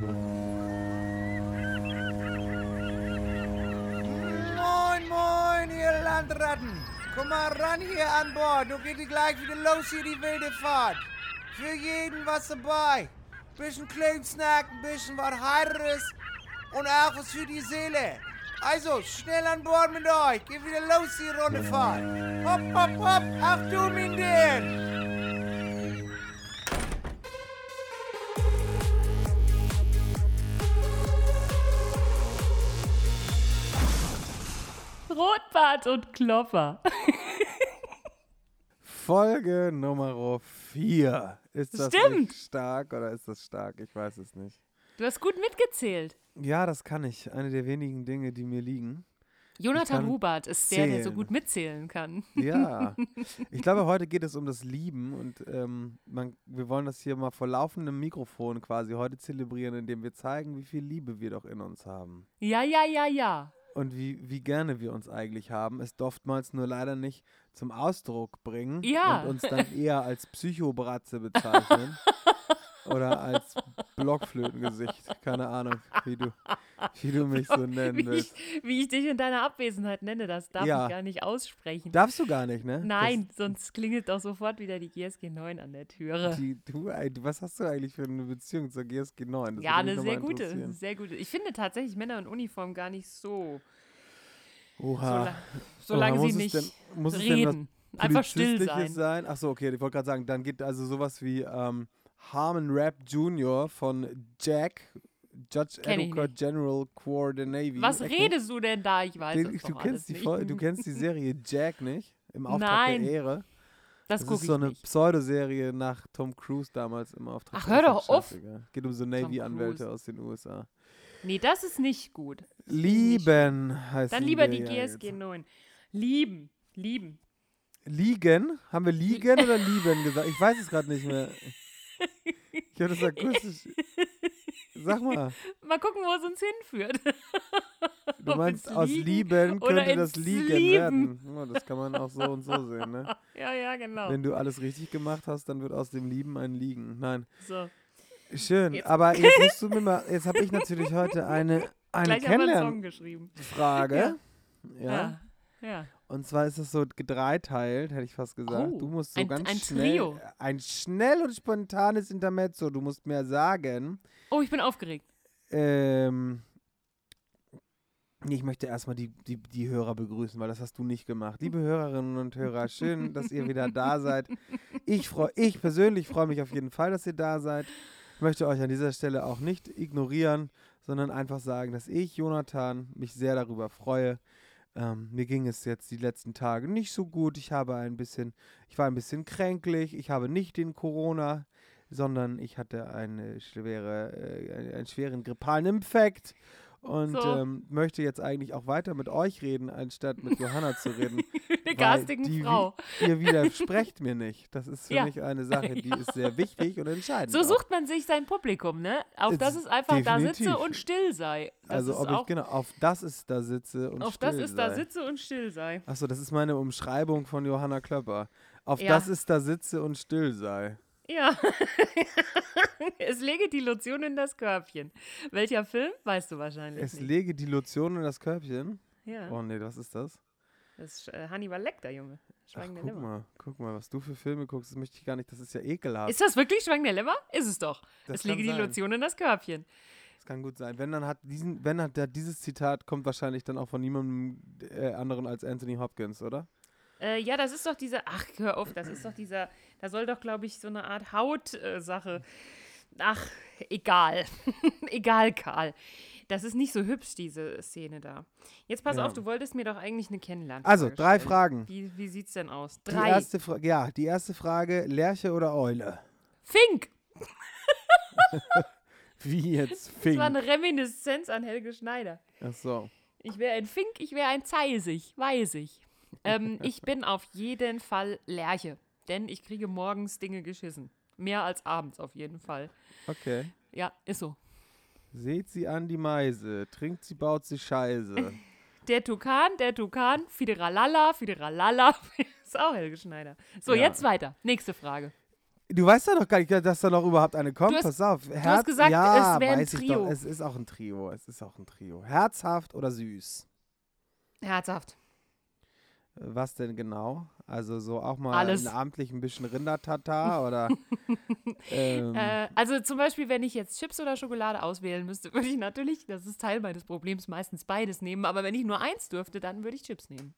Moin, moin, ihr Landratten. Komm mal ran hier an Bord. Nun geht gleich wieder los hier, die wilde Fahrt. Für jeden was dabei. Bisschen kleinen Snack, ein bisschen was Heiteres und auch was für die Seele. Also, schnell an Bord mit euch. Geht wieder los, die Rundefahrt. Hopp, hopp, hopp. Achtung, Indien. Rotbart und Klopper. Folge Nummer 4. Ist das Stimmt. stark oder ist das stark? Ich weiß es nicht. Du hast gut mitgezählt. Ja, das kann ich. Eine der wenigen Dinge, die mir liegen. Jonathan Hubert ist der, der so gut mitzählen kann. Ja. ich glaube, heute geht es um das Lieben und ähm, man, wir wollen das hier mal vor laufendem Mikrofon quasi heute zelebrieren, indem wir zeigen, wie viel Liebe wir doch in uns haben. Ja, ja, ja, ja. Und wie, wie gerne wir uns eigentlich haben, es oftmals nur leider nicht zum Ausdruck bringen Ja. und uns dann eher als Psychobratze bezeichnen. oder als Blockflötengesicht. Keine Ahnung, wie du, wie du mich so nennen Wie ich, willst. wie ich dich in deiner Abwesenheit nenne, das darf Ja. ich gar nicht aussprechen. Darfst du gar nicht, ne? Nein, sonst klingelt doch sofort wieder die GSG 9 an der Türe. Das, die, du, was hast du eigentlich für eine Beziehung zur GSG 9? Das ja, eine sehr gute, sehr gute. Ich finde tatsächlich Männer in Uniform gar nicht so, Oha. sola- solange muss sie nicht denn, muss es denn was reden. Einfach still sein. sein? Achso, okay, ich wollte gerade sagen, dann geht also sowas wie ähm, Harmon Rap Jr. von Jack, Judge Kenn nicht. General Navy. Was nicht? redest du denn da? Ich weiß Den, es du, kennst die nicht. Fol- du kennst die Serie Jack nicht? Im Auftrag Nein, der Ehre. Das, Das ist so eine nicht. Pseudoserie nach Tom Cruise damals im Auftrag Ach, hör doch auf. Geht um so Navy-Anwälte aus den USA. Nee, das ist nicht gut. Lieben heißt Dann lieber die GSG jetzt. 9. Lieben, lieben. Liegen? Haben wir liegen oder lieben gesagt? Ich weiß es gerade nicht mehr. Ich habe das akustisch. Sag mal, Mal gucken, wo es uns hinführt. du meinst ins aus Lieben könnte das Liegen werden. Ja, das kann man auch so und so sehen, ne? ja, ja, genau. Wenn du alles richtig gemacht hast, dann wird aus dem Lieben ein Liegen. Nein. so, Schön, Jetzt- aber jetzt musst du mir mal, jetzt habe ich natürlich heute eine, eine. Kennenlernfrage. Ja. Ja. ja. Und zwar ist das so gedreiteilt, hätte ich fast gesagt. Oh, du musst so ein- ganz ein schnell, Trio. ein schnell und spontanes Intermezzo. Du musst mir sagen, Oh, ich bin aufgeregt. ähm, ich möchte erstmal die, die, die Hörer begrüßen, weil das hast du nicht gemacht. Liebe Hörerinnen und Hörer, schön, dass ihr wieder da seid. Ich, freu, ich persönlich freue mich auf jeden Fall, dass ihr da seid. Ich möchte euch an dieser Stelle auch nicht ignorieren, sondern einfach sagen, dass ich, Jonathan, mich sehr darüber freue. Ähm, mir ging es jetzt die letzten Tage nicht so gut. Ich habe ein bisschen, ich war ein bisschen kränklich. Ich habe nicht den Corona, sondern ich hatte eine schwere, äh, einen- schweren grippalen Infekt und So. ähm, möchte jetzt eigentlich auch weiter mit euch reden, anstatt mit Johanna zu reden. Eine garstigen die, Frau. Ihr widersprecht mir nicht. Das ist für Ja. mich eine Sache, die ist sehr wichtig und entscheidend. So sucht man sich sein Publikum, ne? Auf Jetzt das es einfach da sitze definitiv. und still sei. Das also ist ob ich genau auf das ist da sitze und auf still das ist da sei. sitze und still sei. Achso, das ist meine Umschreibung von Johanna Klöpper. Auf Ja. das ist da sitze und still sei. Ja. es lege die Lotion in das Körbchen. Welcher Film? Weißt du wahrscheinlich Es nicht. lege die Lotion in das Körbchen. Ja, Oh nee, was ist das? das ist äh, Hannibal Lecter, Junge. Ach, Schweigen der guck Lämmer. mal, guck mal, was du für Filme guckst, das möchte ich gar nicht, das ist ja ekelhaft. Ist das wirklich Schweigen der Lämmer? Ist es doch. Das es lege die sein. Lotion in das Körbchen. Das kann gut sein. Wenn dann hat diesen, wenn hat der, dieses Zitat kommt wahrscheinlich dann auch von niemandem äh, anderen als Anthony Hopkins, oder? Äh, ja, das ist doch dieser, ach, hör auf, das ist doch dieser, da soll doch, glaube ich, so eine Art Hautsache. ach, egal. egal, Karl. Das ist nicht so hübsch, diese Szene da. Jetzt pass Ja. auf, du wolltest mir doch eigentlich eine Kennenlernen. Also, drei Fragen. Wie, wie sieht's denn aus? Die Drei. erste Fra ja, die erste Frage, Lerche oder Eule? Fink! Wie jetzt Das Fink? war eine Reminiszenz an Helge Schneider. Ach so. Ich wäre ein Fink, ich wäre ein Zeisig, weiß ich. Ähm, ich bin auf jeden Fall Lerche, denn ich kriege morgens Dinge geschissen. Mehr als abends auf jeden Fall. Okay. Ja, ist so. Seht sie an die Meise, trinkt sie, baut sie Scheiße. Der Tukan, der Tukan, Fideralala, Fideralala. ist auch Helge Schneider. So, Ja. jetzt weiter. Nächste Frage. Du weißt doch noch gar nicht, dass da noch überhaupt eine kommt. Du hast- Pass auf. hast Herz, gesagt, ja, es wäre ein weiß ich Trio. Doch. Es ist auch ein Trio. Es ist auch ein Trio. Herzhaft oder süß? Herzhaft. Was denn genau? Also so auch mal Alles. abendlich ein bisschen Rindertatar oder ähm, Äh, also zum Beispiel, wenn ich jetzt Chips oder Schokolade auswählen müsste, würde ich natürlich, das ist Teil meines Problems, meistens beides nehmen. Aber wenn ich nur eins dürfte, dann würde ich Chips nehmen.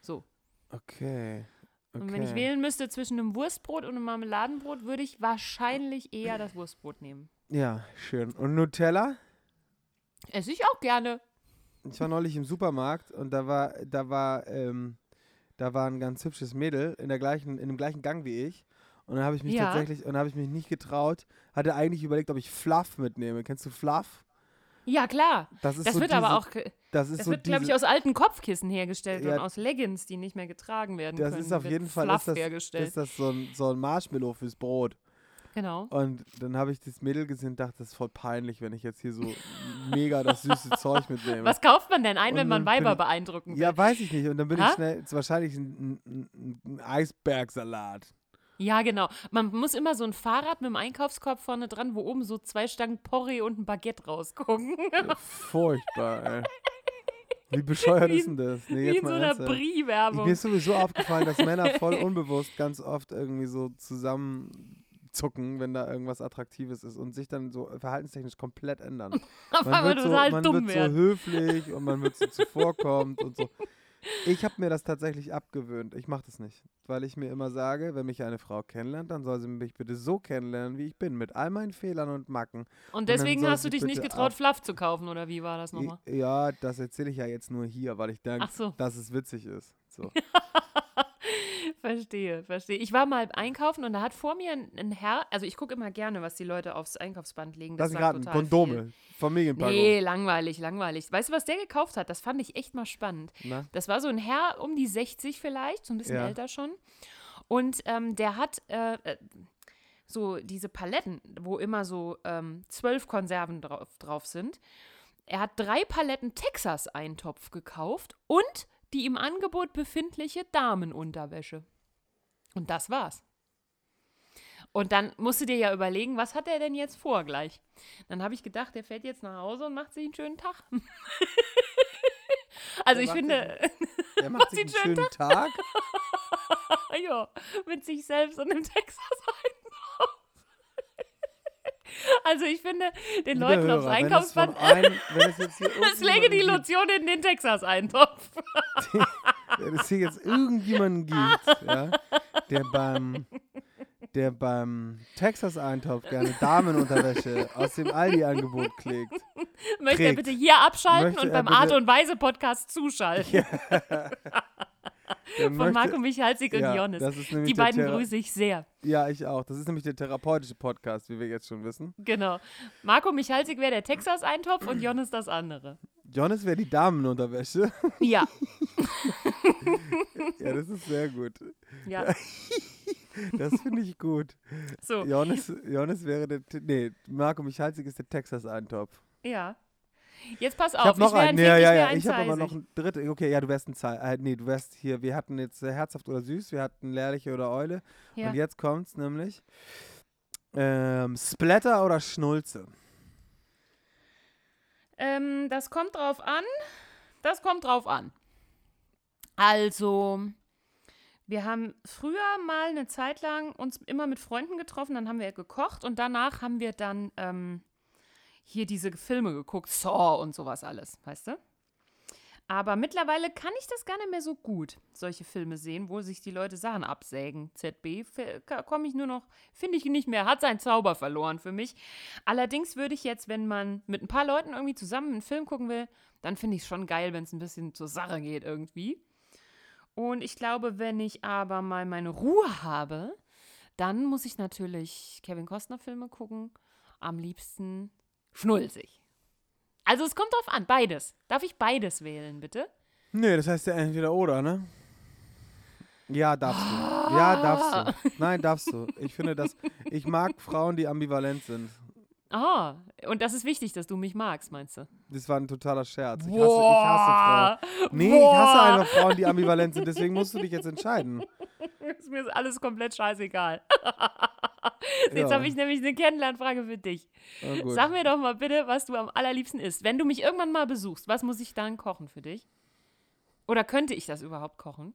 So. okay. okay. Und wenn ich wählen müsste zwischen einem Wurstbrot und einem Marmeladenbrot, würde ich wahrscheinlich eher das Wurstbrot nehmen. Ja, schön. Und Nutella? Esse ich auch gerne. Ich war neulich im Supermarkt und da war, da war, ähm, da war ein ganz hübsches Mädel in der gleichen, in dem gleichen Gang wie ich. Und dann habe ich mich Ja. tatsächlich, und habe ich mich nicht getraut, hatte eigentlich überlegt, ob ich Fluff mitnehme. Kennst du Fluff? Ja, klar. Das ist Das so wird diese, aber auch, das ist das so wird, glaube ich, aus alten Kopfkissen hergestellt Ja, und aus Leggings, die nicht mehr getragen werden das können. ist auf jeden Fall Fluff ist das, hergestellt. ist das so ein, so ein Marshmallow fürs Brot. Genau. Und dann habe ich das Mädel gesehen und dachte, das ist voll peinlich, wenn ich jetzt hier so mega das süße Zeug mitnehme. Was kauft man denn ein, Und wenn man Weiber ich- beeindrucken will? Ja, weiß ich nicht. Und dann bin Ha? ich schnell, ist wahrscheinlich ein, ein, ein, Eisbergsalat. Ja, genau. Man muss immer so ein Fahrrad mit dem Einkaufskorb vorne dran, wo oben so zwei Stangen Porree und ein Baguette rausgucken. Furchtbar, ey. Wie bescheuert Wie ist denn das? Nee, Wie in so einer Brie-Werbung. mir ist sowieso aufgefallen, dass Männer voll unbewusst ganz oft irgendwie so zusammenzucken, wenn da irgendwas Attraktives ist und sich dann so verhaltenstechnisch komplett ändern. Auf einmal so, man dumm wird so höflich und man wird so zuvorkommend und so. Ich habe mir das tatsächlich abgewöhnt. Ich mache das nicht, weil ich mir immer sage, wenn mich eine Frau kennenlernt, dann soll sie mich bitte so kennenlernen, wie ich bin, mit all meinen Fehlern und Macken. Und deswegen soll hast du dich nicht getraut, Fluff zu kaufen, oder wie war das nochmal? Ja, das erzähle ich ja jetzt nur hier, weil ich denke, so. dass es witzig ist. So. Verstehe, verstehe. Ich war mal einkaufen und da hat vor mir ein, ein Herr, also ich gucke immer gerne, was die Leute aufs Einkaufsband legen. Das Das, ist sagt gerade Kondome. Familienpackung. Nee, langweilig, langweilig. Weißt du, was der gekauft hat? Das fand ich echt mal spannend. Na? Das war so ein Herr um die 60 vielleicht, so ein bisschen Ja. älter schon. Und ähm, der hat äh, äh, so diese Paletten, wo immer so ähm, zwölf Konserven drauf, drauf sind. Er hat drei Paletten Texas-Eintopf gekauft und die im Angebot befindliche Damenunterwäsche. Und das war's. Und dann musst du dir ja überlegen, was hat er denn jetzt vor gleich? Dann habe ich gedacht, der fährt jetzt nach Hause und macht sich einen schönen Tag. also Der ich finde, Der macht sich einen schönen Tag. ja, mit sich selbst und dem Texas Eintopf. Also ich finde, den Liebe Leuten aufs Hörer, Einkaufsband, es lege die Lotion in den Texas Eintopf. gibt, wenn es hier jetzt irgendjemanden gibt, ja, der beim der beim Texas-Eintopf gerne Damenunterwäsche aus dem Aldi-Angebot klickt. Möchte er bitte hier abschalten und beim Art und Weise Podcast zuschalten. Der Von möchte- Marco Michalsik und ja, nämlich Die beiden Thera- grüße ich sehr. Ja, ich auch. Das ist nämlich der therapeutische Podcast, wie wir jetzt schon wissen. Genau. Marco Michalsik wäre der Texas-Eintopf und Jonas das andere. Jonas wäre die Damenunterwäsche. Ja, ja, das ist sehr gut. ja. Das finde ich gut. So, Jonas, Jonas wäre der. Nee, Marco Michalzig ist der Texas-Eintopf. ja. Jetzt pass Ich auf, habe noch wär einen. ein Ja, ja, ja. Ich habe aber noch einen dritten. Okay, ja, du wärst ein Zei äh, Nee, du wärst hier. Wir hatten jetzt äh, herzhaft oder süß. Wir hatten Lehrliche oder Eule. Ja. Und jetzt kommt's nämlich. Ähm, Splatter oder Schnulze? Ähm, das kommt drauf an. Das kommt drauf an. Also, wir haben früher mal eine Zeit lang uns immer mit Freunden getroffen, dann haben wir gekocht und danach haben wir dann ähm, hier diese Filme geguckt, Saw und sowas alles, weißt du? Aber mittlerweile kann ich das gar nicht mehr so gut, solche Filme sehen, wo sich die Leute Sachen absägen. ZB komme ich nur noch, finde ich nicht mehr, hat seinen Zauber verloren für mich. Allerdings würde ich jetzt, wenn man mit ein paar Leuten irgendwie zusammen einen Film gucken will, dann finde ich es schon geil, wenn es ein bisschen zur Sache geht irgendwie. Und ich glaube, wenn ich aber mal meine Ruhe habe, dann muss ich natürlich Kevin Costner Filme gucken. Am liebsten schnulzig. Also es kommt drauf an, beides. Darf ich beides wählen, bitte? Nee, das heißt ja entweder oder, ne? Ja, darfst du. Ja, darfst du. Nein, darfst du. Ich finde das. Ich mag Frauen, die ambivalent sind. Ah, und das ist wichtig, dass du mich magst, meinst du? Das war ein totaler Scherz. Ich hasse, ich hasse Frauen. Nee, ich hasse einfach Frauen, die ambivalent sind. Deswegen musst du dich jetzt entscheiden. Ist mir alles komplett scheißegal. Jetzt Ja. habe ich nämlich eine Kennenlernfrage für dich. Oh. Sag mir doch mal bitte, was du am allerliebsten isst. Wenn du mich irgendwann mal besuchst, was muss ich dann kochen für dich? Oder könnte ich das überhaupt kochen?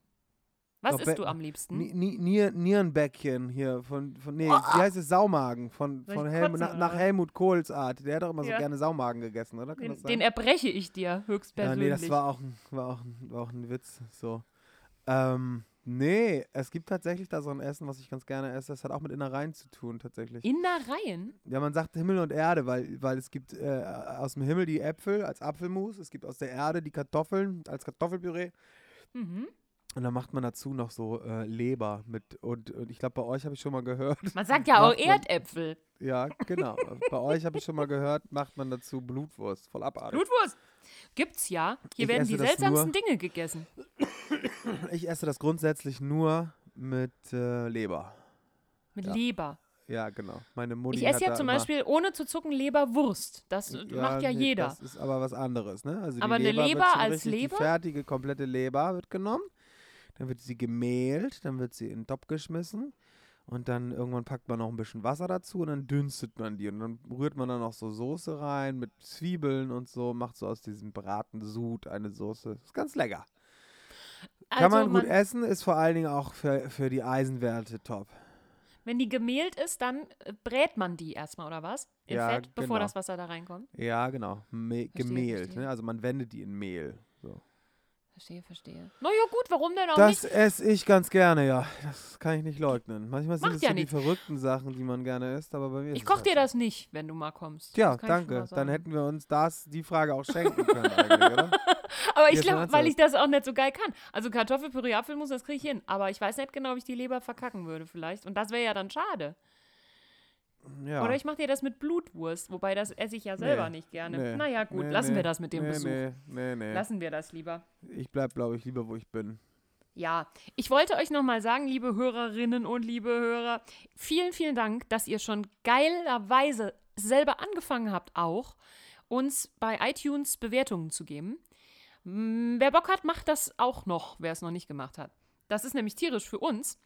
Was Doch, isst du am liebsten? Ni- Ni- Nier, Nierenbäckchen hier von, von nee, Oh, wie heißt es? Saumagen von, Soll von Helmut, kotzen, nach? Helmut Kohls Art. Der hat doch immer so Ja. gerne Saumagen gegessen, oder? Den, den erbreche ich dir ja, höchstpersönlich. nee, das war auch, ein, war, auch ein, war auch ein Witz. So. Ähm, nee, es gibt tatsächlich da so ein Essen, was ich ganz gerne esse. Das hat auch mit Innereien zu tun, tatsächlich. Innereien? Ja, man sagt Himmel und Erde, weil, weil es gibt äh, aus dem Himmel die Äpfel als Apfelmus, es gibt aus der Erde die Kartoffeln als Kartoffelpüree Mhm. und dann macht man dazu noch so äh, Leber mit und, und ich glaube, bei euch habe ich schon mal gehört, Man sagt ja auch Macht man- Erdäpfel. ja, genau, bei euch habe ich schon mal gehört, macht man dazu Blutwurst, voll abartig. Blutwurst. Gibt's ja. Hier Ich werden die seltsamsten nur- Dinge gegessen. Ich esse das grundsätzlich nur mit äh, Leber. Mit Ja. Leber. Ja, genau. Meine Mutti Ich esse ja zum Beispiel ohne zu zucken Leberwurst. Das äh, macht ja nee, jeder. Das ist aber was anderes, ne? Also die Aber eine Leber wird Leber als Leber? Die fertige, komplette Leber wird genommen. Dann wird sie gemehlt, dann wird sie in den Topf geschmissen. Und dann irgendwann packt man noch ein bisschen Wasser dazu und dann dünstet man die. Und dann rührt man dann noch so Soße rein mit Zwiebeln und so, macht so aus diesem Bratensud eine Soße. Ist ganz lecker. Kann Also man gut essen, ist vor allen Dingen auch für, für die Eisenwerte top. Wenn die gemehlt ist, dann äh, brät man die erstmal, oder was? In Ja, Fett, bevor genau. das Wasser da reinkommt. Ja, genau. Me Verstehe, gemehlt. verstehe. Ne? Also man wendet die in Mehl. Verstehe, verstehe. Na ja, gut, warum denn auch Das nicht? esse ich ganz gerne, ja. Das kann ich nicht leugnen. Manchmal sind Macht es ja so die verrückten Sachen, die man gerne isst, aber bei mir Ich koche halt dir das nicht, wenn du mal kommst. Das schon danke. Dann hätten wir uns das, die Frage auch schenken können eigentlich, oder? Aber ich glaube, weil ich das auch nicht so geil kann. Also Kartoffelpüree, Apfelmus, das kriege ich hin. Aber ich weiß nicht genau, ob ich die Leber verkacken würde vielleicht. Und das wäre ja dann schade. Ja. Oder ich mache dir das mit Blutwurst. Wobei, das esse ich ja selber Nee, nicht gerne. nee, naja, gut, nee, lassen nee, wir das mit dem Besuch. Nee, nee, nee. Lassen wir das lieber. Ich bleib, glaube ich, lieber, wo ich bin. Ja, ich wollte euch nochmal sagen, liebe Hörerinnen und liebe Hörer, vielen, vielen Dank, dass ihr schon geilerweise selber angefangen habt, auch uns bei iTunes Bewertungen zu geben. Mm, Wer Bock hat, macht das auch noch, wer es noch nicht gemacht hat. Das ist nämlich tierisch für uns.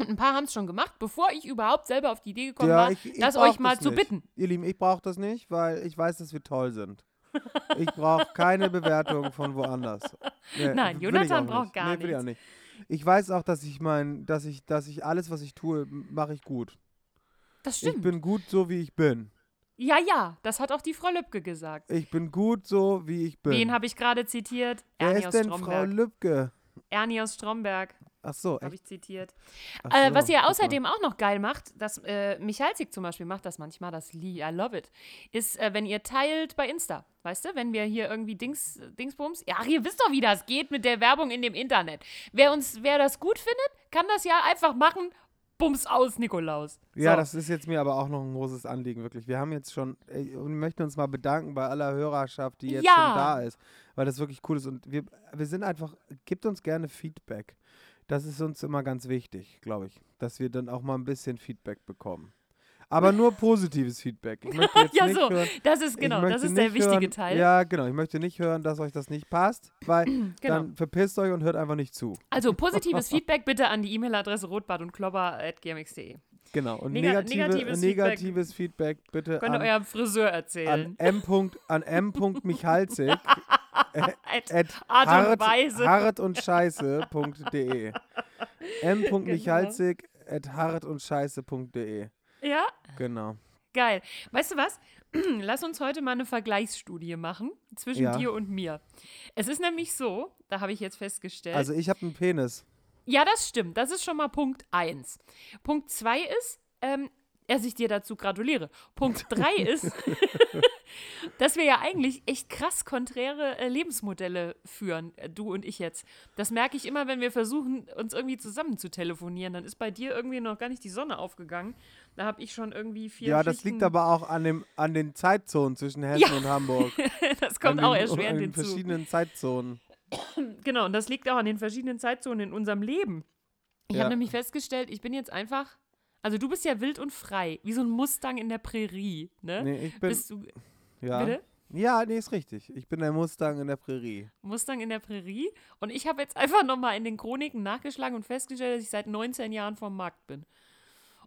Und ein paar haben es schon gemacht, bevor ich überhaupt selber auf die Idee gekommen war, ich, ich das euch mal das zu nicht. bitten. Ihr Lieben, ich brauche das nicht, weil ich weiß, dass wir toll sind. Ich brauche keine Bewertung von woanders. Nee, Nein, ich Jonathan auch braucht gar nee, will ich auch nichts. nicht. Ich weiß auch, dass ich mein, dass ich, dass ich alles, was ich tue, mache ich gut. Das Ich stimmt. bin gut so, wie ich bin. ja, ja, das hat auch die Frau Lübcke gesagt. Ich bin gut so, wie ich bin. Wen habe ich gerade zitiert? Wer Ernie ist aus denn Frau Stromberg. Lübcke? Ernie aus Stromberg. Ach so, habe ich zitiert. Äh, so, was ihr außerdem auch noch geil macht, das äh, Michalzik zum Beispiel macht das manchmal, das Lee, I love it, ist, äh, wenn ihr teilt bei Insta. Weißt du, wenn wir hier irgendwie Dings, Dingsbums, ja, ihr wisst doch, wie das geht mit der Werbung in dem Internet. Wer uns, wer das gut findet, kann das ja einfach machen. Bums aus, Nikolaus. Ja, So. das ist jetzt mir aber auch noch ein großes Anliegen, wirklich. Wir haben jetzt schon, ey, und wir möchten uns mal bedanken bei aller Hörerschaft, die jetzt Ja. schon da ist, weil das wirklich cool ist. Und wir, wir sind einfach, gibt uns gerne Feedback. Das ist uns immer ganz wichtig, glaube ich, dass wir dann auch mal ein bisschen Feedback bekommen. Aber nur positives Feedback. Ich möchte jetzt Ja, nicht so, hören, das ist genau, das ist der wichtige hören, Teil. Ja, genau. Ich möchte nicht hören, dass euch das nicht passt, weil Genau. dann verpisst euch und hört einfach nicht zu. Also positives Feedback bitte an die E-Mail-Adresse rotbart und Genau. Und Nega- negative, negatives negatives, Feedback. bitte Könnt ihr an, eurem Friseur an erzählen. m. an m.michalzig At at Art und hart, Weise. hart und scheiße.de m.michalzig at hart und scheiße.de Ja, Genau. Geil. Weißt du was? Lass uns heute mal eine Vergleichsstudie machen zwischen Ja. dir und mir. Es ist nämlich so, da habe ich jetzt festgestellt. Also ich habe einen Penis. Ja, das stimmt. Das ist schon mal Punkt 1. Punkt 2 ist, ähm, dass ich dir dazu gratuliere. Punkt 3 ist, dass wir ja eigentlich echt krass konträre äh, Lebensmodelle führen, äh, du und ich jetzt. Das merke ich immer, wenn wir versuchen, uns irgendwie zusammen zu telefonieren. Dann ist bei dir irgendwie noch gar nicht die Sonne aufgegangen. Da habe ich schon irgendwie vier Ja, das Schichten- liegt aber auch an, dem, an den Zeitzonen zwischen Hessen Ja. und Hamburg. Das kommt an auch erschwerend an den hinzu. verschiedenen Zeitzonen. Genau, und das liegt auch an den verschiedenen Zeitzonen in unserem Leben. Ich Ja. habe nämlich festgestellt, ich bin jetzt einfach, also du bist ja wild und frei, wie so ein Mustang in der Prärie, ne? Nee, ich bin. bist du, ja. bitte? ja, nee, ist richtig. Ich bin der Mustang in der Prärie. Mustang in der Prärie. Und ich habe jetzt einfach nochmal in den Chroniken nachgeschlagen und festgestellt, dass ich seit 19 Jahren vom Markt bin.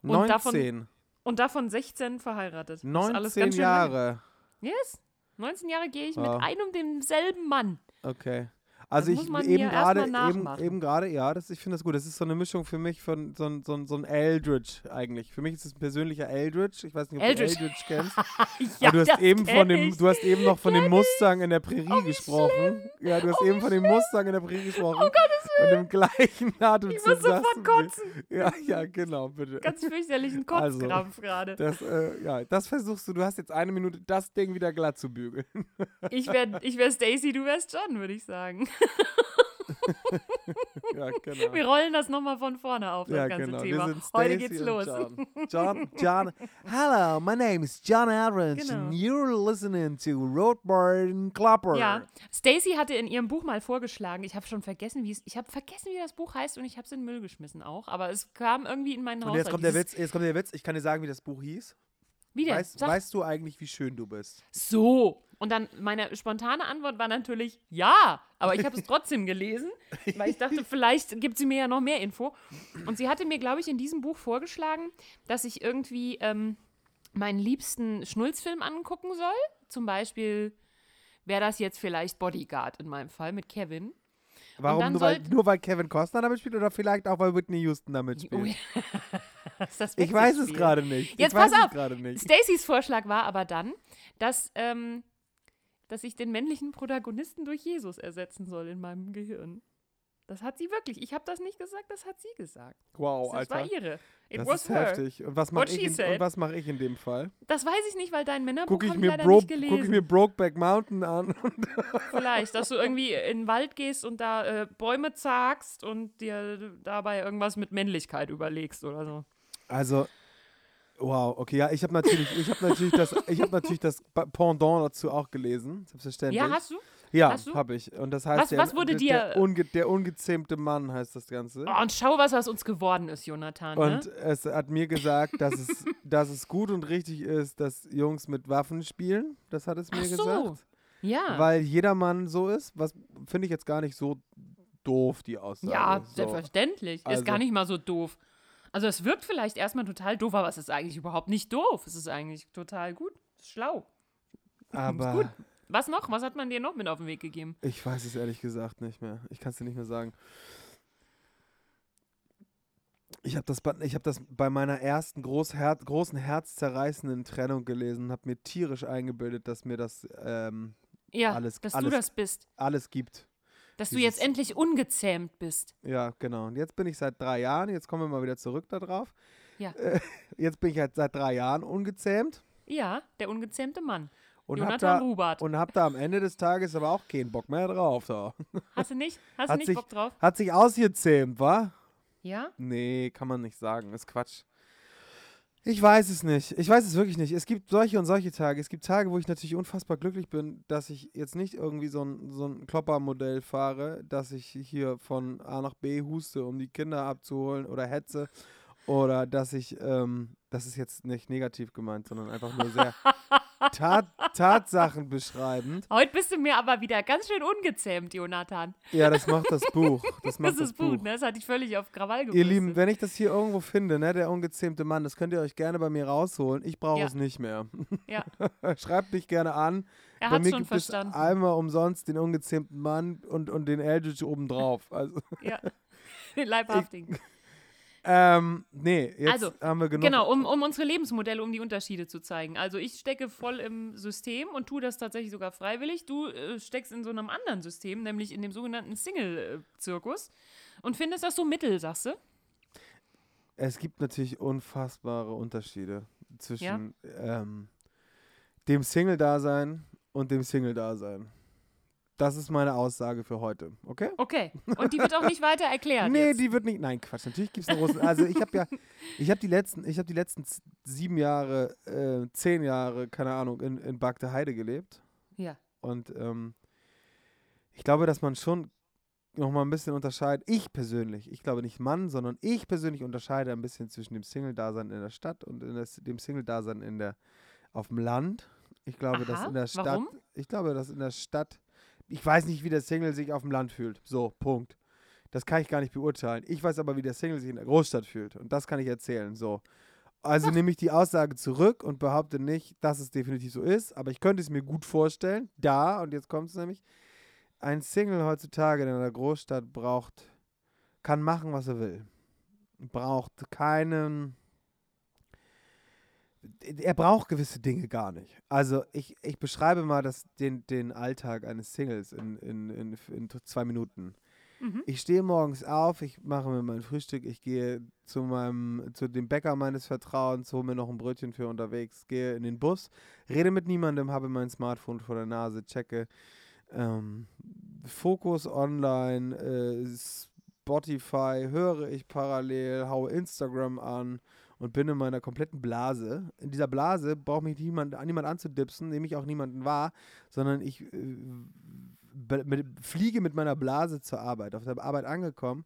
Und davon- 19. Und davon 16 verheiratet. Das ist alles 19 ganz schön lange. Jahre. Yes. 19 Jahre gehe ich Ja. mit einem und demselben Mann. Okay. Also Das ich eben gerade, eben, eben gerade, ja, das, ich finde das gut. Das ist so eine Mischung für mich von so, ein- so, ein- so ein Eldridge eigentlich. Für mich ist es ein persönlicher Eldridge. Ich weiß nicht, ob Eldridge. du Eldridge kennst. Ja, Aber du hast eben von dem, ich. du hast eben noch von dem Mustang in der Prärie gesprochen. Ja, du hast Oh, eben von dem Mustang in der Prärie gesprochen. Oh Gottes Willen. Und im gleichen Atemzug Ich muss sofort kotzen. Ja, ja, genau, bitte. Ganz fürchterlichen Also. Kotzkrampf gerade. Das, äh, ja, das versuchst du. Du hast jetzt eine Minute, das Ding wieder glatt zu bügeln. Ich wäre ich wär Stacy, du wärst John, würde ich sagen. ja, genau. Wir rollen das nochmal von vorne auf, das Ja, ganze genau. Thema. Wir sind Heute geht's und los. John. John, John. Hello, my name is John Aldridge Genau. and you're listening to Roadburn Clapper. Ja, Stacy hatte in ihrem Buch mal vorgeschlagen, ich habe schon vergessen, wie es, ich habe vergessen, wie das Buch heißt und ich habe es in den Müll geschmissen auch, aber es kam irgendwie in meinen Und Haushalt. jetzt kommt der Witz, jetzt kommt der Witz. Ich kann dir sagen, wie das Buch hieß. Wie denn? Weißt, weißt du eigentlich, wie schön du bist? So. Und dann meine spontane Antwort war natürlich ja, aber ich habe es trotzdem gelesen, weil ich dachte, vielleicht gibt sie mir ja noch mehr Info. Und sie hatte mir, glaube ich, in diesem Buch vorgeschlagen, dass ich irgendwie ähm, meinen liebsten Schnulzfilm angucken soll. Zum Beispiel wäre das jetzt vielleicht Bodyguard in meinem Fall mit Kevin. Warum? Nur weil, nur weil Kevin Costner damit spielt oder vielleicht auch, weil Whitney Houston damit spielt? Oh das Ich weiß es gerade nicht. Jetzt ich pass auf. Stacys Vorschlag war aber dann, dass, ähm, dass ich den männlichen Protagonisten durch Jesus ersetzen soll in meinem Gehirn. Das hat sie wirklich. Ich habe das nicht gesagt, das hat sie gesagt. Wow, das Alter. war ihre. It Das was ist her. heftig. Und was mache ich, in- und said. was mach ich in dem Fall? Das weiß ich nicht, weil dein Männerbuch habe ich mir leider Bro nicht gelesen. guck ich mir Brokeback Mountain an. Vielleicht, dass du irgendwie in den Wald gehst und da äh, Bäume zagst und dir dabei irgendwas mit Männlichkeit überlegst oder so. Also, wow, okay, ja, ich habe natürlich, ich habe natürlich das, ich habe natürlich das Pendant dazu auch gelesen, selbstverständlich. Ja, hast du? Ja, habe ich. Und das heißt, Was- der, was wurde der, der, dir- unge, der ungezähmte Mann heißt das Ganze. Oh, und schau, was aus uns geworden ist, Jonathan. Und ne? es hat mir gesagt, dass es, dass es gut und richtig ist, dass Jungs mit Waffen spielen. Das hat es mir Ach so. gesagt. Ja. Weil jeder Mann so ist, was finde ich jetzt gar nicht so doof, die Aussage. Ja, so. selbstverständlich. Also- Ist gar nicht mal so doof. Also es wirkt vielleicht erstmal total doof, aber es ist eigentlich überhaupt nicht doof. Es ist eigentlich total gut. Ist schlau. Aber gut. Was noch? Was hat man dir noch mit auf den Weg gegeben? ich weiß es ehrlich gesagt nicht mehr. Ich kann es dir nicht mehr sagen. Ich habe das, ich hab das bei meiner ersten groß her großen herzzerreißenden Trennung gelesen und habe mir tierisch eingebildet, dass mir das ähm, Ja, Alles- dass alles- du das bist. alles gibt. Dass du jetzt endlich ungezähmt bist. Ja, genau. Und jetzt bin ich seit drei Jahren, jetzt kommen wir mal wieder zurück darauf. Ja. Äh, jetzt bin ich halt seit drei Jahren ungezähmt Ja, der ungezähmte Mann. und Jonathan da, Rubart. und hab da am Ende des Tages aber auch keinen Bock mehr drauf. So. Hast du nicht? Hast du nicht sich- Bock drauf? Hat sich ausgezähmt, wa? Ja? Nee, kann man nicht sagen. Ist Quatsch. Ich weiß es nicht. Ich weiß es wirklich nicht. Es gibt solche und solche Tage. Es gibt Tage, wo ich natürlich unfassbar glücklich bin, dass ich jetzt nicht irgendwie so ein, so ein Kloppermodell fahre, dass ich hier von A nach B huste, um die Kinder abzuholen oder hetze. Oder dass ich, ähm, das ist jetzt nicht negativ gemeint, sondern einfach nur sehr tat, Tatsachen beschreibend. Heute bist du mir aber wieder ganz schön ungezähmt, Jonathan. Ja, das macht das Buch. Das macht Das ist Buch. gut, ne? Das hat dich völlig auf Krawall gebracht. Ihr Lieben, wenn ich das hier irgendwo finde, ne, der ungezähmte Mann, das könnt ihr euch gerne bei mir rausholen. Ich brauche Ja. es nicht mehr. Ja, Schreibt mich gerne an. er hat schon gibt verstanden. es einmal umsonst den ungezähmten Mann und, und den Eldritch obendrauf. Also, Ja. Den Leibhaftigen. Ähm, nee, jetzt Also, haben wir genug. Genau, um, um unsere Lebensmodelle, um die Unterschiede zu zeigen. Also ich stecke voll im System und tue das tatsächlich sogar freiwillig. Du äh, steckst in so einem anderen System, nämlich in dem sogenannten Single-Zirkus und findest das so mittel, sagst du? Es gibt natürlich unfassbare Unterschiede zwischen ähm, dem Single-Dasein und dem Single-Dasein. Das ist meine Aussage für heute, okay? Okay. Und die wird auch nicht weiter erklärt. Nee, jetzt. die wird nicht. Nein, Quatsch. Natürlich gibt es eine große. Also ich habe ja, ich habe die letzten, ich habe die letzten sieben Jahre, äh, zehn Jahre, keine Ahnung, in, in Bagde Heide gelebt. Ja. Und ähm, ich glaube, dass man schon noch mal ein bisschen unterscheidet. Ich persönlich, ich glaube nicht Mann, sondern ich persönlich unterscheide ein bisschen zwischen dem Single-Dasein in der Stadt und das, dem Single-Dasein in der auf dem Land. Ich glaube, dass Aha, in der Stadt, warum? ich glaube, dass in der Stadt, ich weiß nicht, wie der Single sich auf dem Land fühlt. So, Punkt. Das kann ich gar nicht beurteilen. Ich weiß aber, wie der Single sich in der Großstadt fühlt. Und das kann ich erzählen. So. Also nehme ich die Aussage zurück und behaupte nicht, dass es definitiv so ist, aber ich könnte es mir gut vorstellen. Da, und jetzt kommt es nämlich, ein Single heutzutage in einer Großstadt braucht, kann machen, was er will. Braucht keinen. Er braucht gewisse Dinge gar nicht. Also ich, ich beschreibe mal das, den, den Alltag eines Singles in, in, in, in zwei Minuten. Mhm. Ich stehe morgens auf, ich mache mir mein Frühstück, ich gehe zu meinem, zu dem Bäcker meines Vertrauens, hole mir noch ein Brötchen für unterwegs, gehe in den Bus, rede mit niemandem, habe mein Smartphone vor der Nase, checke ähm, Fokus online, äh, Spotify, höre ich parallel, haue Instagram an und bin in meiner kompletten Blase. In dieser Blase braucht mich niemand, niemand anzudipsen, nehme ich auch niemanden wahr, sondern ich äh, mit, fliege mit meiner Blase zur Arbeit. Auf der Arbeit angekommen,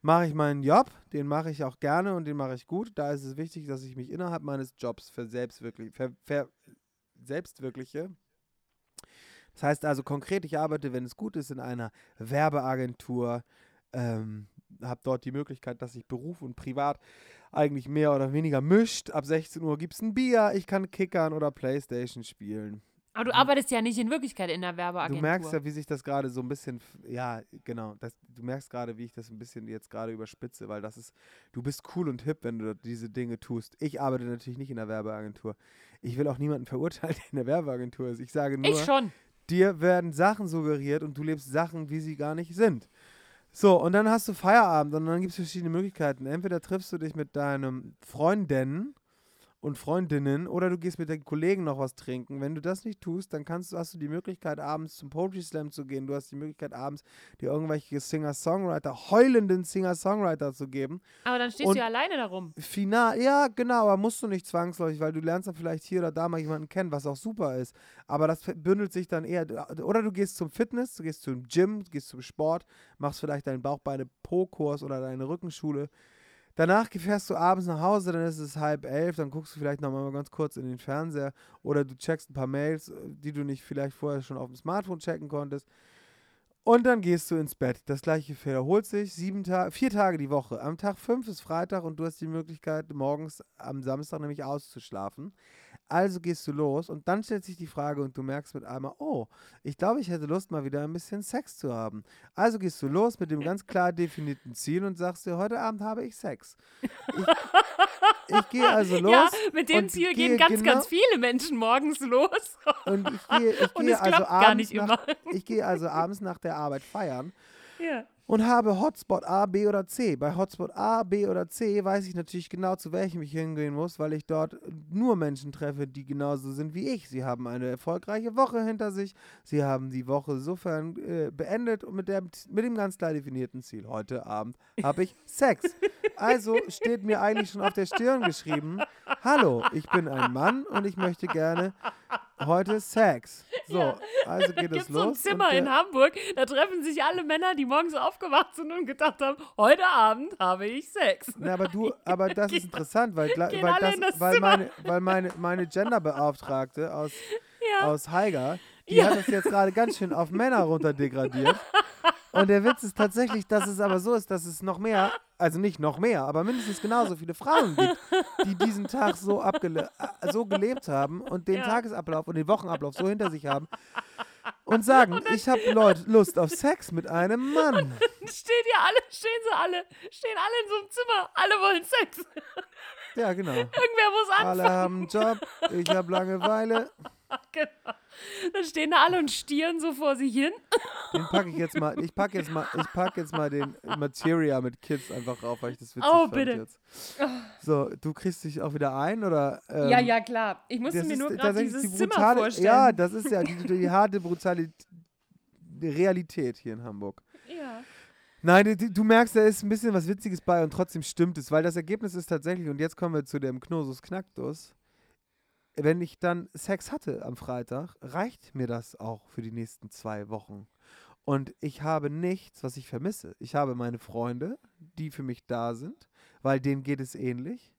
mache ich meinen Job, den mache ich auch gerne und den mache ich gut. Da ist es wichtig, dass ich mich innerhalb meines Jobs verselbstwirkliche, ver, ver, selbstwirkliche. Das heißt also konkret, ich arbeite, wenn es gut ist, in einer Werbeagentur, ähm, habe dort die Möglichkeit, dass sich Beruf und Privat eigentlich mehr oder weniger mischt. Ab 16 Uhr gibt es ein Bier, ich kann kickern oder Playstation spielen. Aber du arbeitest ja nicht in Wirklichkeit in der Werbeagentur. Du merkst ja, wie sich das gerade so ein bisschen, ja, genau, das, du merkst gerade, wie ich das ein bisschen jetzt gerade überspitze, weil das ist, du bist cool und hip, wenn du diese Dinge tust. Ich arbeite natürlich nicht in der Werbeagentur. Ich will auch niemanden verurteilen, der in der Werbeagentur ist. Ich sage nur, ich schon. dir werden Sachen suggeriert und du lebst Sachen, wie sie gar nicht sind. So, und dann hast du Feierabend und dann gibt es verschiedene Möglichkeiten. Entweder triffst du dich mit deinem Freundinnen und Freundinnen oder du gehst mit den Kollegen noch was trinken. Wenn du das nicht tust, dann kannst, du- hast du die Möglichkeit, abends zum Poetry Slam zu gehen. Du hast die Möglichkeit, abends dir irgendwelche Singer-Songwriter, heulenden Singer-Songwriter zu geben. Aber dann stehst Und- du ja alleine darum. Final, ja, genau, aber musst du nicht zwangsläufig, weil du lernst dann vielleicht hier oder da mal jemanden kennen, was auch super ist. Aber das bündelt sich dann eher, oder du gehst zum Fitness, du gehst zum Gym, du gehst zum Sport, machst vielleicht deinen Bauchbeine-Po-Kurs oder deine Rückenschule. Danach fährst du abends nach Hause, dann ist es halb elf, dann guckst du vielleicht noch mal ganz kurz in den Fernseher oder du checkst ein paar Mails, die du nicht vielleicht vorher schon auf dem Smartphone checken konntest. Und dann gehst du ins Bett. Das gleiche wiederholt sich sieben Ta vier Tage die Woche. Am Tag fünf ist Freitag und du hast die Möglichkeit, morgens am Samstag nämlich auszuschlafen. Also gehst du los und dann stellt sich die Frage und du merkst mit einmal, oh, ich glaube, ich hätte Lust, mal wieder ein bisschen Sex zu haben. Also gehst du los mit dem ganz klar definierten Ziel und sagst dir, heute Abend habe ich Sex. Ich, ich gehe also los. ja, mit dem Ziel gehe gehen ganz, genau- ganz viele Menschen morgens los. Und ich gehe, ich gehe es also abends nach, ich gehe also abends nach der Arbeit feiern ja. Und habe Hotspot A, B oder C. Bei Hotspot A, B oder C weiß ich natürlich genau, zu welchem ich hingehen muss, weil ich dort nur Menschen treffe, die genauso sind wie ich. Sie haben eine erfolgreiche Woche hinter sich. Sie haben die Woche sofern äh, beendet und mit, der, mit dem ganz klar definierten Ziel. Heute Abend habe ich Sex. Also steht mir eigentlich schon auf der Stirn geschrieben, hallo, ich bin ein Mann und ich möchte gerne heute Sex. So, Ja. also geht es so ein los. Zimmer in Hamburg, da treffen sich alle Männer, die morgens aufgewacht sind und gedacht haben, heute Abend habe ich Sex. Na, aber du, aber das ist interessant, weil, weil, das, das weil meine, weil meine, meine Genderbeauftragte aus, Ja. aus Haiger, die Ja. hat das jetzt gerade ganz schön auf Männer runterdegradiert. Und der Witz ist tatsächlich, dass es aber so ist, dass es noch mehr, also nicht noch mehr, aber mindestens genauso viele Frauen gibt, die diesen Tag so, abgele äh, so gelebt haben und den Ja. Tagesablauf und den Wochenablauf so hinter sich haben und sagen, ich habe Lust auf Sex mit einem Mann. Steht hier alle, stehen sie alle, stehen alle in so einem Zimmer, alle wollen Sex. Ja, genau. Irgendwer muss Alle anfangen. haben einen Job, ich habe Langeweile. Genau. Dann stehen da alle und stieren so vor sich hin. Den packe ich jetzt mal, ich packe jetzt mal, ich packe jetzt mal den Materia mit Kids einfach rauf, weil ich das witzig Oh, bitte. jetzt. So, du kriegst dich auch wieder ein oder? ähm, ja, ja, klar. Ich musste mir nur gerade dieses die Zimmer brutale, vorstellen. Ja, das ist ja die, die harte brutale Realität hier in Hamburg. ja. Nein, du, du merkst, da ist ein bisschen was Witziges bei und trotzdem stimmt es, weil das Ergebnis ist tatsächlich, und jetzt kommen wir zu dem Knosus Knacktus, wenn ich dann Sex hatte am Freitag, reicht mir das auch für die nächsten zwei Wochen. Und ich habe nichts, was ich vermisse. Ich habe meine Freunde, die für mich da sind, weil denen geht es ähnlich.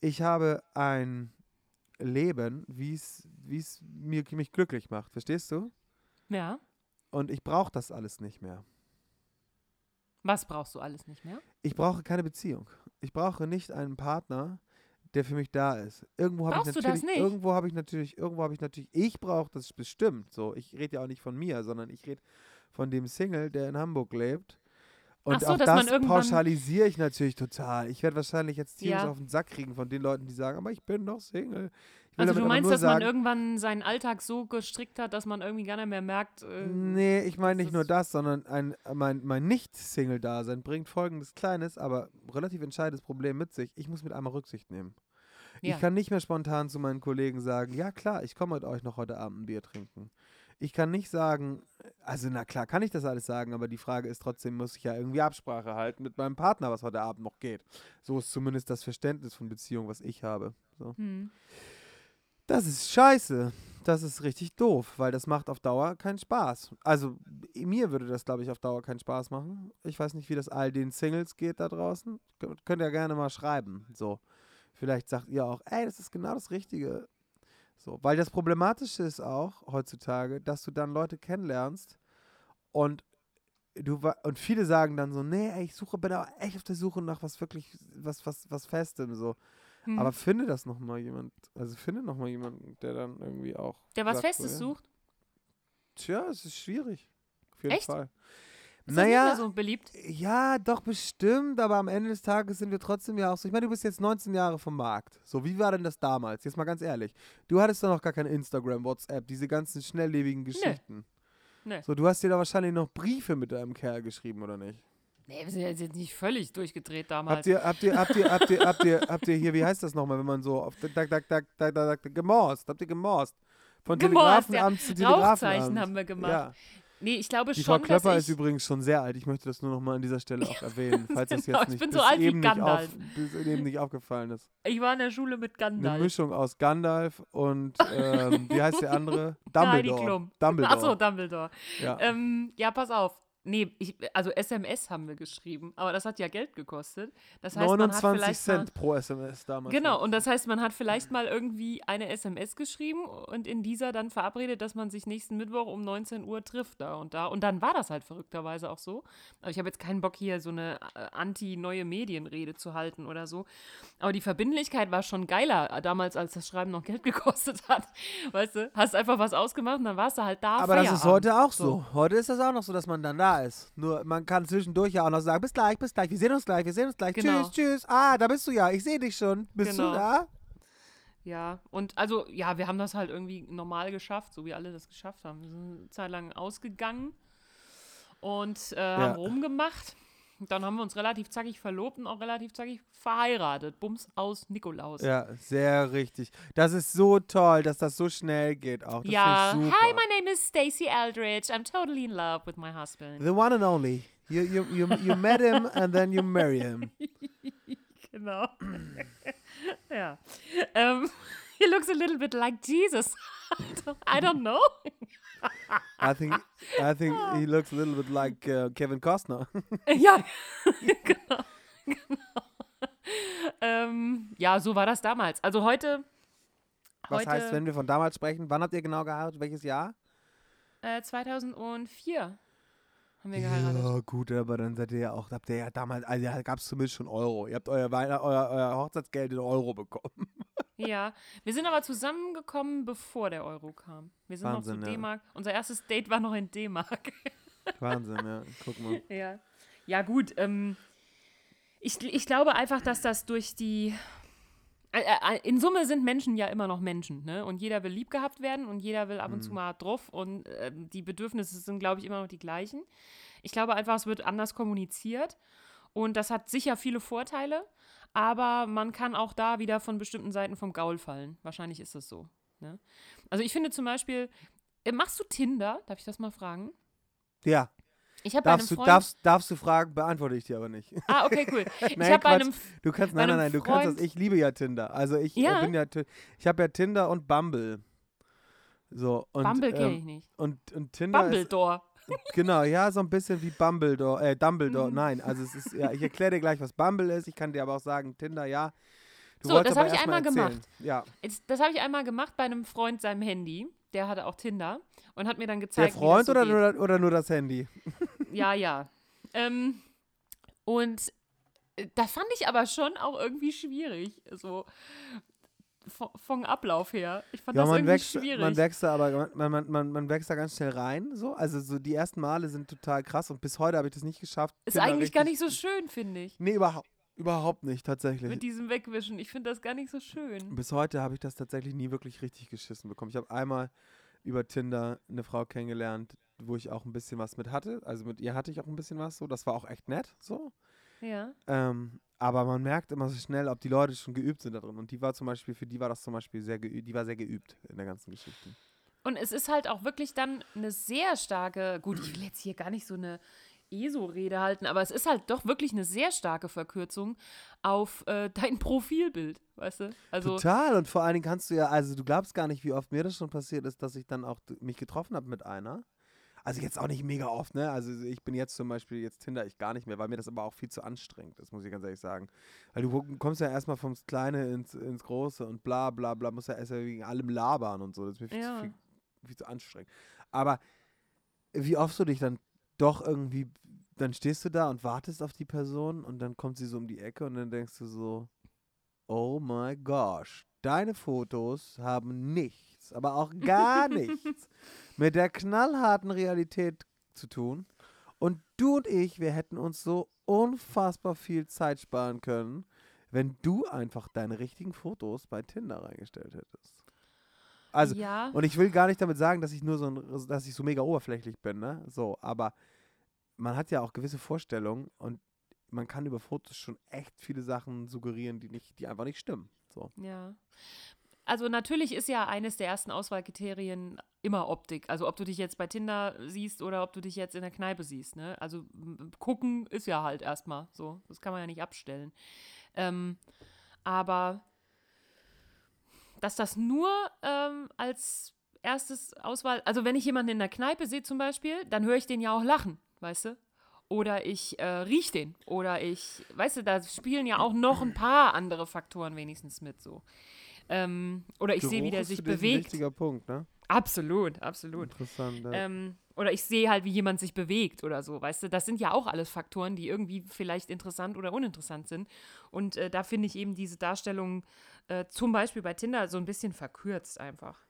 Ich habe ein Leben, wie es mir mich glücklich macht, verstehst du? Ja. Und ich brauche das alles nicht mehr. Was brauchst du alles nicht mehr? Ich brauche keine Beziehung. Ich brauche nicht einen Partner, der für mich da ist. Irgendwo habe ich Brauchst du das natürlich, nicht? irgendwo habe ich natürlich, irgendwo habe ich natürlich, ich brauche das bestimmt. So, ich rede ja auch nicht von mir, sondern ich rede von dem Single, der in Hamburg lebt. Und so, auch man das pauschalisiere ich natürlich total. Ich werde wahrscheinlich jetzt tierisch Ja. auf den Sack kriegen von den Leuten, die sagen, aber ich bin doch Single. Also du meinst, dass man sagen, irgendwann seinen Alltag so gestrickt hat, dass man irgendwie gar nicht mehr merkt. Äh, Nee, ich meine nicht nur das, sondern ein, mein, mein Nicht-Single-Dasein bringt folgendes kleines, aber relativ entscheidendes Problem mit sich. Ich muss mit einmal Rücksicht nehmen. Ja. Ich kann nicht mehr spontan zu meinen Kollegen sagen, ja klar, ich komme mit euch noch heute Abend ein Bier trinken. Ich kann nicht sagen, also na klar kann ich das alles sagen, aber die Frage ist trotzdem, muss ich ja irgendwie Absprache halten mit meinem Partner, was heute Abend noch geht. So ist zumindest das Verständnis von Beziehung, was ich habe. So. hm. Das ist scheiße. Das ist richtig doof, weil das macht auf Dauer keinen Spaß. Also mir würde das, glaube ich, auf Dauer keinen Spaß machen. Ich weiß nicht, wie das all den Singles geht da draußen. Kön- Könnt ihr gerne mal schreiben. So. Vielleicht sagt ihr auch, ey, das ist genau das Richtige. So, weil das Problematische ist auch heutzutage, dass du dann Leute kennenlernst und du und viele sagen dann so, nee, ey, ich suche, bin aber echt auf der Suche nach was wirklich, was, was, was Festem. So. Hm. Aber finde das noch mal jemand, also finde noch mal jemanden, der dann irgendwie auch. Der was sagt Festes so, ja. sucht? Tja, es ist schwierig. Auf jeden Echt? Fall. Ist das nicht naja, mehr so beliebt? ja, doch bestimmt, aber am Ende des Tages sind wir trotzdem ja auch so. Ich meine, du bist jetzt 19 Jahre vom Markt. So, wie war denn das damals? Jetzt mal ganz ehrlich. Du hattest doch noch gar kein Instagram, WhatsApp, diese ganzen schnelllebigen Geschichten. Nee. So, du hast dir da wahrscheinlich noch Briefe mit deinem Kerl geschrieben, oder nicht? Nee, wir sind jetzt nicht völlig durchgedreht damals. Habt ihr, habt ihr, habt ihr, habt ihr, habt ihr, habt ihr hier, wie heißt das nochmal, wenn man so auf tak, tak, tak, tak, tak, tak, gemorst? Habt ihr gemorst? Von Gemorst, ja. Telegrafenamt zu Telegrafenamt. Rauchzeichen haben wir gemacht. Ja. Nee, ich glaube Die schon, Frau Klöpper dass ist ich... übrigens schon sehr alt. Ich möchte das nur noch mal an dieser Stelle auch erwähnen, falls das Genau, jetzt ich nicht bin bis so alt wie nicht, auf, Gandalf. bis eben nicht aufgefallen ist. Ich war in der Schule mit Eine Gandalf. Mischung aus Gandalf und ähm, wie heißt der andere? Dumbledore. Klum. Dumbledore. Achso, Dumbledore. ja. Ähm, ja, pass auf. Nee, ich, also SMS haben wir geschrieben, aber das hat ja Geld gekostet. Das heißt, man hat 29 vielleicht Cent pro SMS damals. Genau, und das heißt, man hat vielleicht mal irgendwie eine SMS geschrieben und in dieser dann verabredet, dass man sich nächsten Mittwoch um 19 Uhr trifft da und da. Und dann war das halt verrückterweise auch so. Aber ich habe jetzt keinen Bock hier so eine äh, anti-neue Medienrede zu halten oder so. Aber die Verbindlichkeit war schon geiler damals, als das Schreiben noch Geld gekostet hat. Weißt du, hast einfach was ausgemacht und dann warst du halt da. Aber das ist Feierabend. heute auch so. Heute ist das auch noch so, dass man dann da ist. Nur man kann zwischendurch ja auch noch sagen, bis gleich, bis gleich, wir sehen uns gleich, wir sehen uns gleich. Genau. Tschüss, tschüss. Ah, da bist du ja, ich sehe dich schon. Bist Genau. du da? Ja, und also, ja, wir haben das halt irgendwie normal geschafft, so wie alle das geschafft haben. Wir sind eine Zeit lang ausgegangen und äh, Ja. haben rumgemacht. Dann haben wir uns relativ zackig verlobt und auch relativ zackig verheiratet. Bums aus Nikolaus. Ja, sehr richtig. Das ist so toll, dass das so schnell geht auch. Das Ja, hi, my name is Stacey Eldridge. I'm totally in love with my husband. The one and only. You, you, you, you met him and then you marry him. Genau. ja. Ähm, he looks a little bit like Jesus. I don't know. I think I think he looks a little bit like uh, Kevin Costner. Ja, genau. genau. Ähm, ja, so war das damals. Also heute. Was heute heißt, wenn wir von damals sprechen, wann habt ihr genau geheiratet? Welches Jahr? äh, 2004 haben wir geheiratet. Ja, gut, aber dann seid ihr ja auch, habt ihr ja damals, also ja, gab es zumindest schon Euro. Ihr habt euer, Weihn- euer, euer Hochzeitsgeld in Euro bekommen. Ja. wir sind aber zusammengekommen, bevor der Euro kam. Wir sind Wahnsinn, noch zu ja. D-Mark. Unser erstes Date war noch in D-Mark. Wahnsinn, ja. Guck mal. Ja. Ja, gut. Ähm, ich, ich glaube einfach, dass das durch die. Äh, äh, in Summe sind Menschen ja immer noch Menschen, ne? Und jeder will lieb gehabt werden und jeder will ab und zu mal drauf und äh, die Bedürfnisse sind, glaube ich, immer noch die gleichen. Ich glaube einfach, es wird anders kommuniziert und das hat sicher viele Vorteile, aber man kann auch da wieder von bestimmten Seiten vom Gaul fallen. Wahrscheinlich ist das so. Ne? Also ich finde zum Beispiel, äh, machst du Tinder? Darf ich das mal fragen? Ja, Ich habe darfst du, Freund. darfst, darfst du fragen, beantworte ich dir aber nicht. Ah, okay, cool. Ich Nein, habe bei einem Du kannst, nein, nein, einem nein, du kannst das. Freund- Ich liebe ja Tinder. Also ich äh, Ja? bin ja, ich habe ja Tinder und Bumble. So, und, Bumble kenne ähm, ich nicht. und, und Tinder ist, Bumbledore. Genau, ja, so ein bisschen wie Bumbledore, äh, Dumbledore, Mhm. nein, also es ist, ja, ich erkläre dir gleich, was Bumble ist, ich kann dir aber auch sagen, Tinder, ja. Du So, das aber hab ich einmal erzählen. Ja, Jetzt, das habe ich einmal gemacht bei einem Freund seinem Handy. Der hatte auch Tinder und hat mir dann der gezeigt, Freund wie das oder, so nur, oder nur das Handy? Ja, ja. Ähm, und Äh, Das fand ich aber schon auch irgendwie schwierig. So vom Ablauf her. Ich fand Ja, das man irgendwie wächst, schwierig. man wächst da aber, man, man, man, man wächst da ganz schnell rein, so. Also so die ersten Male sind total krass und bis heute habe ich das nicht geschafft. ist Tinder eigentlich gar nicht so schön, finde ich. Nee, überhaupt, überhaupt nicht, tatsächlich. Mit diesem Wegwischen. Ich finde das gar nicht so schön. Bis heute habe ich das tatsächlich nie wirklich richtig geschissen bekommen. Ich habe einmal über Tinder eine Frau kennengelernt, wo ich auch ein bisschen was mit hatte. Also mit ihr hatte ich auch ein bisschen was so. Das war auch echt nett so. Ja. Ähm, aber man merkt immer so schnell, ob die Leute schon geübt sind da drin. Und die war zum Beispiel, für die war das zum Beispiel sehr geübt, die war sehr geübt in der ganzen Geschichte. Und es ist halt auch wirklich dann eine sehr starke, gut, ich will jetzt hier gar nicht so eine ESO-Rede halten, aber es ist halt doch wirklich eine sehr starke Verkürzung auf äh, dein Profilbild, weißt du? Also, Total. Und vor allen Dingen kannst du ja, also du glaubst gar nicht, wie oft mir das schon passiert ist, dass ich dann auch mich getroffen habe mit einer. Also jetzt auch nicht mega oft, ne? Also ich bin jetzt zum Beispiel, jetzt Tinder ich gar nicht mehr, weil mir das aber auch viel zu anstrengend ist, muss ich ganz ehrlich sagen. Weil du kommst ja erstmal vom Kleine ins, ins Große und bla bla bla, musst ja erst ja wegen allem labern und so. Das ist mir viel, Ja. zu, viel, viel zu anstrengend. Aber wie oft du dich dann doch irgendwie, dann stehst du da und wartest auf die Person und dann kommt sie so um die Ecke und dann denkst du so, oh my gosh, deine Fotos haben nichts, aber auch gar nichts mit der knallharten Realität zu tun. Und du und ich, wir hätten uns so unfassbar viel Zeit sparen können, wenn du einfach deine richtigen Fotos bei Tinder reingestellt hättest. Also, ja. und ich will gar nicht damit sagen, dass ich nur so, ein, dass ich so mega oberflächlich bin, ne? So, aber man hat ja auch gewisse Vorstellungen und man kann über Fotos schon echt viele Sachen suggerieren, die nicht, die einfach nicht stimmen. So. Ja. Also natürlich ist ja eines der ersten Auswahlkriterien immer Optik. Also ob du dich jetzt bei Tinder siehst oder ob du dich jetzt in der Kneipe siehst. Ne? Also gucken ist ja halt erstmal so. Das kann man ja nicht abstellen. Ähm, aber dass das nur ähm, als erstes Auswahl, also wenn ich jemanden in der Kneipe sehe zum Beispiel, dann höre ich den ja auch lachen, weißt du? Oder ich äh, riech den. Oder ich, weißt du, da spielen ja auch noch ein paar andere Faktoren wenigstens mit so. Ähm, oder ich sehe, wie der ist sich für dich Ein bewegt. wichtiger Punkt, ne? Absolut, absolut. Interessant. Ja. Ähm, oder ich sehe halt, wie jemand sich bewegt oder so, weißt du? Das sind ja auch alles Faktoren, die irgendwie vielleicht interessant oder uninteressant sind. Und äh, da finde ich eben diese Darstellung äh, zum Beispiel bei Tinder so ein bisschen verkürzt einfach.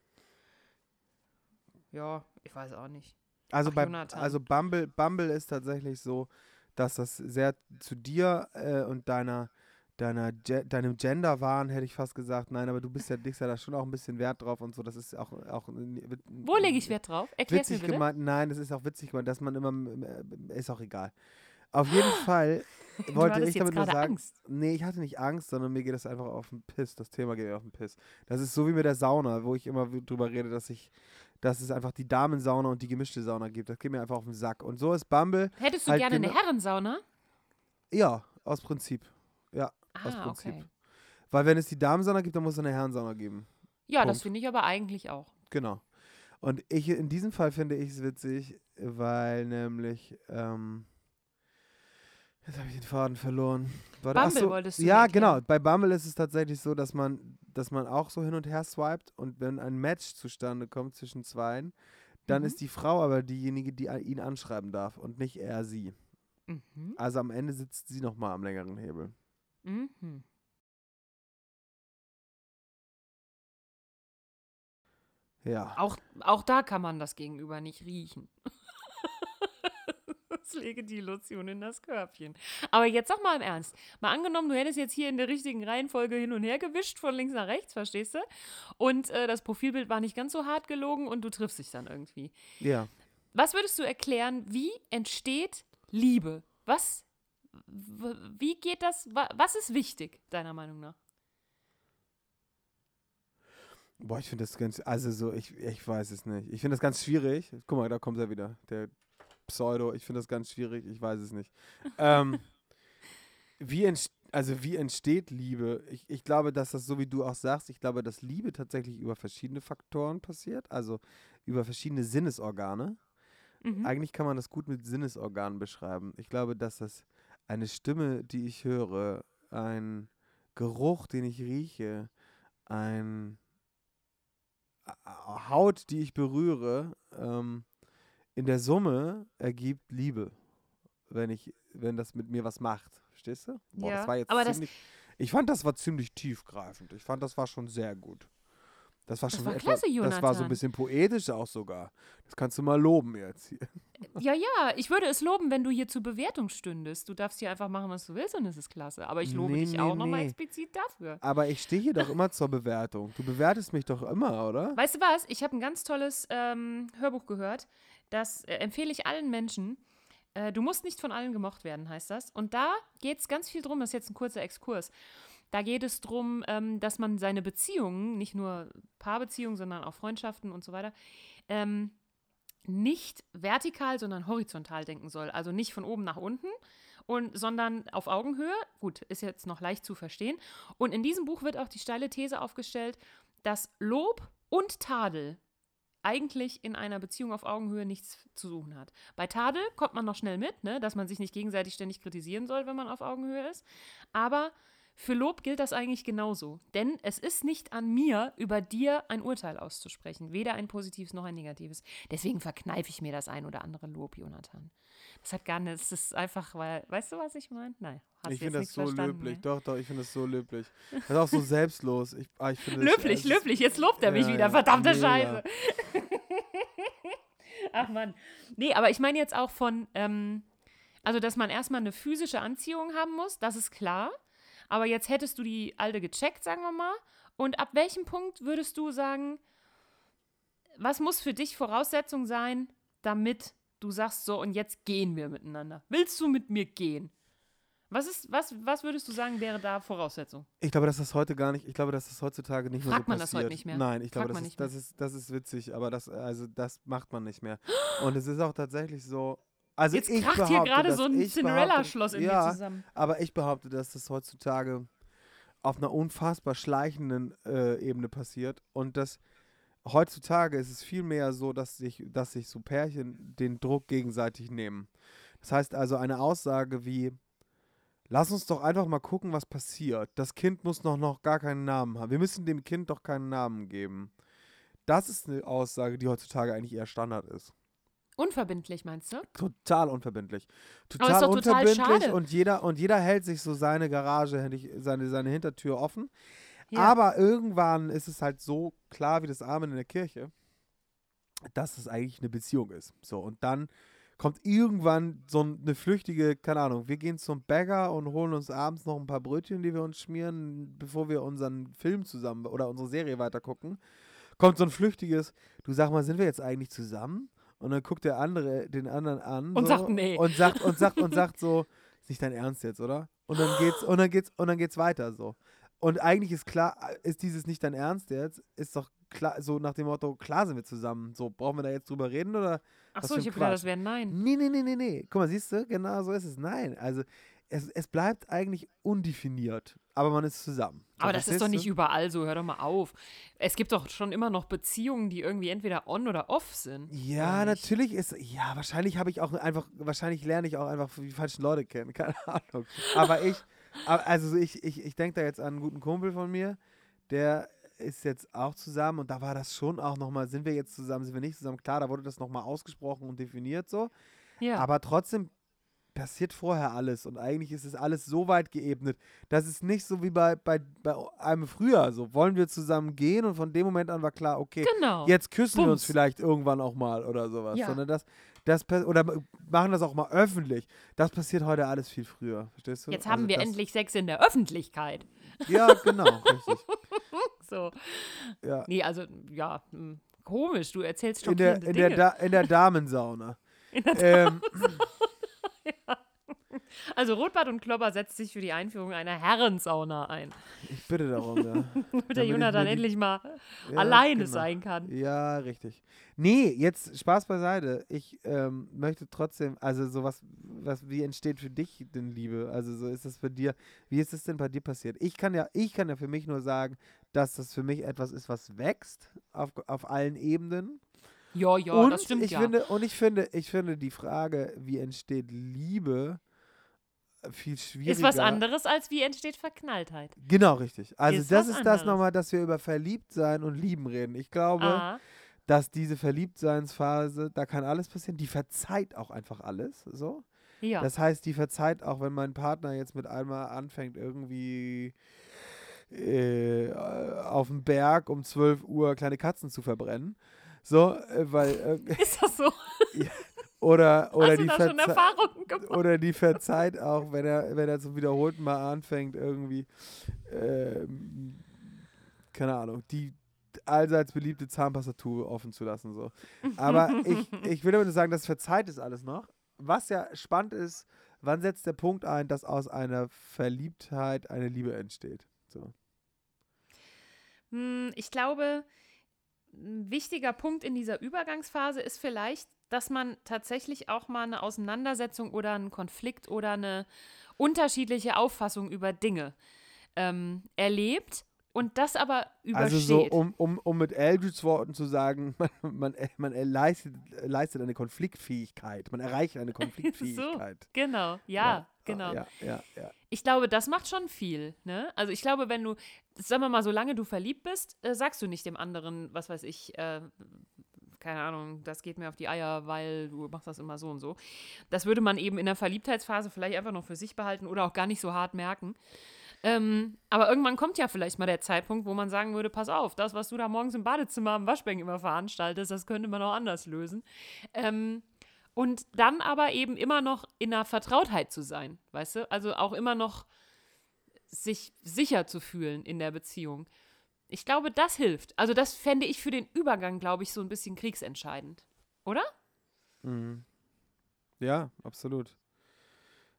Ja, ich weiß auch nicht. Also, Ach, bei, Jonathan. also Bumble, Bumble ist tatsächlich so, dass das sehr zu dir äh, und deiner, deiner Ge deinem Gender waren, hätte ich fast gesagt. Nein, aber du bist ja, legst ja da schon auch ein bisschen Wert drauf und so. Das ist auch. auch Wo lege ich Wert drauf? Erklär's mir Witzig bitte. gemeint, nein, das ist auch witzig gemeint, dass man immer, äh, ist auch egal. Auf jeden Fall wollte ich damit nur sagen, Angst. nee, ich hatte nicht Angst, sondern mir geht das einfach auf den Piss. Das Thema geht mir auf den Piss. Das ist so wie mit der Sauna, wo ich immer drüber rede, dass ich, dass es einfach die Damensauna und die gemischte Sauna gibt. Das geht mir einfach auf den Sack. Und so ist Bumble, Hättest du halt gerne eine Herrensauna? ja, aus Prinzip. Ja, aus Ah, Prinzip. okay. Weil wenn es die Damensauna gibt, dann muss es eine Herrensauna geben. Ja, das Punkt. finde ich aber eigentlich auch. Genau. Und ich in diesem Fall finde ich es witzig, weil nämlich, ähm, jetzt habe ich den Faden verloren. Ach Bumble so, wolltest du Ja, genau. Bei Bumble ist es tatsächlich so, dass man, dass man auch so hin und her swiped und wenn ein Match zustande kommt zwischen zweien, dann Mhm. ist die Frau aber diejenige, die ihn anschreiben darf und nicht er sie. Mhm. Also am Ende sitzt sie nochmal am längeren Hebel. Mhm. Ja. Auch, auch da kann man das Gegenüber nicht riechen. das lege die Lotion in das Körbchen. Aber jetzt sag mal im Ernst. Mal angenommen, du hättest jetzt hier in der richtigen Reihenfolge hin und her gewischt, von links nach rechts, verstehst du? Und äh, das Profilbild war nicht ganz so hart gelogen und du triffst dich dann irgendwie. Ja. Was würdest du erklären, wie entsteht Liebe? Was, wie geht das, wa, was ist wichtig, deiner Meinung nach? Boah, ich finde das ganz, also so, ich, ich weiß es nicht. Ich finde das ganz schwierig. Guck mal, da kommt er wieder, der Pseudo. Ich finde das ganz schwierig, ich weiß es nicht. ähm, wie, also wie entsteht Liebe? Ich, ich glaube, dass das, so wie du auch sagst, ich glaube, dass Liebe tatsächlich über verschiedene Faktoren passiert, also über verschiedene Sinnesorgane. Mhm. Eigentlich kann man das gut mit Sinnesorganen beschreiben. Ich glaube, dass das eine Stimme, die ich höre, ein Geruch, den ich rieche, ein Haut, die ich berühre, ähm, in der Summe ergibt Liebe, wenn ich, wenn das mit mir was macht. Verstehst du? Boah, Ja, das war jetzt aber das- ziemlich, ich fand, das war ziemlich tiefgreifend. Ich fand, das war schon sehr gut. Das war Das schon war etwas, klasse, Das war so ein Jonathan. bisschen poetisch auch sogar. Das kannst du mal loben jetzt hier. Ja, ja, ich würde es loben, wenn du hier zur Bewertung stündest. Du darfst hier einfach machen, was du willst und es ist klasse. Aber ich lobe Nee, dich nee, auch nochmal nee. explizit dafür. Aber ich stehe hier doch immer zur Bewertung. Du bewertest mich doch immer, oder? Weißt du was? Ich habe ein ganz tolles ähm, Hörbuch gehört. Das äh, empfehle ich allen Menschen. Äh, du musst nicht von allen gemocht werden, heißt das. Und da geht es ganz viel drum, das ist jetzt ein kurzer Exkurs. Da geht es darum, ähm, dass man seine Beziehungen, nicht nur Paarbeziehungen, sondern auch Freundschaften und so weiter, ähm, nicht vertikal, sondern horizontal denken soll. Also nicht von oben nach unten, und, sondern auf Augenhöhe. Gut, ist jetzt noch leicht zu verstehen. Und in diesem Buch wird auch die steile These aufgestellt, dass Lob und Tadel eigentlich in einer Beziehung auf Augenhöhe nichts zu suchen hat. Bei Tadel kommt man noch schnell mit, ne, dass man sich nicht gegenseitig ständig kritisieren soll, wenn man auf Augenhöhe ist. Aber für Lob gilt das eigentlich genauso. Denn es ist nicht an mir, über dir ein Urteil auszusprechen. Weder ein positives noch ein negatives. Deswegen verkneife ich mir das ein oder andere Lob, Jonathan. Das hat gar nicht, es ist einfach, weil, weißt du, was ich meine? Nein, hast ich finde das nichts so löblich. ne? Doch, doch, ich finde das so löblich. Das ist auch so selbstlos. Ich, ah, ich das- Löblich, es ist- löblich, jetzt lobt er mich Ja, wieder, ja, verdammte mega. Scheiße. Ach Mann. Nee, aber ich meine jetzt auch von, ähm, also dass man erstmal eine physische Anziehung haben muss, das ist klar. Aber jetzt hättest du die alte gecheckt, sagen wir mal. Und ab welchem Punkt würdest du sagen, was muss für dich Voraussetzung sein, damit du sagst, so und jetzt gehen wir miteinander? Willst du mit mir gehen? Was, ist, was, was würdest du sagen, wäre da Voraussetzung? Ich glaube, dass das heute gar nicht, ich glaube, dass das heutzutage nicht mehr Fragt so man das heute nicht mehr? Nein, ich glaube, Fragt man das, ist, das, ist, das ist witzig, aber das, also das macht man nicht mehr. Und es ist auch tatsächlich so, also Jetzt ich kracht hier gerade so ein Cinderella-Schloss in behaupte- mir ja, zusammen. aber ich behaupte, dass das heutzutage auf einer unfassbar schleichenden äh, Ebene passiert und dass heutzutage ist es viel mehr so, dass sich, dass sich so Pärchen den Druck gegenseitig nehmen. Das heißt also eine Aussage wie, lass uns doch einfach mal gucken, was passiert. Das Kind muss noch, noch gar keinen Namen haben. Wir müssen dem Kind doch keinen Namen geben. Das ist eine Aussage, die heutzutage eigentlich eher Standard ist. Unverbindlich, meinst du? Total unverbindlich. Total total unverbindlich schade. und jeder, und jeder hält sich so seine Garage, seine, seine Hintertür offen. Ja. Aber irgendwann ist es halt so klar wie das Amen in der Kirche, dass es eigentlich eine Beziehung ist. So, und dann kommt irgendwann so eine flüchtige, keine Ahnung, wir gehen zum Bäcker und holen uns abends noch ein paar Brötchen, die wir uns schmieren, bevor wir unseren Film zusammen oder unsere Serie weitergucken. Kommt so ein flüchtiges, du sag mal, sind wir jetzt eigentlich zusammen? Und dann guckt der andere den anderen an Und so, sagt, nee. und sagt und sagt und sagt so, ist nicht dein Ernst jetzt, oder? Und dann geht's und dann geht's und dann geht's weiter so. Und eigentlich ist klar, ist dieses nicht dein Ernst jetzt, ist doch klar, so nach dem Motto, klar sind wir zusammen. So, brauchen wir da jetzt drüber reden oder? Ach so, ich habe gedacht, das wäre ein Nein. Nee, nee, nee, nee, nee. Guck mal, siehst du, genau so ist es. Nein, also es, es bleibt eigentlich undefiniert, aber man ist zusammen. Aber das ist verstehst doch nicht überall so, hör doch mal auf. Es gibt doch schon immer noch Beziehungen, die irgendwie entweder on oder off sind. Ja, natürlich ist, ja, wahrscheinlich habe ich auch einfach, wahrscheinlich lerne ich auch einfach die falschen Leute kennen, keine Ahnung. Aber ich, also ich, ich, ich denke da jetzt an einen guten Kumpel von mir, der ist jetzt auch zusammen und da war das schon auch nochmal, sind wir jetzt zusammen, sind wir nicht zusammen, klar, da wurde das nochmal ausgesprochen und definiert so, Ja. aber trotzdem passiert vorher alles und eigentlich ist es alles so weit geebnet, dass es nicht so wie bei, bei, bei einem früher so, wollen wir zusammen gehen und von dem Moment an war klar, okay, genau. jetzt küssen wir uns Bums. vielleicht irgendwann auch mal oder sowas. Ja. Sondern das, das oder ma- machen das auch mal öffentlich. Das passiert heute alles viel früher. Verstehst du? Jetzt Also haben wir das, endlich Sex in der Öffentlichkeit. Ja, genau, richtig. So. Ja. Nee, also, ja, hm, komisch, du erzählst In der, schockierende in, der da in der Damensauna. In der ähm, also Rotbart und Klopper setzt sich für die Einführung einer Herrensauna ein, ich bitte darum, ja. damit der mir die- endlich mal ja alleine genau. sein kann. Ja, richtig. Nee, jetzt Spaß beiseite. Ich ähm, möchte trotzdem, also sowas, was, wie entsteht für dich denn Liebe? Also so ist das für dir, wie ist es denn bei dir passiert? Ich kann ja, ich kann ja für mich nur sagen, dass das für mich etwas ist, was wächst auf, auf allen Ebenen. Ja, ja, und das stimmt ich ja. finde, und ich finde, ich finde die Frage, wie entsteht Liebe, äh, viel schwieriger. Ist was anderes, als wie entsteht Verknalltheit. Genau, richtig. Also Ist das ist das anderes. nochmal, dass wir über Verliebtsein und Lieben reden. Ich glaube, Ah, dass diese Verliebtseinsphase, da kann alles passieren, die verzeiht auch einfach alles, so. Ja. Das heißt, die verzeiht auch, wenn mein Partner jetzt mit einmal anfängt, irgendwie äh, auf dem Berg um 12 Uhr kleine Katzen zu verbrennen. So, äh, weil. Äh, Ist das so? oder, oder, Hast die schon oder die verzeiht auch, wenn er, wenn er zum wiederholten Mal anfängt, irgendwie, ähm, keine Ahnung, die allseits beliebte Zahnpastatube offen zu lassen. So. Aber ich, ich will nur sagen, das verzeiht ist alles noch. Was ja spannend ist, wann setzt der Punkt ein, dass aus einer Verliebtheit eine Liebe entsteht? So. Hm, Ich glaube, ein wichtiger Punkt in dieser Übergangsphase ist vielleicht, dass man tatsächlich auch mal eine Auseinandersetzung oder einen Konflikt oder eine unterschiedliche Auffassung über Dinge ähm, erlebt und das aber übersteht. Also so, um, um, um mit Eldridge Worten zu sagen, man, man, man leistet, leistet eine Konfliktfähigkeit, man erreicht eine Konfliktfähigkeit. Genau, ja, genau. Ja, ja, ja. Ich glaube, das macht schon viel. Ne? Also ich glaube, wenn du, sagen wir mal, solange du verliebt bist, äh, sagst du nicht dem anderen, was weiß ich, äh, keine Ahnung, das geht mir auf die Eier, weil du machst das immer so und so. Das würde man eben in der Verliebtheitsphase vielleicht einfach noch für sich behalten oder auch gar nicht so hart merken. Ähm, aber irgendwann kommt ja vielleicht mal der Zeitpunkt, wo man sagen würde, pass auf, das, was du da morgens im Badezimmer am Waschbecken immer veranstaltest, das könnte man auch anders lösen. Ähm, und dann aber eben immer noch in einer Vertrautheit zu sein, weißt du? Also auch immer noch sich sicher zu fühlen in der Beziehung. Ich glaube, das hilft. Also das fände ich für den Übergang, glaube ich, so ein bisschen kriegsentscheidend. Oder? Mhm. Ja, absolut.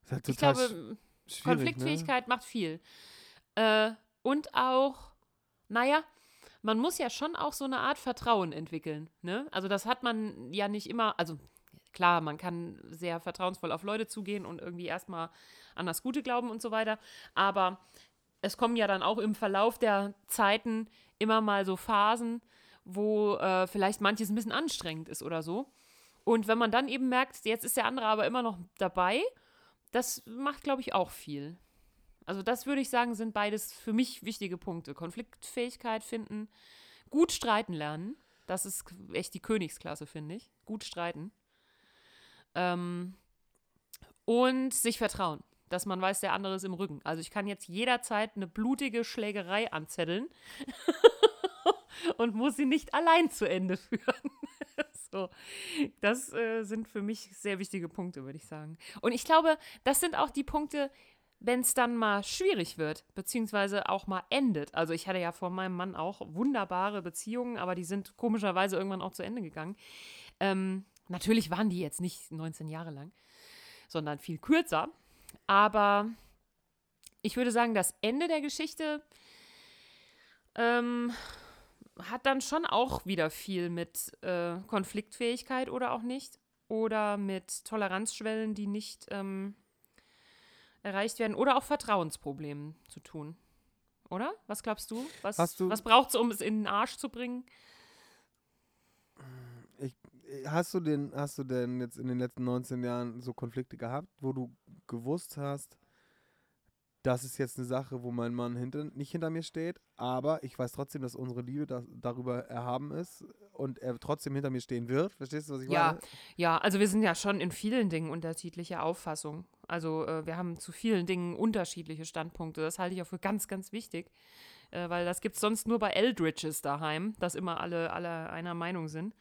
Halt Ich glaube, schwierig, Konfliktfähigkeit macht viel. Äh, und auch, naja, man muss ja schon auch so eine Art Vertrauen entwickeln. Ne? Also das hat man ja nicht immer, also klar, man kann sehr vertrauensvoll auf Leute zugehen und irgendwie erstmal an das Gute glauben und so weiter. Aber es kommen ja dann auch im Verlauf der Zeiten immer mal so Phasen, wo äh, vielleicht manches ein bisschen anstrengend ist oder so. Und wenn man dann eben merkt, jetzt ist der andere aber immer noch dabei, das macht, glaube ich, auch viel. Also das würde ich sagen, sind beides für mich wichtige Punkte. Konfliktfähigkeit finden, gut streiten lernen. Das ist echt die Königsklasse, finde ich. Gut streiten. Ähm, und sich vertrauen, dass man weiß, der andere ist im Rücken. Also ich kann jetzt jederzeit eine blutige Schlägerei anzetteln und muss sie nicht allein zu Ende führen. so. Das äh, sind für mich sehr wichtige Punkte, würde ich sagen. Und ich glaube, das sind auch die Punkte, wenn es dann mal schwierig wird, beziehungsweise auch mal endet. Also ich hatte ja vor meinem Mann auch wunderbare Beziehungen, aber die sind komischerweise irgendwann auch zu Ende gegangen. Ähm, natürlich waren die jetzt nicht 19 Jahre lang, sondern viel kürzer. Aber ich würde sagen, das Ende der Geschichte ähm, hat dann schon auch wieder viel mit äh, Konfliktfähigkeit oder auch nicht. Oder mit Toleranzschwellen, die nicht ähm, erreicht werden. Oder auch Vertrauensproblemen zu tun. Oder? Was glaubst du? Was, Hast du- was braucht es, um es in den Arsch zu bringen? Hast, du den, hast du denn jetzt in den letzten 19 Jahren so Konflikte gehabt, wo du gewusst hast, das ist jetzt eine Sache, wo mein Mann hinter, nicht hinter mir steht, aber ich weiß trotzdem, dass unsere Liebe da, darüber erhaben ist und er trotzdem hinter mir stehen wird. Verstehst du, was ich Ja. meine? Ja, also wir sind ja schon in vielen Dingen unterschiedlicher Auffassung. Also äh, wir haben zu vielen Dingen unterschiedliche Standpunkte. Das halte ich auch für ganz, ganz wichtig. Äh, weil das gibt es sonst nur bei Eldridges daheim, dass immer alle, alle einer Meinung sind.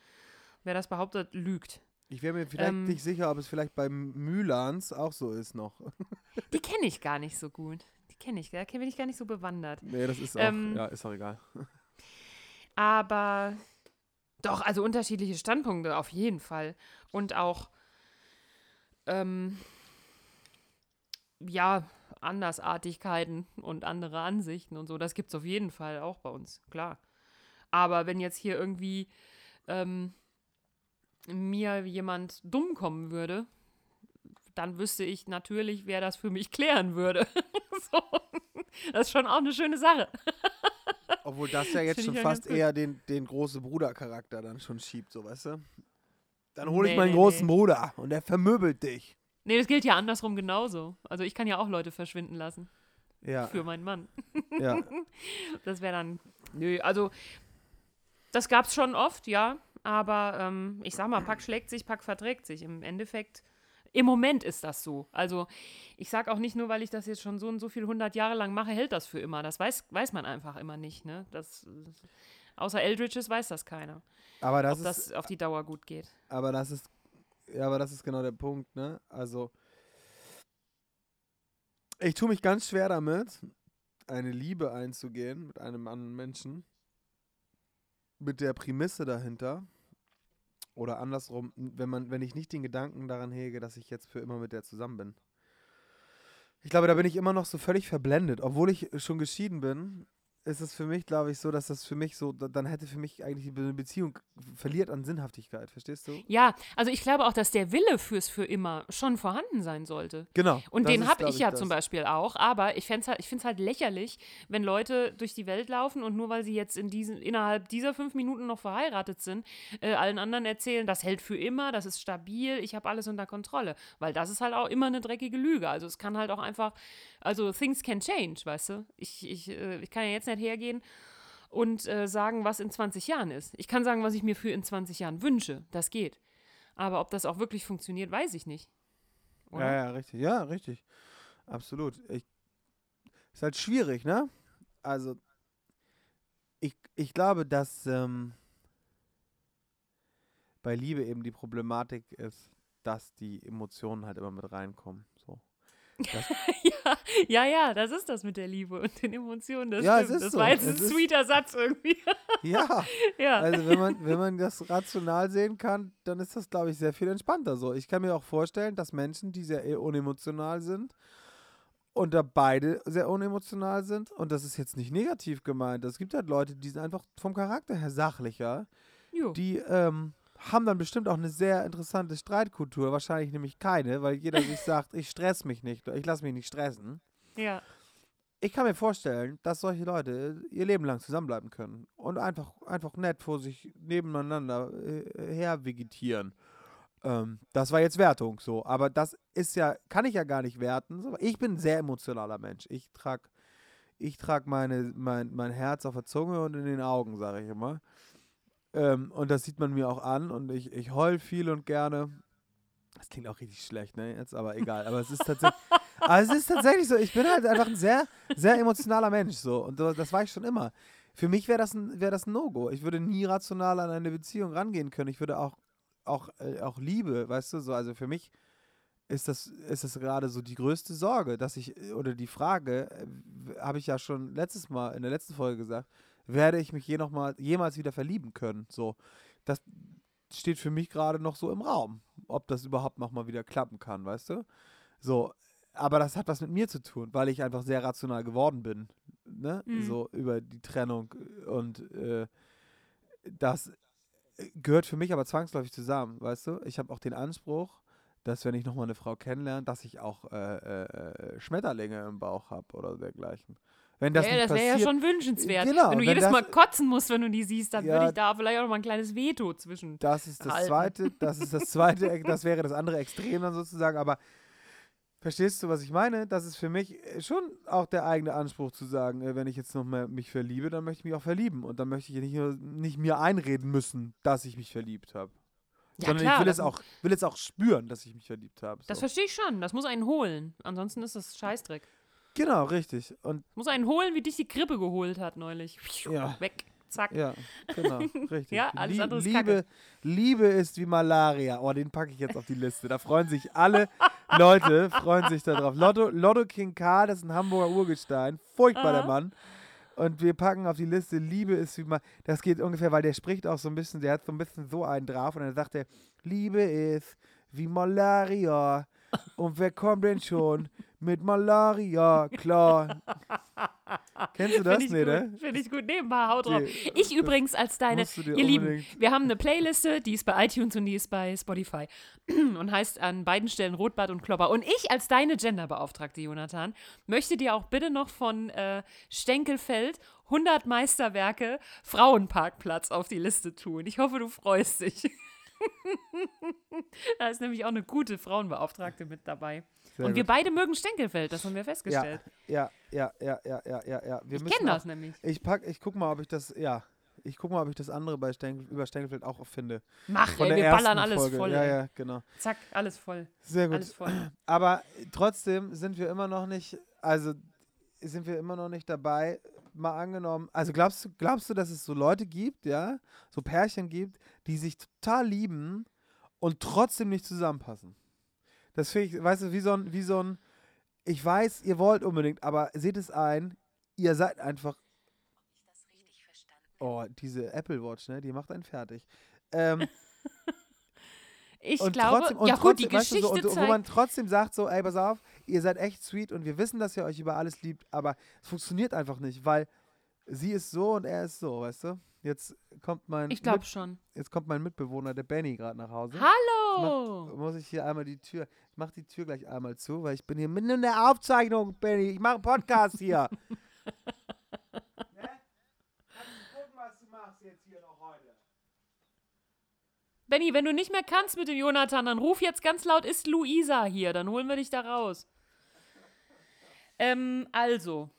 Wer das behauptet, lügt. Ich wäre mir vielleicht Ähm. nicht sicher, ob es vielleicht beim Mülans auch so ist noch. Die kenne ich gar nicht so gut. Die kenne ich, da bin ich gar nicht so bewandert. nee, das ist auch, Ähm. ja, ist auch egal. Aber doch, also unterschiedliche Standpunkte auf jeden Fall. Und auch, ähm, ja, Andersartigkeiten und andere Ansichten und so. Das gibt es auf jeden Fall auch bei uns, klar. Aber wenn jetzt hier irgendwie ähm, mir jemand dumm kommen würde, dann wüsste ich natürlich, wer das für mich klären würde. so. Das ist schon auch eine schöne Sache. Obwohl das ja jetzt Finde schon fast eher den, den große Bruder-Charakter dann schon schiebt, so weißt du? Dann hole ich Nee, meinen nee, großen nee. Bruder und der vermöbelt dich. Nee, das gilt ja andersrum genauso. Also ich kann ja auch Leute verschwinden lassen Ja, für meinen Mann. ja. Das wäre dann. Nö, also das gab's schon oft, ja. Aber ähm, ich sag mal, Pack schlägt sich, Pack verträgt sich. Im Endeffekt Im Moment ist das so. Also ich sage auch nicht nur, weil ich das jetzt schon so und so viel hundert Jahre lang mache, hält das für immer. Das weiß, weiß man einfach immer nicht. Ne? Das, außer Eldridges weiß das keiner. Aber das ob ist, das auf die Dauer gut geht. aber das ist, ja, aber das ist genau der Punkt, ne? Also, ich tue mich ganz schwer damit, eine Liebe einzugehen mit einem anderen Menschen, mit der Prämisse dahinter, oder andersrum, wenn man, wenn ich nicht den Gedanken daran hege, dass ich jetzt für immer mit der zusammen bin. Ich glaube, da bin ich immer noch so völlig verblendet, obwohl ich schon geschieden bin, ist es für mich, glaube ich, so, dass das für mich so, da- dann hätte für mich eigentlich die Be- Beziehung verliert an Sinnhaftigkeit, verstehst du? Ja, also ich glaube auch, dass der Wille fürs für immer schon vorhanden sein sollte. Genau. Und den habe glaub ich ja das. zum Beispiel auch, aber ich, halt, ich finde es halt lächerlich, wenn Leute durch die Welt laufen und nur weil sie jetzt in diesen, innerhalb dieser fünf Minuten noch verheiratet sind, äh, allen anderen erzählen, das hält für immer, das ist stabil, ich habe alles unter Kontrolle. Weil das ist halt auch immer eine dreckige Lüge. Also es kann halt auch einfach, also things can change, weißt du? Ich, ich, äh, ich kann ja jetzt nicht hergehen und äh, sagen, was in 20 Jahren ist. Ich kann sagen, was ich mir für in 20 Jahren wünsche. Das geht. Aber ob das auch wirklich funktioniert, weiß ich nicht. Oder? Ja, ja, richtig. Ja, richtig. Absolut. Ich, ist halt schwierig, ne? Also, ich, ich glaube, dass ähm, bei Liebe eben die Problematik ist, dass die Emotionen halt immer mit reinkommen. Ja, ja, ja, das ist das mit der Liebe und den Emotionen. Das, Ja, es ist das so. war jetzt Es ein sweeter Satz irgendwie. Ja, ja. also wenn man, wenn man das rational sehen kann, dann ist das, glaube ich, sehr viel entspannter so. Ich kann mir auch vorstellen, dass Menschen, die sehr e- unemotional sind, und da beide sehr unemotional sind, und das ist jetzt nicht negativ gemeint, es gibt halt Leute, die sind einfach vom Charakter her sachlicher, jo. die ähm, haben dann bestimmt auch eine sehr interessante Streitkultur, wahrscheinlich nämlich keine, weil jeder sich sagt, ich stress mich nicht, ich lasse mich nicht stressen. ja. Ich kann mir vorstellen, dass solche Leute ihr Leben lang zusammenbleiben können und einfach, einfach nett vor sich nebeneinander äh, her vegetieren. Ähm, das war jetzt Wertung so, aber das ist ja, kann ich ja gar nicht werten. Ich bin ein sehr emotionaler Mensch. Ich trage ich trag meine, mein, mein Herz auf der Zunge und in den Augen, sage ich immer. Ähm, und das sieht man mir auch an und ich, ich heul viel und gerne. Das klingt auch richtig schlecht, ne? Jetzt, aber egal. Aber es ist tatsächlich. aber es ist tatsächlich so, ich bin halt einfach ein sehr, sehr emotionaler Mensch so. Und das war ich schon immer. Für mich wäre das ein, wär das ein No-Go. Ich würde nie rational an eine Beziehung rangehen können. Ich würde auch, auch, äh, auch Liebe, weißt du, so, also für mich ist das, ist das gerade so die größte Sorge, dass ich, oder die Frage, äh, habe ich ja schon letztes Mal, in der letzten Folge gesagt, werde ich mich je noch mal, jemals wieder verlieben können? So, das steht für mich gerade noch so im Raum, ob das überhaupt noch mal wieder klappen kann, weißt du? So, aber das hat was mit mir zu tun, weil ich einfach sehr rational geworden bin, ne? Mhm. So über die Trennung und äh, das äh, gehört für mich aber zwangsläufig zusammen, weißt du? Ich habe auch den Anspruch, dass wenn ich nochmal eine Frau kennenlerne, dass ich auch äh, äh, äh, Schmetterlinge im Bauch habe oder dergleichen. Wenn das ja, nicht das wäre ja schon wünschenswert. Genau, wenn du wenn jedes das- Mal kotzen musst, wenn du die siehst, dann Ja. würde ich da vielleicht auch noch mal ein kleines Veto zwischen. Das ist das halten. zweite, das ist das zweite, das wäre das andere Extrem dann sozusagen, aber verstehst du, was ich meine? Das ist für mich äh, schon auch der eigene Anspruch zu sagen, äh, wenn ich jetzt noch mal mich verliebe, dann möchte ich mich auch verlieben und dann möchte ich nicht, nur, nicht mir einreden müssen, dass ich mich verliebt habe. Ja, sondern klar, ich will das, es auch, will es auch spüren, dass ich mich verliebt habe. das So. verstehe ich schon. Das muss einen holen. Ansonsten ist das Scheißdreck. Genau, richtig. Und Muss einen holen, wie dich die Grippe geholt hat neulich. Ja. Weg. Zack. ja, genau, richtig. Ja, alles andere ist Liebe, Kacke. Liebe ist wie Malaria. Oh, den packe ich jetzt auf die Liste. Da freuen sich alle Leute, freuen sich darauf. Lotto, Lotto King Karl, das ist ein Hamburger Urgestein. Furchtbar, der. Mann. Und wir packen auf die Liste, Liebe ist wie mal, das geht ungefähr, weil der spricht auch so ein bisschen, der hat so ein bisschen so einen drauf und dann sagt er, Liebe ist wie Malaria. Und wer kommt denn schon mit Malaria? Klar. Kennst du das? Finde ich Nee, ne? gut. Finde ich gut. Nebenbei, haut drauf. Nee, Ich übrigens als deine, ihr Lieben, wir haben eine Playliste, die ist bei iTunes und die ist bei Spotify und heißt an beiden Stellen Rotbart und Klopper. Und ich als deine Genderbeauftragte, Jonathan, möchte dir auch bitte noch von äh, Stenkelfeld 100 Meisterwerke Frauenparkplatz auf die Liste tun. Ich hoffe, du freust dich. da ist nämlich auch eine gute Frauenbeauftragte mit dabei. Sehr und wir gut. beide mögen Stenkelfeld, das haben wir festgestellt. ja, ja, ja, ja, ja, ja, ja. Wir ich kenne das nämlich. Ich pack, ich guck mal, ob ich das, ja. Ich gucke mal, ob ich das andere bei Stenkel, über Stenkelfeld auch finde. Mach, Von ey, der wir ballern alles Folge. voll. Ja, ey. ja, genau. Zack, alles voll. Sehr gut. Alles voll. Aber trotzdem sind wir immer noch nicht, also sind wir immer noch nicht dabei, mal angenommen. Also glaubst du, glaubst du, dass es so Leute gibt, ja, so Pärchen gibt, die sich total lieben und trotzdem nicht zusammenpassen? Das finde ich, weißt du, wie so ein, wie so ein, ich weiß, ihr wollt unbedingt, aber seht es ein, ihr seid einfach. Oh, diese Apple Watch, ne, die macht einen fertig. Ähm, Ich glaube, trotzdem, und ja gut, die trotzdem, weißt du, Geschichte so, und, wo zeigt, man trotzdem sagt so, ey, pass auf, ihr seid echt sweet und wir wissen, dass ihr euch über alles liebt, aber es funktioniert einfach nicht, weil sie ist so und er ist so, weißt du? Jetzt kommt mein, ich glaube schon. jetzt kommt mein Mitbewohner, der Benny, gerade nach Hause. Hallo! Muss ich hier einmal die Tür, ich mach die Tür gleich einmal zu, weil ich bin hier mitten in der Aufzeichnung, Benny. Ich mache einen Podcast hier. ne? Kannst du gucken, was du machst jetzt hier noch heute? Benny, wenn du nicht mehr kannst mit dem Jonathan, dann ruf jetzt ganz laut, ist Luisa hier, dann holen wir dich da raus. Ähm, also,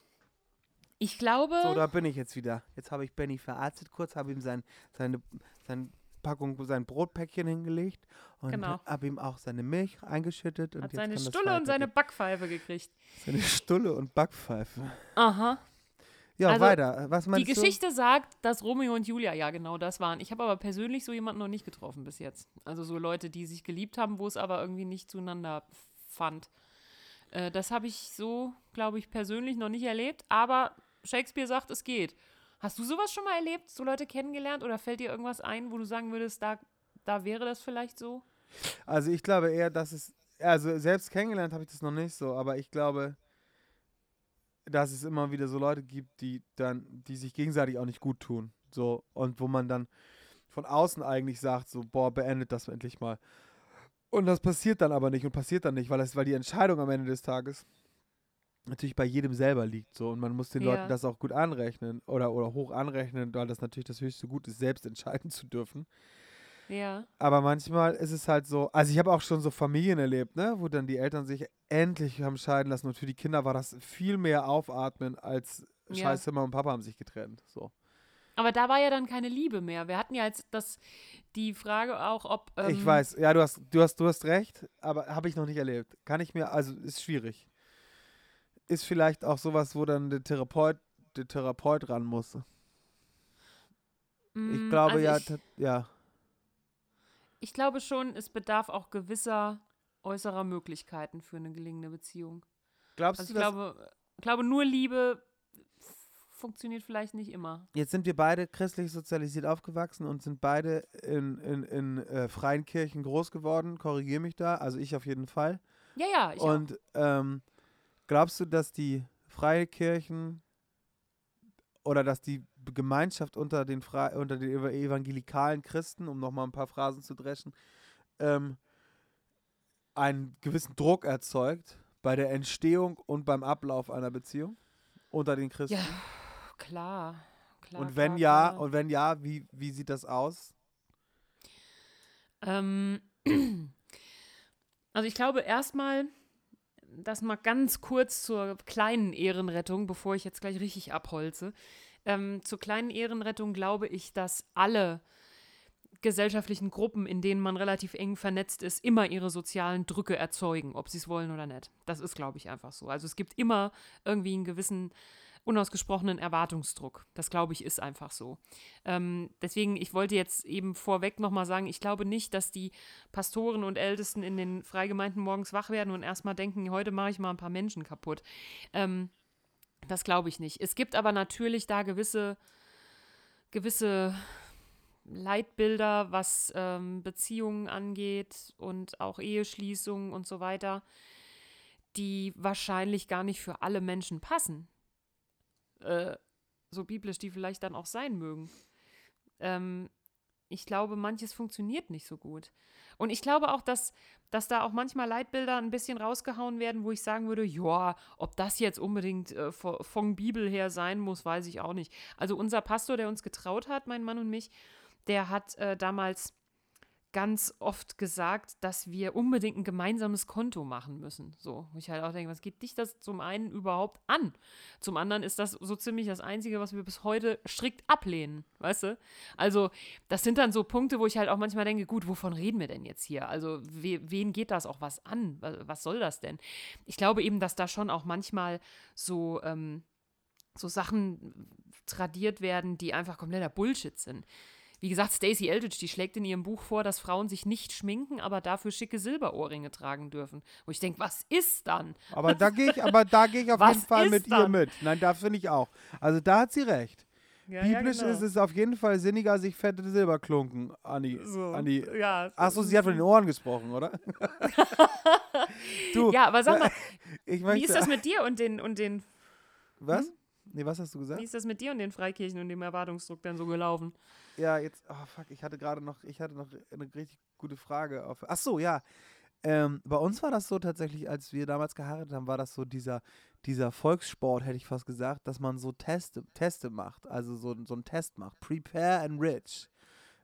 ich glaube, So, da bin ich jetzt wieder. Jetzt habe ich Benny verarztet kurz, habe ihm sein, seine, seine Packung, sein Brotpäckchen hingelegt und Genau. habe ihm auch seine Milch eingeschüttet. Und hat jetzt seine Stulle und seine. Backpfeife gekriegt. seine Stulle und Backpfeife. Aha. Ja, Also, weiter. Was Die meinst Geschichte sagt, dass Romeo und Julia ja genau das waren. Ich habe aber persönlich so jemanden noch nicht getroffen bis jetzt. Also so Leute, die sich geliebt haben, wo es aber irgendwie nicht zueinander fand. Äh, das habe ich so, glaube ich, persönlich noch nicht erlebt. Aber Shakespeare sagt, es geht. Hast du sowas schon mal erlebt, so Leute kennengelernt? Oder fällt dir irgendwas ein, wo du sagen würdest, da, da wäre das vielleicht so? Also ich glaube eher, dass es, also selbst kennengelernt habe ich das noch nicht so, aber ich glaube, dass es immer wieder so Leute gibt, die dann, die sich gegenseitig auch nicht gut tun. So, und wo man dann von außen eigentlich sagt, so, boah, beendet das endlich mal. Und das passiert dann aber nicht und passiert dann nicht, weil, das, weil die Entscheidung am Ende des Tages natürlich bei jedem selber liegt. So, und man muss den Ja. Leuten das auch gut anrechnen oder, oder hoch anrechnen, weil das natürlich das höchste Gut ist, selbst entscheiden zu dürfen. Ja. Aber manchmal ist es halt so, also ich habe auch schon so Familien erlebt, ne, wo dann die Eltern sich endlich haben scheiden lassen und für die Kinder war das viel mehr aufatmen als Ja. Scheiße, Mama und Papa haben sich getrennt. So. Aber da war ja dann keine Liebe mehr. Wir hatten ja jetzt das, die Frage auch, ob. Ähm, ich weiß, ja, du hast, du hast, du hast recht, aber habe ich noch nicht erlebt. Kann ich mir, also ist schwierig. Ist vielleicht auch sowas, wo dann der Therapeut, der Therapeut ran muss. Ich mm, glaube also ja, Ich, ja. ich glaube schon, es bedarf auch gewisser äußerer Möglichkeiten für eine gelingende Beziehung. Glaubst Also du, ich glaube, glaube, nur Liebe funktioniert vielleicht nicht immer. jetzt sind wir beide christlich sozialisiert aufgewachsen und sind beide in, in, in äh, freien Kirchen groß geworden. Korrigiere mich da, also ich auf jeden Fall. Ja, ja, ich auch. Und ähm, glaubst du, dass die Freikirchen oder dass die Gemeinschaft unter den, Fre unter den ev- evangelikalen Christen, um nochmal ein paar Phrasen zu dreschen, ähm, einen gewissen Druck erzeugt bei der Entstehung und beim Ablauf einer Beziehung unter den Christen? Ja, klar. klar und wenn klar, ja, klar. und wenn ja, wie, wie sieht das aus? Ähm, also ich glaube erstmal, das mal ganz kurz zur kleinen Ehrenrettung, bevor ich jetzt gleich richtig abholze. Ähm, zur kleinen Ehrenrettung glaube ich, dass alle gesellschaftlichen Gruppen, in denen man relativ eng vernetzt ist, immer ihre sozialen Drücke erzeugen, ob sie es wollen oder nicht. Das ist, glaube ich, einfach so. Also es gibt immer irgendwie einen gewissen unausgesprochenen Erwartungsdruck. Das, glaube ich, ist einfach so. Ähm, deswegen, ich wollte jetzt eben vorweg nochmal sagen, ich glaube nicht, dass die Pastoren und Ältesten in den Freigemeinden morgens wach werden und erstmal denken, heute mache ich mal ein paar Menschen kaputt. Ähm, das glaube ich nicht. Es gibt aber natürlich da gewisse, gewisse Leitbilder, was ähm, Beziehungen angeht und auch Eheschließungen und so weiter, die wahrscheinlich gar nicht für alle Menschen passen. Äh, so biblisch die vielleicht dann auch sein mögen. Ähm, ich glaube, manches funktioniert nicht so gut. Und ich glaube auch, dass, dass da auch manchmal Leitbilder ein bisschen rausgehauen werden, wo ich sagen würde, ja, ob das jetzt unbedingt äh, vo- von Bibel her sein muss, weiß ich auch nicht. Also unser Pastor, der uns getraut hat, mein Mann und mich, der hat äh, damals ganz oft gesagt, dass wir unbedingt ein gemeinsames Konto machen müssen. So, wo ich halt auch denke, was geht dich das zum einen überhaupt an? Zum anderen ist das so ziemlich das Einzige, was wir bis heute strikt ablehnen, weißt du? Also, das sind dann so Punkte, wo ich halt auch manchmal denke, gut, wovon reden wir denn jetzt hier? Also, we wen geht das auch was an? Was soll das denn? Ich glaube eben, dass da schon auch manchmal so, ähm, so Sachen tradiert werden, die einfach kompletter Bullshit sind. Wie gesagt, Stacey Eldridge, die schlägt in ihrem Buch vor, dass Frauen sich nicht schminken, aber dafür schicke Silberohrringe tragen dürfen. Wo ich denke, was ist dann? Aber da gehe ich, aber da gehe ich auf jeden Fall mit ihr dann? mit. Nein, da finde ich auch. Also da hat sie recht. Ja, Biblisch genau. ist es auf jeden Fall sinniger, sich fette Silberklunken an die. so. An die ja, Achso, sie hat von den Ohren gesprochen, oder? du, ja, aber sag mal, möchte. wie ist das mit dir und den, und den, was? Nee, was hast du gesagt? wie ist das mit dir und den Freikirchen und dem Erwartungsdruck dann so gelaufen? Ja, jetzt, oh fuck, ich hatte gerade noch, ich hatte noch eine richtig gute Frage auf. Ach so, ja. Ähm, bei uns war das so tatsächlich, als wir damals geheiratet haben, war das so dieser, dieser Volkssport, hätte ich fast gesagt, dass man so Teste, Teste macht, also so, so einen Test macht. Prepare and rich.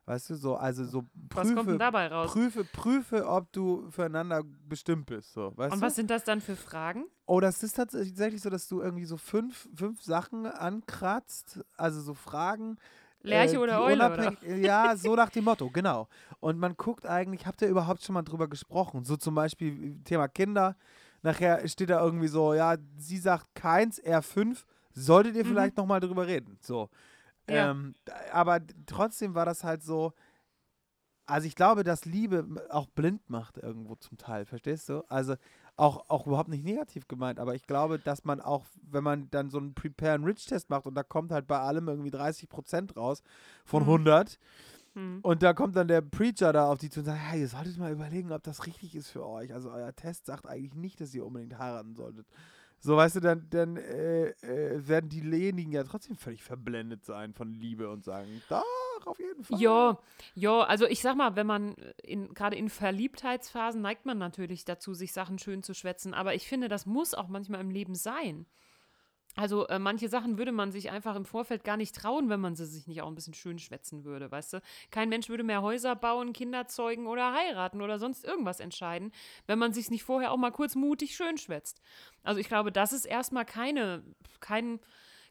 Weißt du, so, also so Was kommt denn prüfe, dabei raus? prüfe, prüfe, ob du füreinander bestimmt bist, so, Und du? was sind das dann für Fragen? Oh, das ist tatsächlich so, dass du irgendwie so fünf, fünf Sachen ankratzt, also so Fragen. Lerche äh, oder Eule, oder? Ja, so nach dem Motto, genau. Und man guckt eigentlich, habt ihr überhaupt schon mal drüber gesprochen? So zum Beispiel Thema Kinder. Nachher steht da irgendwie so, ja, sie sagt keins, er fünf. Solltet ihr Mhm. vielleicht noch mal drüber reden? So. Ja. Ähm, aber trotzdem war das halt so. Also ich glaube, dass Liebe auch blind macht irgendwo zum Teil, verstehst du? Also auch, auch überhaupt nicht negativ gemeint, aber ich glaube, dass man auch, wenn man dann so einen Prepare and Rich Test macht und da kommt halt bei allem irgendwie 30 Prozent raus von Mhm. 100 Hm. und da kommt dann der Preacher da auf die zu und sagt, hey, ihr solltet mal überlegen, ob das richtig ist für euch. Also euer Test sagt eigentlich nicht, dass ihr unbedingt heiraten solltet. So, weißt du, dann, dann äh, äh, werden diejenigen ja trotzdem völlig verblendet sein von Liebe und sagen, doch, auf jeden Fall. Ja, ja, also ich sag mal, wenn man in, gerade in Verliebtheitsphasen neigt man natürlich dazu, sich Sachen schön zu schwätzen, aber ich finde, das muss auch manchmal im Leben sein. Also äh, manche Sachen würde man sich einfach im Vorfeld gar nicht trauen, wenn man sie sich nicht auch ein bisschen schön schwätzen würde, weißt du? Kein Mensch würde mehr Häuser bauen, Kinder zeugen oder heiraten oder sonst irgendwas entscheiden, wenn man sich nicht vorher auch mal kurz mutig schön schwätzt. Also ich glaube, das ist erstmal keine, kein,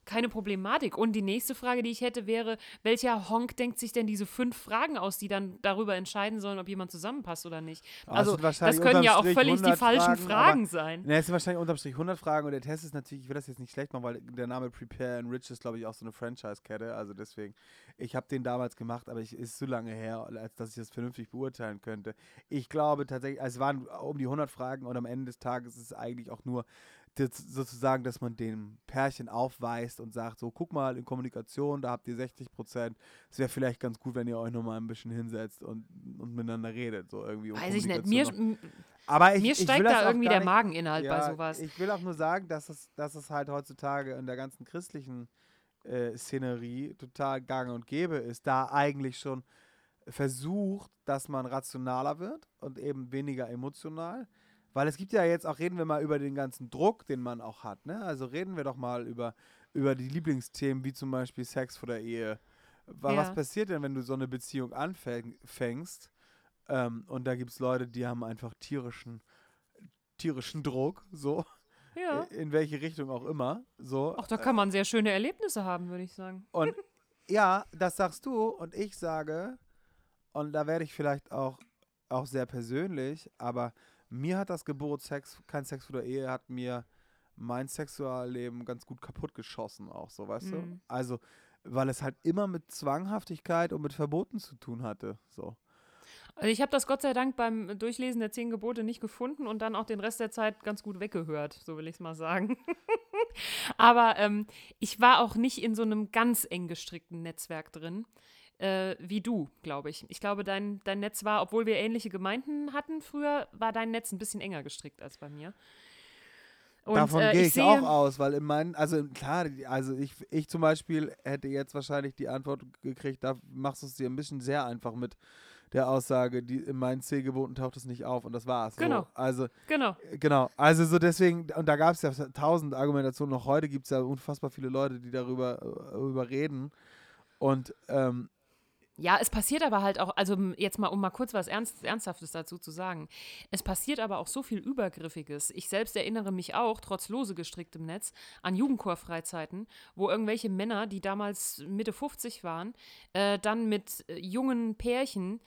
keine Problematik. Und die nächste Frage, die ich hätte, wäre, welcher Honk denkt sich denn diese fünf Fragen aus, die dann darüber entscheiden sollen, ob jemand zusammenpasst oder nicht? Ah, es Also wahrscheinlich das können ja auch völlig die 100 falschen Fragen, Fragen, sein. Ne, es sind wahrscheinlich unterm Strich 100 Fragen und der Test ist natürlich, ich will das jetzt nicht schlecht machen, weil der Name Prepare and Rich ist, glaube ich, auch so eine Franchise-Kette. Also deswegen, ich habe den damals gemacht, aber ich ist so lange her, als dass ich das vernünftig beurteilen könnte. Ich glaube tatsächlich, also es waren um die 100 Fragen und am Ende des Tages ist es eigentlich auch nur das, sozusagen, dass man dem Pärchen aufweist und sagt, so guck mal, in Kommunikation, da habt ihr 60 Prozent. Es wäre vielleicht ganz gut, wenn ihr euch nochmal ein bisschen hinsetzt und, und miteinander redet. So irgendwie um Weiß ich nicht. Mir, aber ich, mir ich steigt das da irgendwie der nicht- Mageninhalt bei ja, sowas. Ich will auch nur sagen, dass es, dass es halt heutzutage in der ganzen christlichen äh, Szenerie total gang und gäbe ist, da eigentlich schon versucht, dass man rationaler wird und eben weniger emotional. Weil es gibt ja jetzt auch, reden wir mal über den ganzen Druck, den man auch hat. Ne? Also reden wir doch mal über, über die Lieblingsthemen, wie zum Beispiel Sex vor der Ehe. Wa- Was Ja. passiert denn, wenn du so eine Beziehung anfängst? Ähm, und da gibt es Leute, die haben einfach tierischen, tierischen Druck, so, ja. in welche Richtung auch immer. So. Auch da kann man sehr schöne Erlebnisse haben, würde ich sagen. Und ja, das sagst du und ich sage, und da werde ich vielleicht auch, auch sehr persönlich, aber mir hat das Gebot Sex, kein Sex vor der Ehe, hat mir mein Sexualleben ganz gut kaputt geschossen, auch so, weißt du? Mhm. Also, weil es halt immer mit Zwanghaftigkeit und mit Verboten zu tun hatte, so. Also ich habe das Gott sei Dank beim Durchlesen der zehn Gebote nicht gefunden und dann auch den Rest der Zeit ganz gut weggehört, so will ich es mal sagen. Aber ähm, ich war auch nicht in so einem ganz eng gestrickten Netzwerk drin, äh, wie du, glaube ich. Ich glaube, dein, dein Netz war, obwohl wir ähnliche Gemeinden hatten früher, war dein Netz ein bisschen enger gestrickt als bei mir. Und, Davon äh, gehe ich ich, auch aus, weil in meinen, also klar, also ich, ich zum Beispiel hätte jetzt wahrscheinlich die Antwort gekriegt, da machst du es dir ein bisschen sehr einfach mit der Aussage, die in meinen zehn Geboten taucht es nicht auf und das war's. Genau. So, also, Genau. äh, genau. Also so deswegen, und da gab es ja tausend Argumentationen, noch heute gibt es ja unfassbar viele Leute, die darüber, äh, darüber reden. Und ähm, Ja, es passiert aber halt auch, also jetzt mal, um mal kurz was Ernst, Ernsthaftes dazu zu sagen. Es passiert aber auch so viel Übergriffiges. Ich selbst erinnere mich auch, trotz lose gestricktem Netz, an Jugendchorfreizeiten, wo irgendwelche Männer, die damals Mitte 50 waren, äh, dann mit äh, jungen Pärchen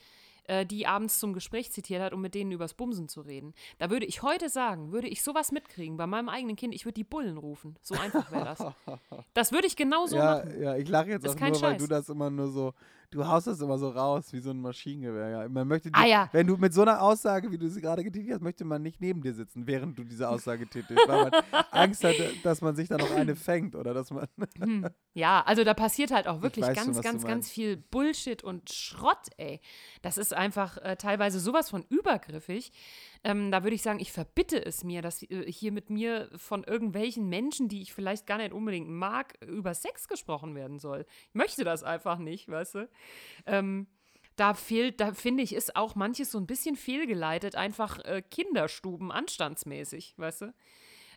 äh, die abends zum Gespräch zitiert hat, um mit denen übers Bumsen zu reden. Da würde ich heute sagen, würde ich sowas mitkriegen bei meinem eigenen Kind, ich würde die Bullen rufen. So einfach wäre das. Das würde ich genauso ja, machen. ja, ich lache jetzt Ist auch nur, weil du Scheiß. das immer nur so, du haust das immer so raus wie so ein Maschinengewehr. Ja. Man möchte Ah ja. wenn du mit so einer Aussage, wie du sie gerade getätigt hast, möchte man nicht neben dir sitzen, während du diese Aussage tätigst, weil man Angst hat, dass man sich da noch eine fängt oder dass man. Hm. Ja, also da passiert halt auch wirklich weiß schon, ganz, ganz, ganz meinst. viel Bullshit und Schrott, ey. Das ist einfach äh, teilweise sowas von übergriffig. Ähm, da würde ich sagen, ich verbitte es mir, dass äh, hier mit mir von irgendwelchen Menschen, die ich vielleicht gar nicht unbedingt mag, über Sex gesprochen werden soll. Ich möchte das einfach nicht, weißt du? Ähm, da fehlt, da finde ich, ist auch manches so ein bisschen fehlgeleitet, einfach äh, Kinderstuben anstandsmäßig, weißt du?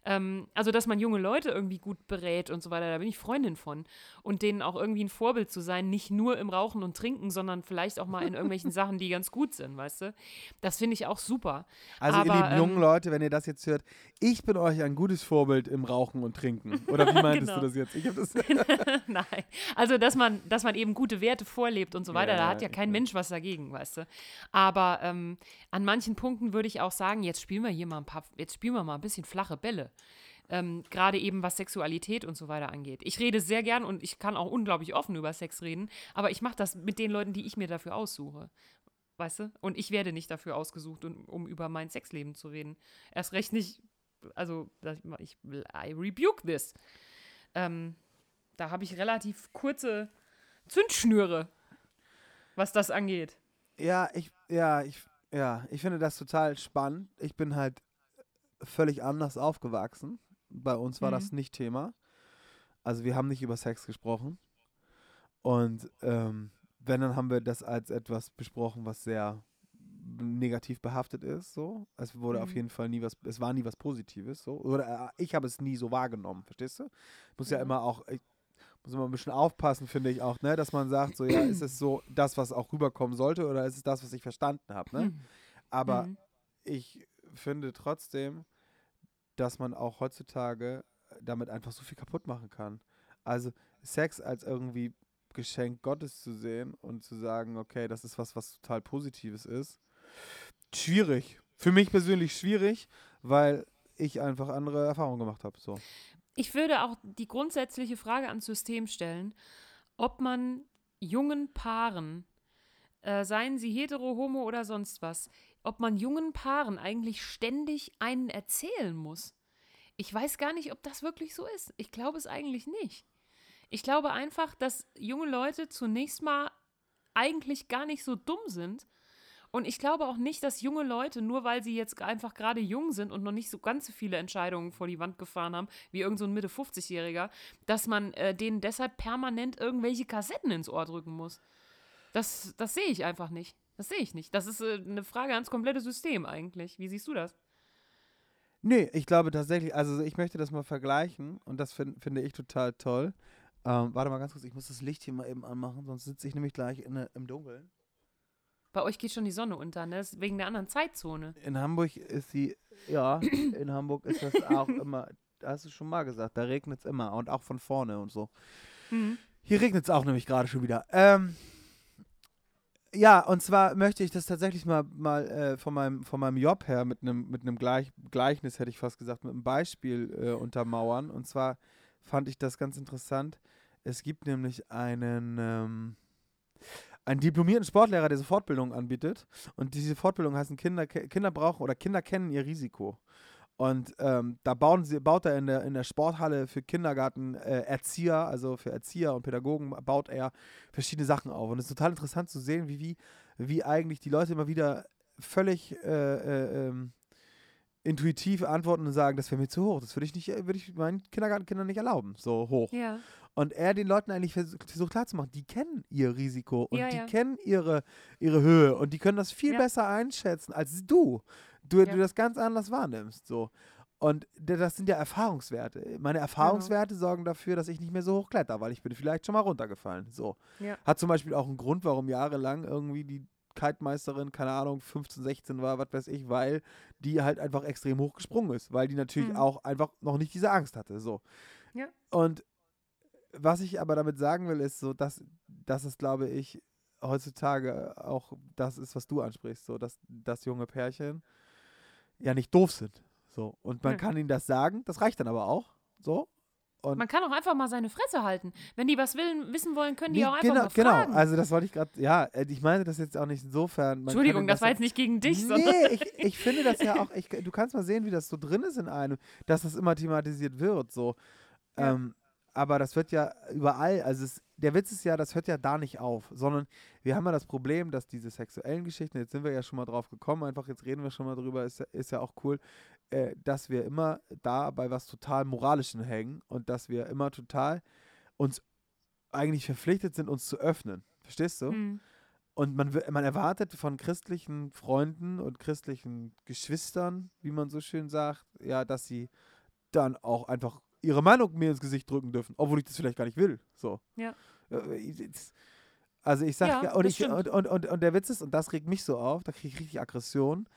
Ähm, also, dass man junge Leute irgendwie gut berät und so weiter, da bin ich Freundin von. Und denen auch irgendwie ein Vorbild zu sein, nicht nur im Rauchen und Trinken, sondern vielleicht auch mal in irgendwelchen Sachen, die ganz gut sind, weißt du? Das finde ich auch super. Also, ihr Aber, lieben jungen ähm, Leute, wenn ihr das jetzt hört, ich bin euch ein gutes Vorbild im Rauchen und Trinken. Oder wie meintest Genau. du das jetzt? Ich das. Nein. Also, dass man, dass man eben gute Werte vorlebt und so weiter, Ja, da hat ja kein. Mensch was dagegen, weißt du. Aber ähm, an manchen Punkten würde ich auch sagen, jetzt spielen wir hier mal ein paar, jetzt spielen wir mal ein bisschen flache Bälle. Ähm, Gerade eben was Sexualität und so weiter angeht. Ich rede sehr gern und ich kann auch unglaublich offen über Sex reden, aber ich mache das mit den Leuten, die ich mir dafür aussuche. Weißt du? Und ich werde nicht dafür ausgesucht, um, um über mein Sexleben zu reden. Erst recht nicht, also ich, I rebuke this. Ähm, da habe ich relativ kurze Zündschnüre, was das angeht. Ja, ich, ja, ich, ja, ich finde das total spannend. Ich bin halt völlig anders aufgewachsen. Bei uns war Mhm. das nicht Thema. Also wir haben nicht über Sex gesprochen. Und ähm, wenn, dann haben wir das als etwas besprochen, was sehr negativ behaftet ist. So, es wurde auf Mhm. jeden Fall nie was, es war nie was Positives. So, oder äh, ich habe es nie so wahrgenommen. Verstehst du? Muss ja, Ja. immer auch, ich muss immer ein bisschen aufpassen, finde ich auch, ne, dass man sagt, so ja, ist es so das, was auch rüberkommen sollte, oder ist es das, was ich verstanden habe, ne? Hm. Aber Mhm. ich finde trotzdem, dass man auch heutzutage damit einfach so viel kaputt machen kann. Also Sex als irgendwie Geschenk Gottes zu sehen und zu sagen, okay, das ist was, was total Positives ist. Schwierig. Für mich persönlich schwierig, weil ich einfach andere Erfahrungen gemacht habe. So. Ich würde auch die grundsätzliche Frage ans System stellen, ob man jungen Paaren, äh, seien sie hetero, homo oder sonst was, ob man jungen Paaren eigentlich ständig einen erzählen muss. Ich weiß gar nicht, ob das wirklich so ist. Ich glaube es eigentlich nicht. Ich glaube einfach, dass junge Leute zunächst mal eigentlich gar nicht so dumm sind. Und ich glaube auch nicht, dass junge Leute, nur weil sie jetzt einfach gerade jung sind und noch nicht so ganz so viele Entscheidungen vor die Wand gefahren haben, wie irgend so ein Mitte 50-Jähriger, dass man äh, denen deshalb permanent irgendwelche Kassetten ins Ohr drücken muss. Das, das sehe ich einfach nicht. Das sehe ich nicht. Das ist äh, eine Frage ans komplette System eigentlich. Wie siehst du das? Nee, ich glaube tatsächlich, also ich möchte das mal vergleichen und das fin finde ich total toll. Ähm, warte mal ganz kurz, ich muss das Licht hier mal eben anmachen, sonst sitze ich nämlich gleich in, der- im Dunkeln. Bei euch geht schon die Sonne unter, ne? Das ist wegen der anderen Zeitzone. In Hamburg ist sie, ja, in Hamburg ist das auch immer, hast du schon mal gesagt, da regnet es immer und auch von vorne und so. Mhm. Hier regnet es auch nämlich gerade schon wieder. Ähm, ja, und zwar möchte ich das tatsächlich mal, mal äh, von, meinem, von meinem Job her mit einem mit Gleich, Gleichnis, hätte ich fast gesagt, mit einem Beispiel äh, untermauern. Und zwar fand ich das ganz interessant. Es gibt nämlich einen, ähm, einen diplomierten Sportlehrer, der so Fortbildungen anbietet. Und diese Fortbildung heißen Kinder, Kinder brauchen oder Kinder kennen ihr Risiko. Und ähm, da bauen sie, baut er in der, in der Sporthalle für Kindergarten äh, Erzieher, also für Erzieher und Pädagogen, baut er verschiedene Sachen auf. Und es ist total interessant zu sehen, wie, wie, wie eigentlich die Leute immer wieder völlig äh, äh, ähm, intuitiv antworten und sagen, das wäre mir zu hoch, das würde ich nicht, würde ich meinen Kindergartenkindern nicht erlauben, so hoch. Ja. Und er den Leuten eigentlich vers versucht klarzumachen, die kennen ihr Risiko und Ja, die ja. kennen ihre, ihre Höhe und die können das viel besser einschätzen als du. Du, Ja. du das ganz anders wahrnimmst. So. Und das sind ja Erfahrungswerte. Meine Erfahrungswerte sorgen dafür, dass ich nicht mehr so hoch kletter, weil ich bin vielleicht schon mal runtergefallen. So. Ja. Hat zum Beispiel auch einen Grund, warum jahrelang irgendwie die Kite-Meisterin, keine Ahnung, 15, 16 war, was weiß ich, weil die halt einfach extrem hoch gesprungen ist, weil die natürlich Mhm. auch einfach noch nicht diese Angst hatte. So. Ja. Und was ich aber damit sagen will, ist so, dass, dass es, glaube ich, heutzutage auch das ist, was du ansprichst, so, dass, dass junge Pärchen ja nicht doof sind. So. Und man Ja. kann ihnen das sagen, das reicht dann aber auch. So. Und Man kann auch einfach mal seine Fresse halten. Wenn die was will, wissen wollen, können die Nee, auch einfach genau, mal genau. fragen. Also das wollte ich gerade, ja, äh, ich meine das jetzt auch nicht insofern. Entschuldigung, kann das war jetzt nicht gegen dich, sondern Nee, ich, ich finde das ja auch, ich, du kannst mal sehen, wie das so drin ist in einem, dass das immer thematisiert wird, so. Ja. Ähm, aber das wird ja überall, also es, der Witz ist ja, das hört ja da nicht auf, sondern wir haben ja das Problem, dass diese sexuellen Geschichten, jetzt sind wir ja schon mal drauf gekommen, einfach jetzt reden wir schon mal drüber, ist, ja- ist ja auch cool, äh, dass wir immer da bei was total Moralischen hängen und dass wir immer total uns eigentlich verpflichtet sind, uns zu öffnen. Verstehst du? Hm. Und man, man erwartet von christlichen Freunden und christlichen Geschwistern, wie man so schön sagt, ja, dass sie dann auch einfach ihre Meinung mir ins Gesicht drücken dürfen, obwohl ich das vielleicht gar nicht will. So. Ja. Äh, jetzt- Also ich sag Ja, ja, und, ich, und, und, und, und der Witz ist, und das regt mich so auf, da kriege ich richtig Aggression.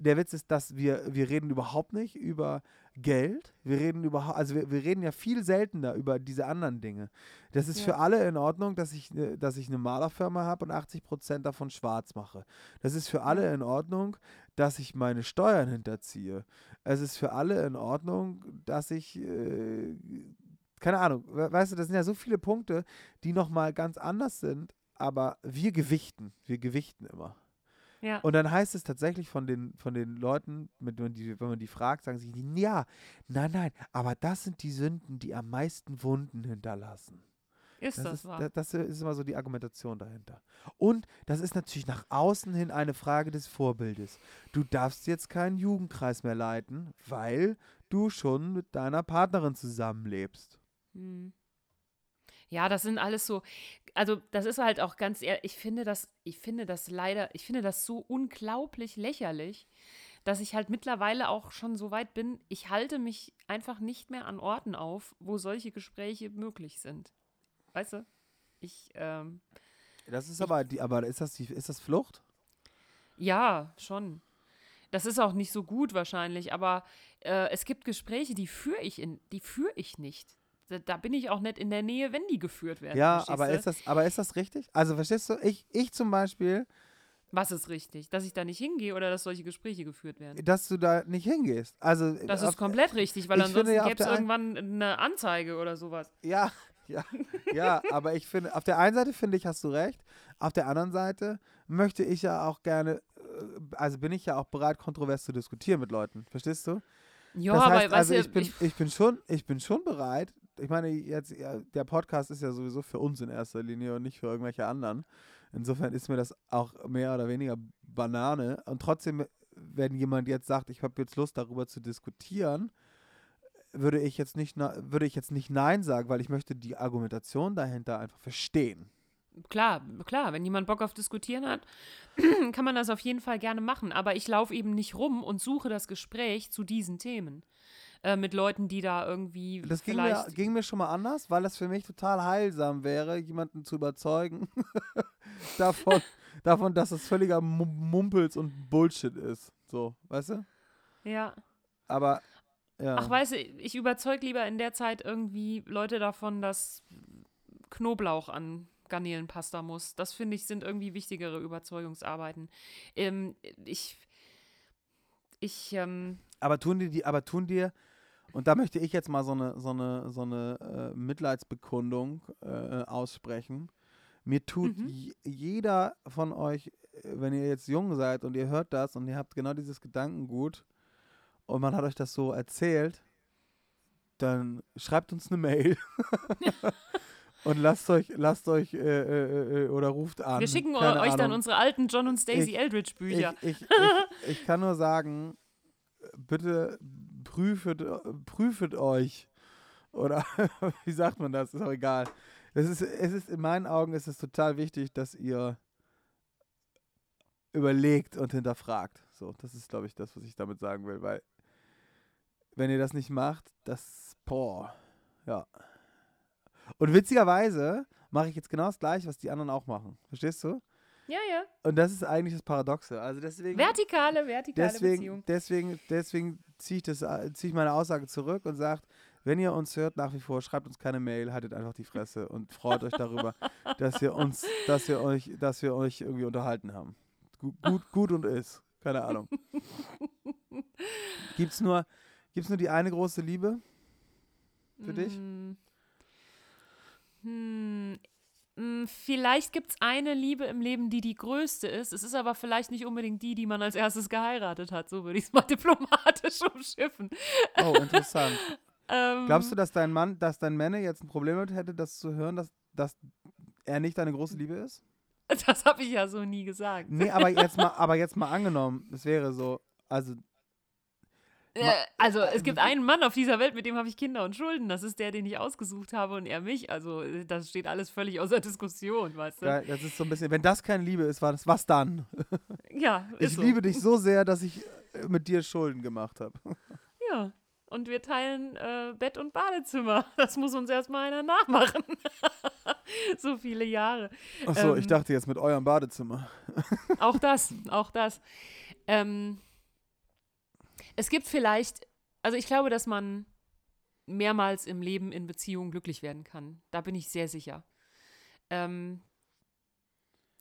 Der Witz ist, dass wir, wir reden überhaupt nicht über Geld. Wir reden überhaupt, also wir, wir reden ja viel seltener über diese anderen Dinge. Das ist Ja. für alle in Ordnung, dass ich, ne- dass ich eine Malerfirma habe und 80% davon schwarz mache. Das ist für alle in Ordnung, dass ich meine Steuern hinterziehe. Es ist für alle in Ordnung, dass ich, äh, keine Ahnung, we- weißt du, das sind ja so viele Punkte, die nochmal ganz anders sind, aber wir gewichten, wir gewichten immer. Ja. Und dann heißt es tatsächlich von den, von den Leuten, mit, wenn, die, wenn man die fragt, sagen sie, ja, nein, nein, aber das sind die Sünden, die am meisten Wunden hinterlassen. Ist das, Das ist, wahr? da- das ist immer so die Argumentation dahinter. Und das ist natürlich nach außen hin eine Frage des Vorbildes. Du darfst jetzt keinen Jugendkreis mehr leiten, weil du schon mit deiner Partnerin zusammenlebst. Hm. Ja, das sind alles so, also das ist halt auch ganz ehrlich, ich finde das, ich finde das leider, ich finde das so unglaublich lächerlich, dass ich halt mittlerweile auch schon so weit bin, ich halte mich einfach nicht mehr an Orten auf, wo solche Gespräche möglich sind. Weißt du? Ich, ähm, Das ist aber die, aber ist das die, ist das Flucht? ja, schon. Das ist auch nicht so gut wahrscheinlich, aber äh, es gibt Gespräche, die führe ich in, die führe ich nicht. Da, da bin ich auch nicht in der Nähe, wenn die geführt werden. Ja, aber ist das, aber ist das richtig? Also verstehst du, ich, ich zum Beispiel, Was ist richtig? Dass ich da nicht hingehe oder dass solche Gespräche geführt werden? dass du da nicht hingehst. Also Das auf- ist komplett richtig, weil ich ansonsten ja gäbe es irgendwann eine Anzeige oder sowas. Ja, ja, ja, aber ich finde, auf der einen Seite finde ich, hast du recht. Auf der anderen Seite möchte ich ja auch gerne, äh, also bin ich ja auch bereit, kontrovers zu diskutieren mit Leuten. Verstehst du? Ja, das aber heißt, weißt also ich bin, ich, bin schon, ich bin schon bereit. Ich meine, jetzt, ja, der Podcast ist ja sowieso für uns in erster Linie und nicht für irgendwelche anderen. Insofern ist mir das auch mehr oder weniger Banane. Und trotzdem, wenn jemand jetzt sagt, ich habe jetzt Lust, darüber zu diskutieren, würde ich jetzt nicht, würde ich jetzt nicht Nein sagen, weil ich möchte die Argumentation dahinter einfach verstehen. klar, klar, wenn jemand Bock auf Diskutieren hat, kann man das auf jeden Fall gerne machen. Aber ich laufe eben nicht rum und suche das Gespräch zu diesen Themen. Äh, mit Leuten, die da irgendwie Das ging mir, ging mir schon mal anders, weil das für mich total heilsam wäre, jemanden zu überzeugen davon, davon, dass es völliger Mu- Mumpels und Bullshit ist. So, weißt du? ja. Aber, ja. Ach, weißt du, ich überzeuge lieber in der Zeit irgendwie Leute davon, dass Knoblauch an Garnelenpasta muss. Das finde ich sind irgendwie wichtigere Überzeugungsarbeiten. Ähm, ich, ich, ähm, aber tun dir die, aber tun dir, und da möchte ich jetzt mal so eine, so eine, so eine äh, Mitleidsbekundung äh, aussprechen. Mir tut Mhm. jeder von euch, äh, wenn ihr jetzt jung seid und ihr hört das und ihr habt genau dieses Gedankengut und man hat euch das so erzählt, dann schreibt uns eine Mail und lasst euch, lasst euch äh, äh, äh, oder ruft an. wir schicken Keine euch dann Ahnung. unsere alten John und Stacey Eldridge Bücher. Ich, ich, ich, ich kann nur sagen, bitte prüfet, prüfet euch. Oder wie sagt man das? Ist auch egal. Es ist, es ist, in meinen Augen ist es total wichtig, dass ihr überlegt und hinterfragt. So, das ist, glaube ich, das, was ich damit sagen will, weil wenn ihr das nicht macht, das, boah, ja. Und witzigerweise mache ich jetzt genau das gleiche, was die anderen auch machen. Verstehst du? Ja, ja. Und das ist eigentlich das Paradoxe. Also deswegen, Vertikale, vertikale deswegen, Beziehung. deswegen, deswegen ziehe ich, das, ziehe ich meine Aussage zurück und sage, wenn ihr uns hört nach wie vor, schreibt uns keine Mail, haltet einfach die Fresse und freut euch darüber, dass wir uns, dass wir euch, dass wir euch irgendwie unterhalten haben. Gut, gut, gut und ist. Keine Ahnung. Gibt's nur, gibt's nur die eine große Liebe für dich? Hm. Hm, Vielleicht gibt es eine Liebe im Leben, die die größte ist. Es ist aber vielleicht nicht unbedingt die, die man als erstes geheiratet hat. So würde ich es mal diplomatisch umschiffen. Oh, interessant. Ähm, Glaubst du, dass dein Mann, dass dein Männer jetzt ein Problem damit hätte, das zu hören, dass, dass er nicht deine große Liebe ist? Das habe ich ja so nie gesagt. Nee, aber jetzt mal, aber jetzt mal angenommen, es wäre so, also Äh, also es gibt einen Mann auf dieser Welt, mit dem habe ich Kinder und Schulden. Das ist der, den ich ausgesucht habe und er mich. Also äh, das steht alles völlig außer Diskussion, weißt du? geil, das ist so ein bisschen, wenn das keine Liebe ist, war das was dann? Ja, ist Ich so. liebe dich so sehr, dass ich äh, mit dir Schulden gemacht habe. Ja. Und wir teilen äh, Bett und Badezimmer. Das muss uns erstmal einer nachmachen. so viele Jahre. Achso, ich Ähm. dachte jetzt mit eurem Badezimmer. Auch das, auch das. Ähm, es gibt vielleicht, also ich glaube, dass man mehrmals im Leben in Beziehungen glücklich werden kann. Da bin ich sehr sicher. Ähm,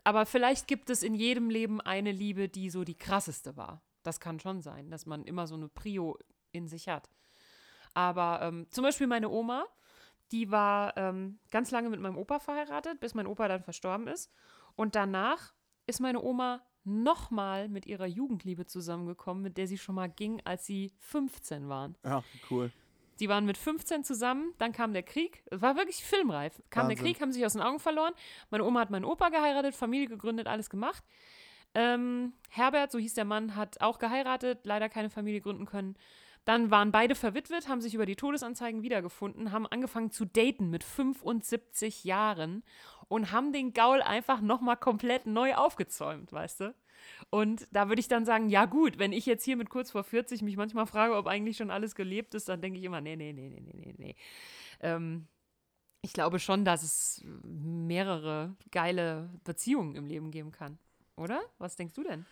aber vielleicht gibt es in jedem Leben eine Liebe, die so die krasseste war. Das kann schon sein, dass man immer so eine Prio in sich hat. Aber ähm, zum Beispiel meine Oma, die war ähm, ganz lange mit meinem Opa verheiratet, bis mein Opa dann verstorben ist. Und danach ist meine Oma nochmal mit ihrer Jugendliebe zusammengekommen, mit der sie schon mal ging, als sie 15 waren. Ja, cool. Die waren mit 15 zusammen, dann kam der Krieg, es war wirklich filmreif. Kam der Wahnsinn. Krieg, haben sich aus den Augen verloren. Meine Oma hat meinen Opa geheiratet, Familie gegründet, alles gemacht. Ähm, Herbert, so hieß der Mann, hat auch geheiratet, leider keine Familie gründen können. Dann waren beide verwitwet, haben sich über die Todesanzeigen wiedergefunden, haben angefangen zu daten mit 75 Jahren und haben den Gaul einfach nochmal komplett neu aufgezäumt, weißt du? Und da würde ich dann sagen, ja gut, wenn ich jetzt hier mit kurz vor 40 mich manchmal frage, ob eigentlich schon alles gelebt ist, dann denke ich immer, nee, nee, nee, nee, nee, nee. Ähm, ich glaube schon, dass es mehrere geile Beziehungen im Leben geben kann. Oder? Was denkst du denn?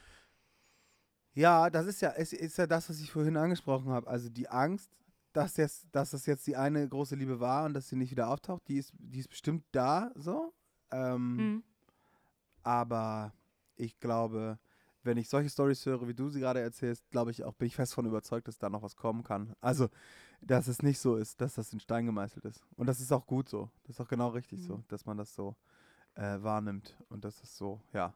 Ja, das ist ja, ist, ist ja das, was ich vorhin angesprochen habe. Also die Angst, dass, jetzt, dass das jetzt die eine große Liebe war und dass sie nicht wieder auftaucht, die ist, die ist bestimmt da, so. Ähm, Hm. Aber ich glaube, wenn ich solche Stories höre, wie du sie gerade erzählst, glaube ich auch, bin ich fest davon überzeugt, dass da noch was kommen kann. Also, dass es nicht so ist, dass das in Stein gemeißelt ist. Und das ist auch gut so. Das ist auch genau richtig so, dass man das so äh, wahrnimmt. Und das ist so, ja.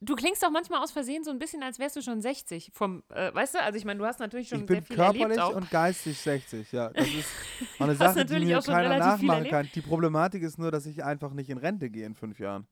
Du klingst auch manchmal aus Versehen so ein bisschen, als wärst du schon 60. Vom, äh, weißt du, also ich meine, du hast natürlich schon ich sehr bin viel körperlich erlebt auch. und geistig 60, ja. Das ist eine Sache, die mir keiner nachmachen kann. Die Problematik ist nur, dass ich einfach nicht in Rente gehe in fünf Jahren.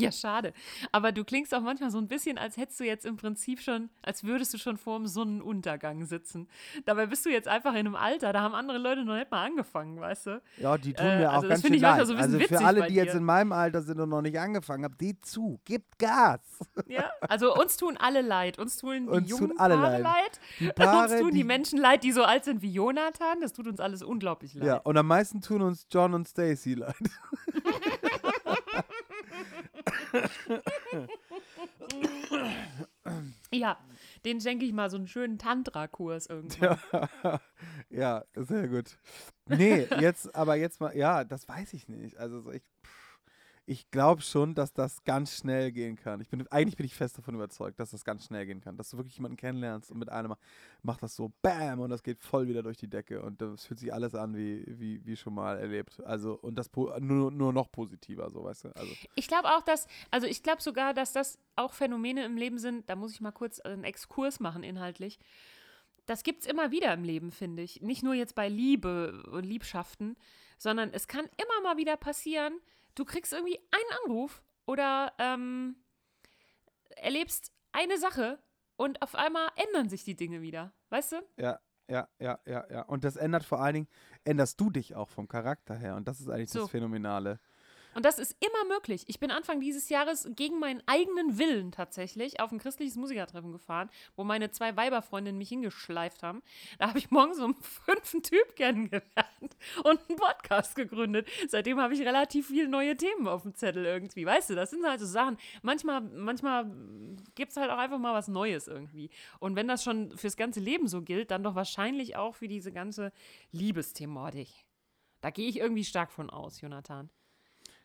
Ja, schade. Aber du klingst auch manchmal so ein bisschen, als hättest du jetzt im Prinzip schon, als würdest du schon vor dem Sonnenuntergang sitzen. Dabei bist du jetzt einfach in einem Alter, da haben andere Leute noch nicht mal angefangen, weißt du? Ja, die tun Äh, mir auch also das ganz schön leid. so also für alle, die jetzt in meinem Alter sind und noch nicht angefangen haben, die zu, gibt Gas. Ja, also uns tun alle leid. Uns tun die Uns jungen tun alle Paare leid. leid. Die uns Paare, tun die, die, Menschen leid, die so alt sind wie Jonathan. Das tut uns alles unglaublich leid. ja, und am meisten tun uns John und Stacy leid. Ja, den schenke ich mal so einen schönen Tantra-Kurs irgendwann. ja, sehr gut. Nee, jetzt, aber jetzt mal, ja, das weiß ich nicht. Also so ich, ich glaube schon, dass das ganz schnell gehen kann. Ich bin, eigentlich bin ich fest davon überzeugt, dass das ganz schnell gehen kann. Dass du wirklich jemanden kennenlernst und mit einem ma- macht das so BAM und das geht voll wieder durch die Decke und das fühlt sich alles an wie, wie, wie schon mal erlebt. Also und das nur, nur noch positiver, so weißt du. Also Ich glaube auch, dass, also ich glaube sogar, dass das auch Phänomene im Leben sind, da muss ich mal kurz einen Exkurs machen inhaltlich. Das gibt es immer wieder im Leben, finde ich. Nicht nur jetzt bei Liebe und Liebschaften, sondern es kann immer mal wieder passieren, du kriegst irgendwie einen Anruf oder ähm, erlebst eine Sache und auf einmal ändern sich die Dinge wieder. Weißt du? Ja, ja, ja, ja, ja. Und das ändert vor allen Dingen, änderst du dich auch vom Charakter her. Und das ist eigentlich So. das Phänomenale. Und das ist immer möglich. Ich bin Anfang dieses Jahres gegen meinen eigenen Willen tatsächlich auf ein christliches Musikertreffen gefahren, wo meine zwei Weiberfreundinnen mich hingeschleift haben. Da habe ich morgens um fünf einen Typ kennengelernt und einen Podcast gegründet. Seitdem habe ich relativ viele neue Themen auf dem Zettel irgendwie. Weißt du, das sind halt so Sachen. Manchmal, manchmal gibt es halt auch einfach mal was Neues irgendwie. Und wenn das schon fürs ganze Leben so gilt, dann doch wahrscheinlich auch für diese ganze Liebesthematik. Da gehe ich irgendwie stark von aus, Jonathan.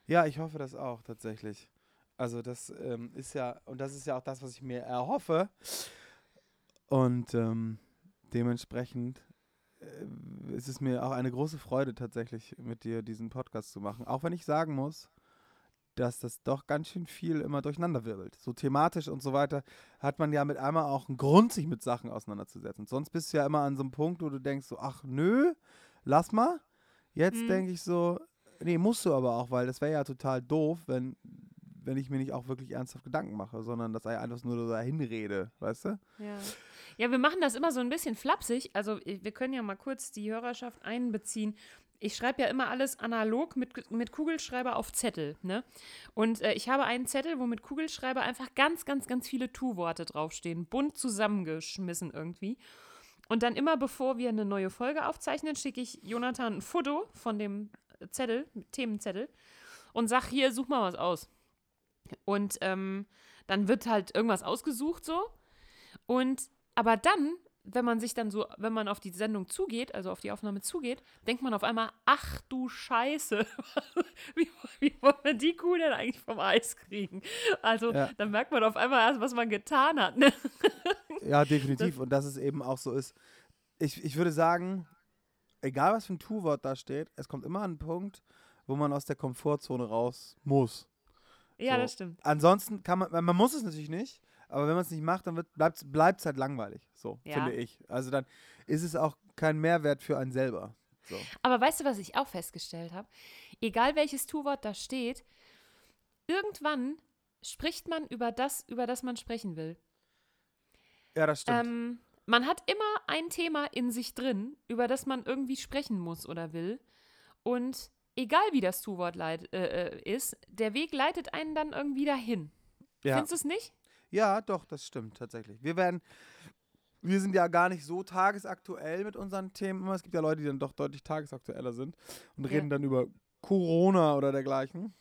Ja, ich hoffe das auch tatsächlich. Also das ähm, ist ja, und das ist ja auch das, was ich mir erhoffe. Und ähm, dementsprechend äh, ist es mir auch eine große Freude tatsächlich mit dir diesen Podcast zu machen. Auch wenn ich sagen muss, dass das doch ganz schön viel immer durcheinander wirbelt. So thematisch und so weiter hat man ja mit einmal auch einen Grund, sich mit Sachen auseinanderzusetzen. Sonst bist du ja immer an so einem Punkt, wo du denkst so, ach nö, lass mal. Jetzt Mhm. denke ich so, nee, musst du aber auch, weil das wäre ja total doof, wenn, wenn ich mir nicht auch wirklich ernsthaft Gedanken mache, sondern dass ich einfach nur dahin rede, weißt du? Ja. ja, wir machen das immer so ein bisschen flapsig. Also wir können ja mal kurz die Hörerschaft einbeziehen. Ich schreibe ja immer alles analog mit, mit Kugelschreiber auf Zettel. Ne? Und äh, ich habe einen Zettel, wo mit Kugelschreiber einfach ganz, ganz, ganz viele Tu-Worte draufstehen. Bunt zusammengeschmissen irgendwie. Und dann immer bevor wir eine neue Folge aufzeichnen, schicke ich Jonathan ein Foto von dem Zettel, Themenzettel, und sag hier, such mal was aus. Und ähm, dann wird halt irgendwas ausgesucht so. Und aber dann, wenn man sich dann so, wenn man auf die Sendung zugeht, also auf die Aufnahme zugeht, denkt man auf einmal, ach du Scheiße, wie, wie wollen wir die Kuh denn eigentlich vom Eis kriegen? Also Ja. dann merkt man auf einmal erst, was man getan hat. Ne? Ja, definitiv. und dass es eben auch so ist. Ich, ich würde sagen, egal was für ein Tu-Wort da steht, es kommt immer an einen Punkt, wo man aus der Komfortzone raus muss. Ja, So. das stimmt. Ansonsten kann man, man muss es natürlich nicht, aber wenn man es nicht macht, dann bleibt es halt langweilig. So, Ja. finde ich. Also dann ist es auch kein Mehrwert für einen selber. So. Aber weißt du, was ich auch festgestellt habe? Egal welches Tu-Wort da steht, irgendwann spricht man über das, über das man sprechen will. Ja, das stimmt. Ähm, man hat immer ein Thema in sich drin, über das man irgendwie sprechen muss oder will. Und egal wie das Tu-Wort leit- äh, äh, ist, der Weg leitet einen dann irgendwie dahin. ja. Findest du es nicht? ja, doch, das stimmt tatsächlich. Wir werden, wir sind ja gar nicht so tagesaktuell mit unseren Themen. Es gibt ja Leute, die dann doch deutlich tagesaktueller sind und Ja. reden dann über Corona oder dergleichen.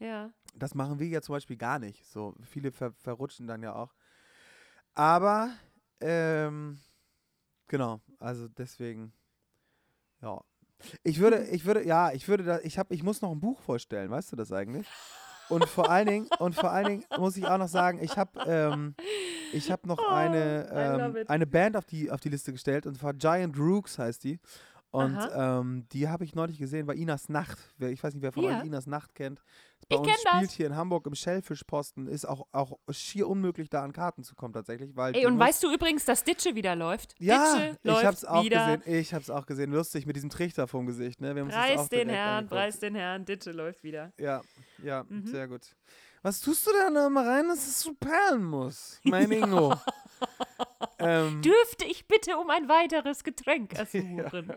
Ja. Das machen wir ja zum Beispiel gar nicht. So, viele ver verrutschen dann ja auch. Aber, ähm, genau, also deswegen, ja. Ich würde, ich würde, ja, ich würde da, ich habe, ich muss noch ein Buch vorstellen, weißt du das eigentlich? Und vor allen Dingen, und vor allen Dingen muss ich auch noch sagen, ich habe, ähm, ich habe noch Oh, eine, ähm, eine Band auf die, auf die Liste gestellt und zwar Giant Rooks heißt die. Und ähm, die habe ich neulich gesehen bei Inas Nacht. Ich weiß nicht, wer von Ja. euch Inas Nacht kennt. Bei Ich uns kenn das. spielt hier in Hamburg im Schellfischposten. Ist auch, auch schier unmöglich, da an Karten zu kommen tatsächlich. Weil Ey, und weißt du übrigens, dass Ditsche wieder läuft? ja, Ditsche ich läuft hab's auch wieder. gesehen. Ich hab's auch gesehen. Lustig mit diesem Trichter vom Gesicht. Ne? Das Preis den Herrn, angeguckt. preis den Herrn, Ditsche läuft wieder. Ja, ja, Mhm. sehr gut. Was tust du da noch mal rein, dass es so perlen muss? Mein Ingo. ähm, Dürfte ich bitte um ein weiteres Getränk ersuchen?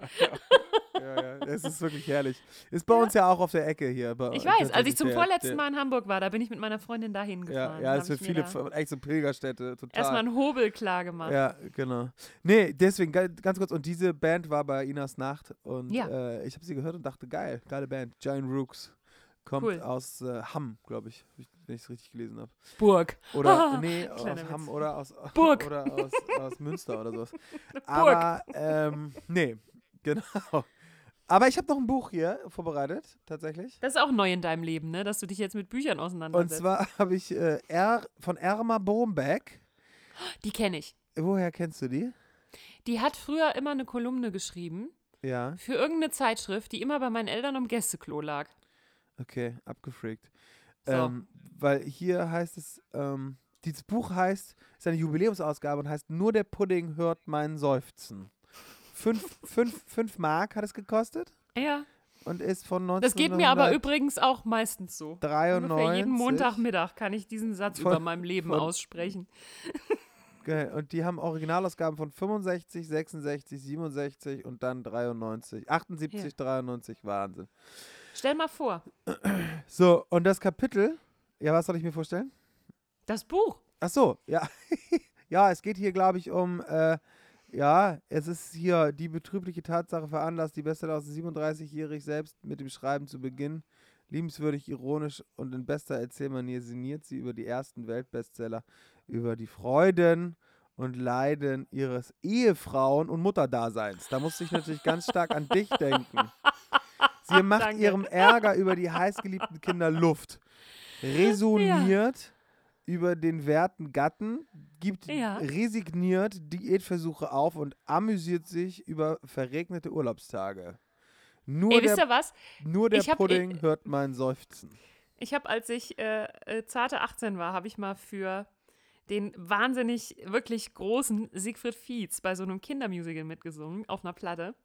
ja, ja, es ist wirklich herrlich. Ist bei uns ja auch auf der Ecke hier. Bei, Ich weiß, als ich zum der- vorletzten Mal in Hamburg war, da bin ich mit meiner Freundin dahin Ja, gefahren. ja für ich mir viele echt so Pilgerstätte total. Erstmal einen Hobel klar gemacht. Ja, genau. Nee, deswegen ga- ganz kurz. Und diese Band war bei Inas Nacht und Ja. äh, ich habe sie gehört und dachte, geil, geile Band. Giant Rooks. Kommt Cool. aus äh, Hamm, glaube ich, wenn ich es richtig gelesen habe. Burg. Oder, nee, aus Hamm oder aus, Burg. oder aus, aus Münster oder sowas. Aber, ähm, nee, genau. Aber ich habe noch ein Buch hier vorbereitet, tatsächlich. Das ist auch neu in deinem Leben, ne? Dass du dich jetzt mit Büchern Und auseinandersetzt. zwar habe ich äh, R von Erma Bombeck. Die kenne ich. Woher kennst du die? Die hat früher immer eine Kolumne geschrieben Ja, für irgendeine Zeitschrift, die immer bei meinen Eltern am Gästeklo lag. okay, abgefreakt. So. Ähm, weil hier heißt es, ähm, dieses Buch heißt, ist eine Jubiläumsausgabe und heißt Nur der Pudding hört meinen Seufzen. Fünf, fünf, fünf Mark hat es gekostet Ja. und ist von 19. Das geht mir aber übrigens auch meistens so. Ungefähr jeden 93. Montagmittag kann ich diesen Satz Von- über meinem Leben von- aussprechen. Und die haben Originalausgaben von 65, 66, 67 und dann 93. 78, Ja. 93, Wahnsinn. Stell mal vor, So, und das Kapitel, ja, was soll ich mir vorstellen? das Buch. Ach so, ja. ja, es geht hier, glaube ich, um, äh, ja, es ist hier die betrübliche Tatsache veranlasst, die Bestseller aus 37-jährig selbst mit dem Schreiben zu beginnen. Liebenswürdig, ironisch und in bester Erzählmanier sinniert sie über die ersten Weltbestseller, über die Freuden und Leiden ihres Ehefrauen- und Mutterdaseins. Da musste ich natürlich ganz stark an dich denken. Sie macht Danke. ihrem Ärger über die heißgeliebten Kinder Luft, resoniert über den werten Gatten, gibt Ja. resigniert Diätversuche auf und amüsiert sich über verregnete Urlaubstage. Nur Ey, wisst der, ihr was? nur der hab- Pudding ich- hört mein Seufzen. Ich habe, als ich äh, äh, zarte 18 war, habe ich mal für den wahnsinnig, wirklich großen Siegfried Fietz bei so einem Kindermusical mitgesungen auf einer Platte.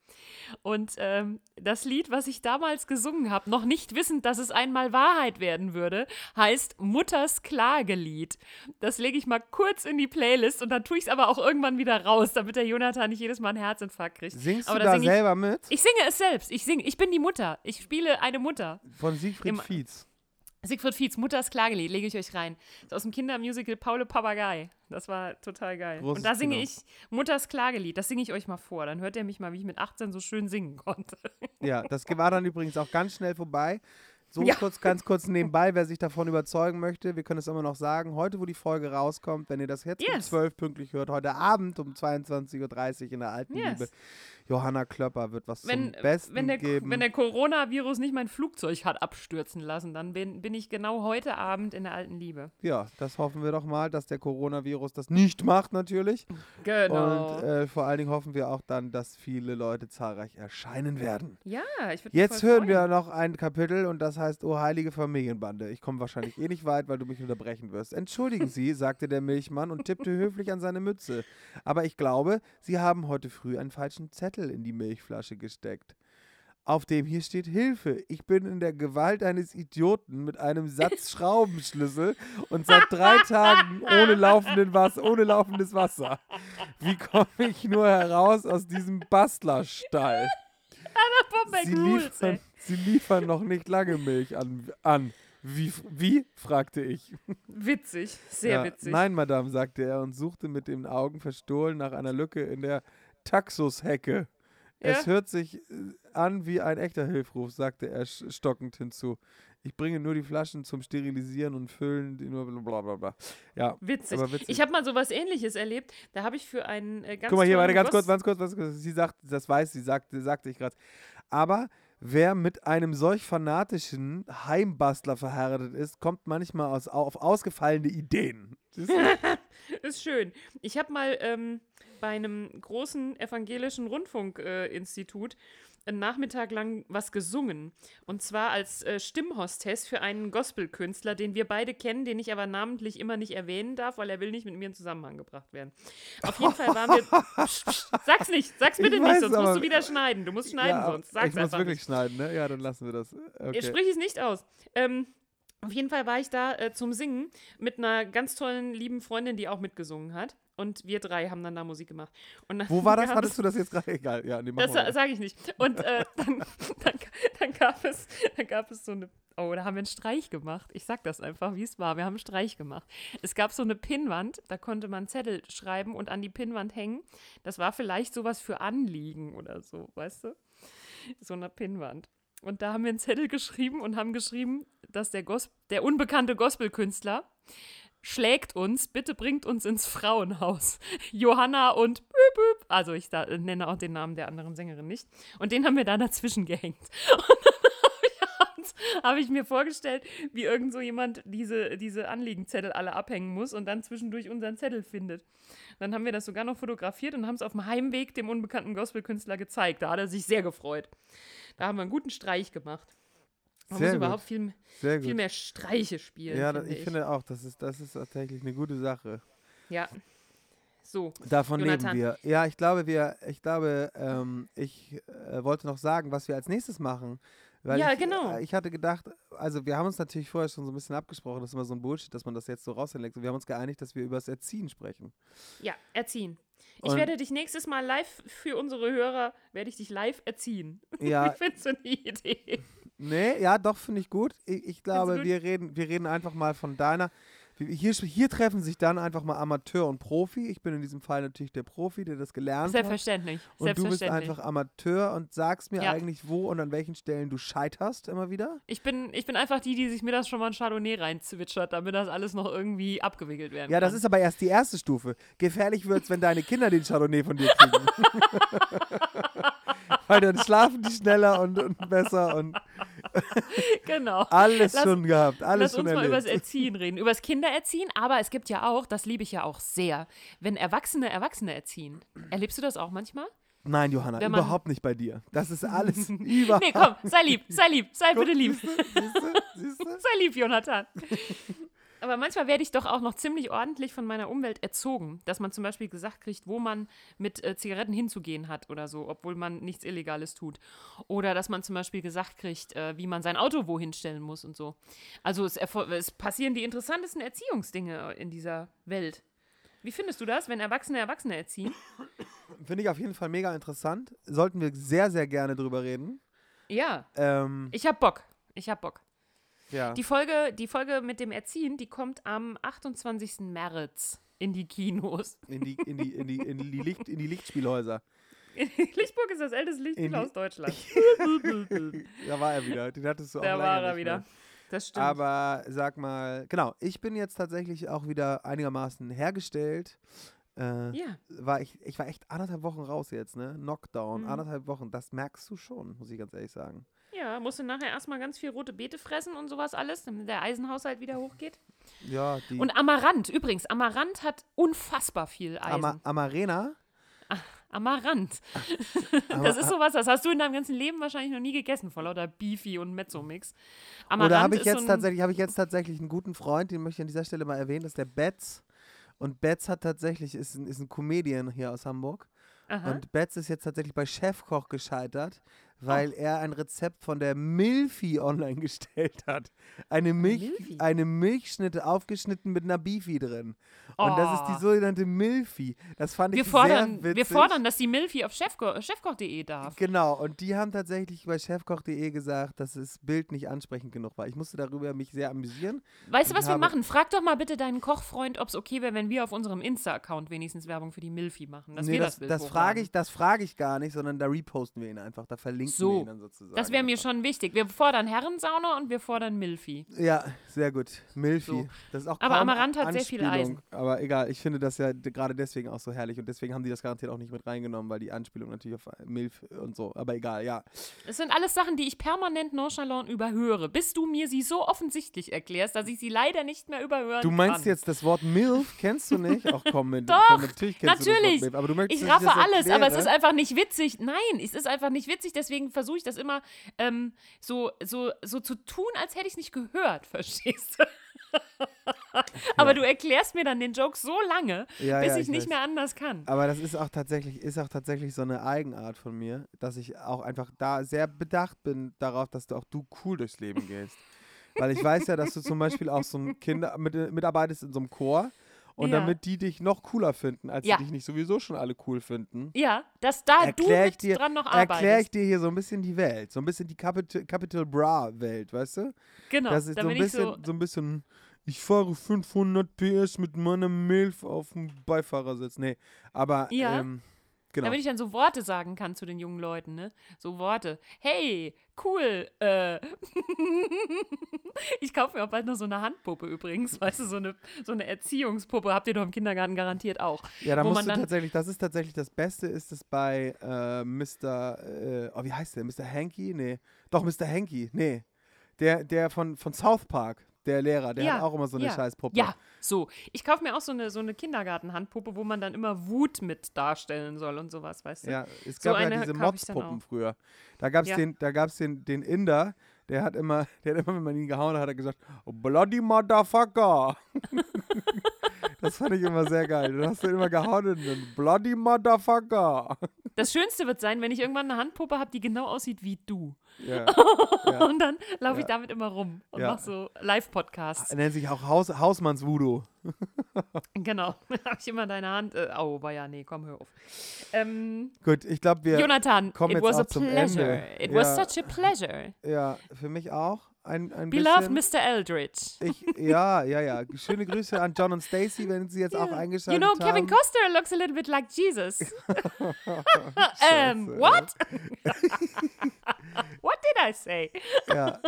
Und ähm, das Lied, was ich damals gesungen habe, noch nicht wissend, dass es einmal Wahrheit werden würde, heißt Mutters Klagelied. Das lege ich mal kurz in die Playlist und dann tue ich es aber auch irgendwann wieder raus, damit der Jonathan nicht jedes Mal einen Herzinfarkt kriegt. Singst aber du da da sing ich- selber mit? Ich singe es selbst. Ich singe, ich bin die Mutter. Ich spiele eine Mutter. Von Siegfried Im- Fietz. Siegfried Fietz, Mutters Klagelied, lege ich euch rein. Ist aus dem Kindermusical Paule Papagei. Das war total geil. Großes und da singe Kino. ich Mutters Klagelied. Das singe ich euch mal vor. Dann hört ihr mich mal, wie ich mit 18 so schön singen konnte. Ja, das war dann übrigens auch ganz schnell vorbei. So Ja. kurz, ganz kurz nebenbei, wer sich davon überzeugen möchte, wir können es immer noch sagen, heute, wo die Folge rauskommt, wenn ihr das jetzt um Yes. 12 pünktlich hört, heute Abend um 22.30 Uhr in der alten Yes. Liebe, Johanna Klöpper wird was Wenn, zum Besten wenn, der, geben. wenn der Coronavirus nicht mein Flugzeug hat abstürzen lassen, dann bin, bin ich genau heute Abend in der alten Liebe. ja, das hoffen wir doch mal, dass der Coronavirus das nicht macht natürlich. Genau. Und äh, vor allen Dingen hoffen wir auch dann, dass viele Leute zahlreich erscheinen werden. ja, ich würde Jetzt hören wir noch ein Kapitel und das heißt, oh heilige Familienbande. Ich komme wahrscheinlich eh nicht weit, weil du mich unterbrechen wirst. Entschuldigen Sie, sagte der Milchmann und tippte höflich an seine Mütze. Aber ich glaube, Sie haben heute früh einen falschen Zettel in die Milchflasche gesteckt. Auf dem hier steht Hilfe. Ich bin in der Gewalt eines Idioten mit einem Satz Schraubenschlüssel und seit drei Tagen ohne, laufenden Wasser, ohne laufendes Wasser. Wie komme ich nur heraus aus diesem Bastlerstall? Sie liefern, sie liefern noch nicht lange Milch an. an. Wie, wie? fragte ich. Witzig, sehr Ja, witzig. Nein, Madame, sagte er und suchte mit den Augen verstohlen nach einer Lücke in der Taxushecke. Es Ja. hört sich äh, an wie ein echter Hilfruf, sagte er stockend hinzu. Ich bringe nur die Flaschen zum Sterilisieren und Füllen, die nur bla bla bla. Ja, Witzig. witzig. Ich habe mal sowas ähnliches erlebt. Da habe ich für einen äh, ganz Guck mal hier, warte, ganz kurz, ganz kurz, ganz kurz. Sie sagt, das weiß sie, sagte, sagte ich gerade. Aber wer mit einem solch fanatischen Heimbastler verheiratet ist, kommt manchmal aus, auf ausgefallene Ideen. Ist schön. Ich habe mal ähm, bei einem großen evangelischen Rundfunkinstitut äh, einen Nachmittag lang was gesungen. Und zwar als äh, Stimmhostess für einen Gospelkünstler, den wir beide kennen, den ich aber namentlich immer nicht erwähnen darf, weil er will nicht mit mir in Zusammenhang gebracht werden. Auf jeden Fall waren wir. Psst, psst, sag's nicht, sag's bitte Ich nicht, sonst aber- musst du wieder schneiden. Du musst schneiden ja, sonst. Sag's ich muss wirklich nicht. schneiden, ne? Ja, dann lassen wir das. Okay. Sprich es nicht aus. Ähm, auf jeden Fall war ich da äh, zum Singen mit einer ganz tollen, lieben Freundin, die auch mitgesungen hat. Und wir drei haben dann da Musik gemacht. Wo war das? Hattest du das jetzt gerade? Egal, ja, nee, Das sage ich nicht. Und äh, dann, dann, dann, gab es, dann gab es so eine. Oh, da haben wir einen Streich gemacht. Ich sag das einfach, wie es war. Wir haben einen Streich gemacht. Es gab so eine Pinnwand, da konnte man Zettel schreiben und an die Pinnwand hängen. Das war vielleicht sowas für Anliegen oder so, weißt du? So eine Pinnwand. Und da haben wir einen Zettel geschrieben und haben geschrieben, dass der, Gos der unbekannte Gospelkünstler schlägt uns, bitte bringt uns ins Frauenhaus. Johanna und. Also ich da, äh, nenne auch den Namen der anderen Sängerin nicht. Und den haben wir da dazwischen gehängt. Und dann habe ich, hab ich mir vorgestellt, wie irgend so jemand diese, diese Anliegenzettel alle abhängen muss und dann zwischendurch unseren Zettel findet. Dann haben wir das sogar noch fotografiert und haben es auf dem Heimweg dem unbekannten Gospelkünstler gezeigt. Da hat er sich sehr gefreut. Da haben wir einen guten Streich gemacht. Man Sehr muss gut. überhaupt viel, Sehr viel gut. mehr Streiche spielen. Ja, finde ich finde auch, das ist, das ist tatsächlich eine gute Sache. Ja. So. Davon Jonathan. leben wir. Ja, ich glaube, wir, ich glaube, ähm, ich äh, wollte noch sagen, was wir als nächstes machen. Weil Ja, ich, genau. Äh, ich hatte gedacht, also wir haben uns natürlich vorher schon so ein bisschen abgesprochen, das ist immer so ein Bullshit, dass man das jetzt so rauslässt. Und wir haben uns geeinigt, dass wir über das Erziehen sprechen. Ja, erziehen. Ich Und- werde dich nächstes Mal live für unsere Hörer, werde ich dich live erziehen. Ja, Ich finde so eine Idee. Nee, ja, doch, finde ich gut. Ich, ich glaube, gut? wir reden, wir reden einfach mal von deiner. Hier, hier treffen sich dann einfach mal Amateur und Profi. Ich bin in diesem Fall natürlich der Profi, der das gelernt hat. Selbstverständlich. Und du bist Selbstverständlich. einfach Amateur und sagst mir Ja. eigentlich, wo und an welchen Stellen du scheiterst immer wieder. Ich bin, ich bin einfach die, die sich mittags schon mal ein Chardonnay reinzwitschert, damit das alles noch irgendwie abgewickelt werden Ja, kann. das ist aber erst die erste Stufe. Gefährlich wird's, wenn deine Kinder den Chardonnay von dir kriegen. Weil dann schlafen die schneller und, und besser und genau. alles Lass- schon gehabt, alles Lass schon uns mal übers erlebt. Erziehen reden. Übers Kindererziehen, aber es gibt ja auch, das liebe ich ja auch sehr, wenn Erwachsene Erwachsene erziehen. Erlebst du das auch manchmal? Nein, Johanna, man- überhaupt nicht bei dir. Das ist alles überhaupt. Nee, komm, sei lieb, sei lieb, sei bitte lieb. Siehst du? Siehst du? Sei lieb, Jonathan. Aber manchmal werde ich doch auch noch ziemlich ordentlich von meiner Umwelt erzogen, dass man zum Beispiel gesagt kriegt, wo man mit äh, Zigaretten hinzugehen hat oder so, obwohl man nichts Illegales tut. Oder dass man zum Beispiel gesagt kriegt, äh, wie man sein Auto wohin stellen muss und so. Also es, es passieren die interessantesten Erziehungsdinge in dieser Welt. Wie findest du das, wenn Erwachsene Erwachsene erziehen? Finde ich auf jeden Fall mega interessant. Sollten wir sehr, sehr gerne drüber reden. Ja, Ähm, ich hab Bock. Ich hab Bock. Ja. Die Folge, die Folge mit dem Erziehen, die kommt am 28. März in die Kinos. in, die, in, die, in, die, in, die Licht, in die Lichtspielhäuser. Lichtburg ist das älteste Lichtspiel In die- aus Deutschland. Da war er wieder. Den hattest du auch Da war er wieder. mehr. Das stimmt. Aber sag mal, genau, ich bin jetzt tatsächlich auch wieder einigermaßen hergestellt. Äh, ja, war ich, ich war echt anderthalb Wochen raus jetzt, ne? Knockdown, Mhm. anderthalb Wochen. Das merkst du schon, muss ich ganz ehrlich sagen. Ja, musst du nachher erstmal ganz viel rote Beete fressen und sowas alles, damit der Eisenhaushalt wieder hochgeht. Ja, die Und Amaranth, übrigens, Amaranth hat unfassbar viel Eisen. Ama Amarena. Amaranth. Ama- Das ist sowas, das hast du in deinem ganzen Leben wahrscheinlich noch nie gegessen, vor lauter Beefy und Mezzo-Mix. Amaranth Oder habe ich jetzt so tatsächlich, habe ich jetzt tatsächlich einen guten Freund, den möchte ich an dieser Stelle mal erwähnen, das ist der Betz. Und Betz hat tatsächlich, ist ein, ist ein Comedian hier aus Hamburg. Aha. Und Betz ist jetzt tatsächlich bei Chefkoch gescheitert, weil er ein Rezept von der Milfi online gestellt hat. Eine, Milch, Milfi? eine Milchschnitte aufgeschnitten mit einer Beefy drin. Und das ist Oh. die sogenannte Milfi. Das fand wir ich fordern, sehr witzig. wir fordern, dass die Milfi auf Chefko chefkoch.de darf. Genau, und die haben tatsächlich bei chefkoch.de gesagt, dass das Bild nicht ansprechend genug war. Ich musste darüber mich sehr amüsieren. Weißt du, was wir machen? Frag doch mal bitte deinen Kochfreund, ob es okay wäre, wenn wir auf unserem Insta-Account wenigstens Werbung für die Milfi machen. Dass nee, wir das, das, das frage ich, das frage ich gar nicht, sondern da reposten wir ihn einfach. Da verlinken So, wir ihn dann sozusagen. Das wäre mir schon wichtig. Wir fordern Herrensauna und wir fordern Milfi. Ja, sehr gut. Milfi. So. Das ist auch Aber Amaranth hat sehr viel Anspielung. Aber egal, ich finde das ja gerade deswegen auch so herrlich und deswegen haben die das garantiert auch nicht mit reingenommen, weil die Anspielung natürlich auf Milf und so. Aber egal, ja. Es sind alles Sachen, die ich permanent nonchalant überhöre, bis du mir sie so offensichtlich erklärst, dass ich sie leider nicht mehr überhören Du meinst kann. jetzt das Wort Milf, kennst du nicht? Ach komm, mit, Doch, komm, natürlich kennst du das natürlich. Wort Milf, aber du möchtest, Ich raffe alles, aber es ist einfach nicht witzig. Nein, es ist einfach nicht witzig, deswegen versuche ich das immer ähm, so, so, so zu tun, als hätte ich es nicht gehört, verstehst du? aber du erklärst mir dann den Joke so lange, Ja, bis ja, ich, nicht weiß. mehr anders kann. Aber das ist auch tatsächlich, ist auch tatsächlich so eine Eigenart von mir, dass ich auch einfach da sehr bedacht bin darauf, dass du auch du cool durchs Leben gehst. Weil ich weiß ja, dass du zum Beispiel auch so ein Kinder mit, mitarbeitest in so einem Chor und Ja. damit die dich noch cooler finden, als Ja. die dich nicht sowieso schon alle cool finden. Ja, dass da du mit dir, dran noch erkläre ich arbeitest. dir hier so ein bisschen die Welt, so ein bisschen die Capital, Capital Bra Welt, weißt du? Genau, das ist so ein bisschen, so, so ein bisschen, ich fahre 500 PS mit meiner Milf auf dem Beifahrersitz. Nee, aber Ja. ähm, genau. damit ich dann so Worte sagen kann zu den jungen Leuten, ne? So Worte. Hey, cool. Äh. ich kaufe mir auch bald noch so eine Handpuppe übrigens, weißt du, so eine, so eine Erziehungspuppe habt ihr doch im Kindergarten garantiert auch. Ja, da musst man du dann- tatsächlich, das ist tatsächlich das Beste, ist es bei äh, Mr. Äh, oh, wie heißt der? Mr. Hanky? Nee. Doch, Mr. Hanky. Nee. Der, der von, von South Park, der Lehrer, der Ja, hat auch immer so eine ja, Scheißpuppe. Ja, so. Ich kaufe mir auch so eine, so eine Kindergartenhandpuppe, wo man dann immer Wut mit darstellen soll und sowas, weißt du? Ja, es So gab ja eine diese Motzpuppen früher. Da gab es Ja. den, da gab's den, den Inder, der hat immer, der hat immer, wenn man ihn gehauen hat, hat er gesagt, oh, bloody motherfucker. das fand ich immer sehr geil. Du hast ihn immer gehauen und dann, bloody motherfucker. Das Schönste wird sein, wenn ich irgendwann eine Handpuppe habe, die genau aussieht wie du. Ja. Ja. Und dann laufe ich Ja. damit immer rum und Ja. mache so Live-Podcasts. Er nennt sich auch Haus, Hausmanns Voodoo. genau. Da habe ich immer deine Hand. Äh, oh, war ja, nee, komm, hör auf. Ähm, Gut, ich glaube, wir. Jonathan, kommen it jetzt was a auch zum pleasure. Ende. It was such a pleasure. Ja, für mich auch. Ein, ein Beloved bisschen. Mr. Eldridge. Ich, ja, ja, ja. Schöne Grüße an John und Stacy, wenn sie jetzt auch You eingeschaltet know, haben. Kevin Costner looks a little bit like Jesus. um, what? what did I say? Ja.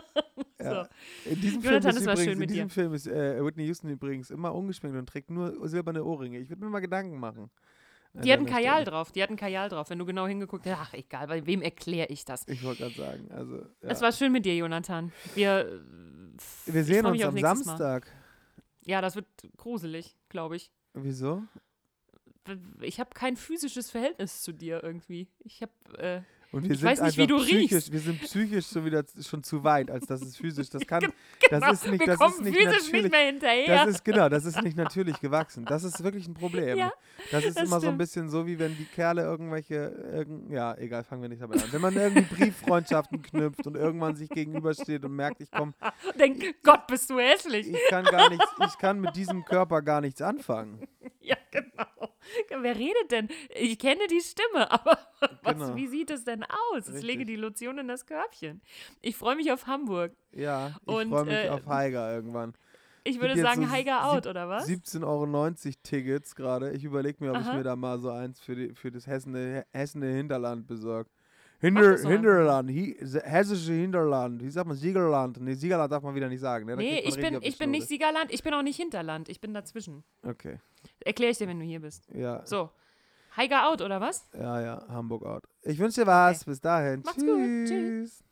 ja. In diesem Film Jonathan, ist es war übrigens, in diesem dir. Film ist äh, Whitney Houston übrigens immer ungeschminkt und trägt nur silberne Ohrringe. Ich würde mir mal Gedanken machen. Die hatten Kajal Stelle. drauf, die hatten Kajal drauf. Wenn du genau hingeguckt hast, ach egal, bei wem erkläre ich das? Ich wollte gerade sagen, also. Ja. Es war schön mit dir, Jonathan. Wir, äh, Wir sehen uns am nächstes Mal. Samstag. Ja, das wird gruselig, glaube ich. Wieso? Ich habe kein physisches Verhältnis zu dir irgendwie. Ich habe, äh, Und wir Ich sind weiß nicht, wie du psychisch, riechst. Wir sind psychisch schon wieder schon zu weit, als dass es physisch. Das kann. genau, das ist nicht, wir das kommen ist nicht physisch natürlich. nicht mehr hinterher. Das ist genau, das ist nicht natürlich gewachsen. Das ist wirklich ein Problem. Ja, das ist das immer so ein stimmt. bisschen so, wie wenn die Kerle irgendwelche, irgend, ja, egal, fangen wir nicht damit an. Wenn man irgendwie Brieffreundschaften knüpft und irgendwann sich gegenübersteht und merkt, ich komm, Denk, Gott, bist du hässlich. ich kann gar nichts, ich kann mit diesem Körper gar nichts anfangen. Ja, genau. Wer redet denn? Ich kenne die Stimme, aber was, Genau. wie sieht es denn aus? Ich lege Richtig. die Lotion in das Körbchen. Ich freue mich auf Hamburg. Ja, ich freue mich äh, auf Heiger irgendwann. Ich würde sagen, so Heiger out, oder was? 17,90 Euro Tickets gerade. Ich überlege mir, ob ich Aha. mir da mal so eins für, die, für das Hessene, Hessene Hinterland besorge. Hinder, Hinterland, hi, hessische Hinterland. Wie sagt man Siegerland? Nee, Siegerland darf man wieder nicht sagen. Ne? Da Nee, ich bin, ich bin nicht. Siegerland, ich bin auch nicht Hinterland, ich bin dazwischen. Okay, Erkläre ich dir, wenn du hier bist. ja, So. Heiger out, oder was? ja, ja, Hamburg out. Ich wünsche dir was. Bis dahin. Macht's gut. Tschüss. Tschüss.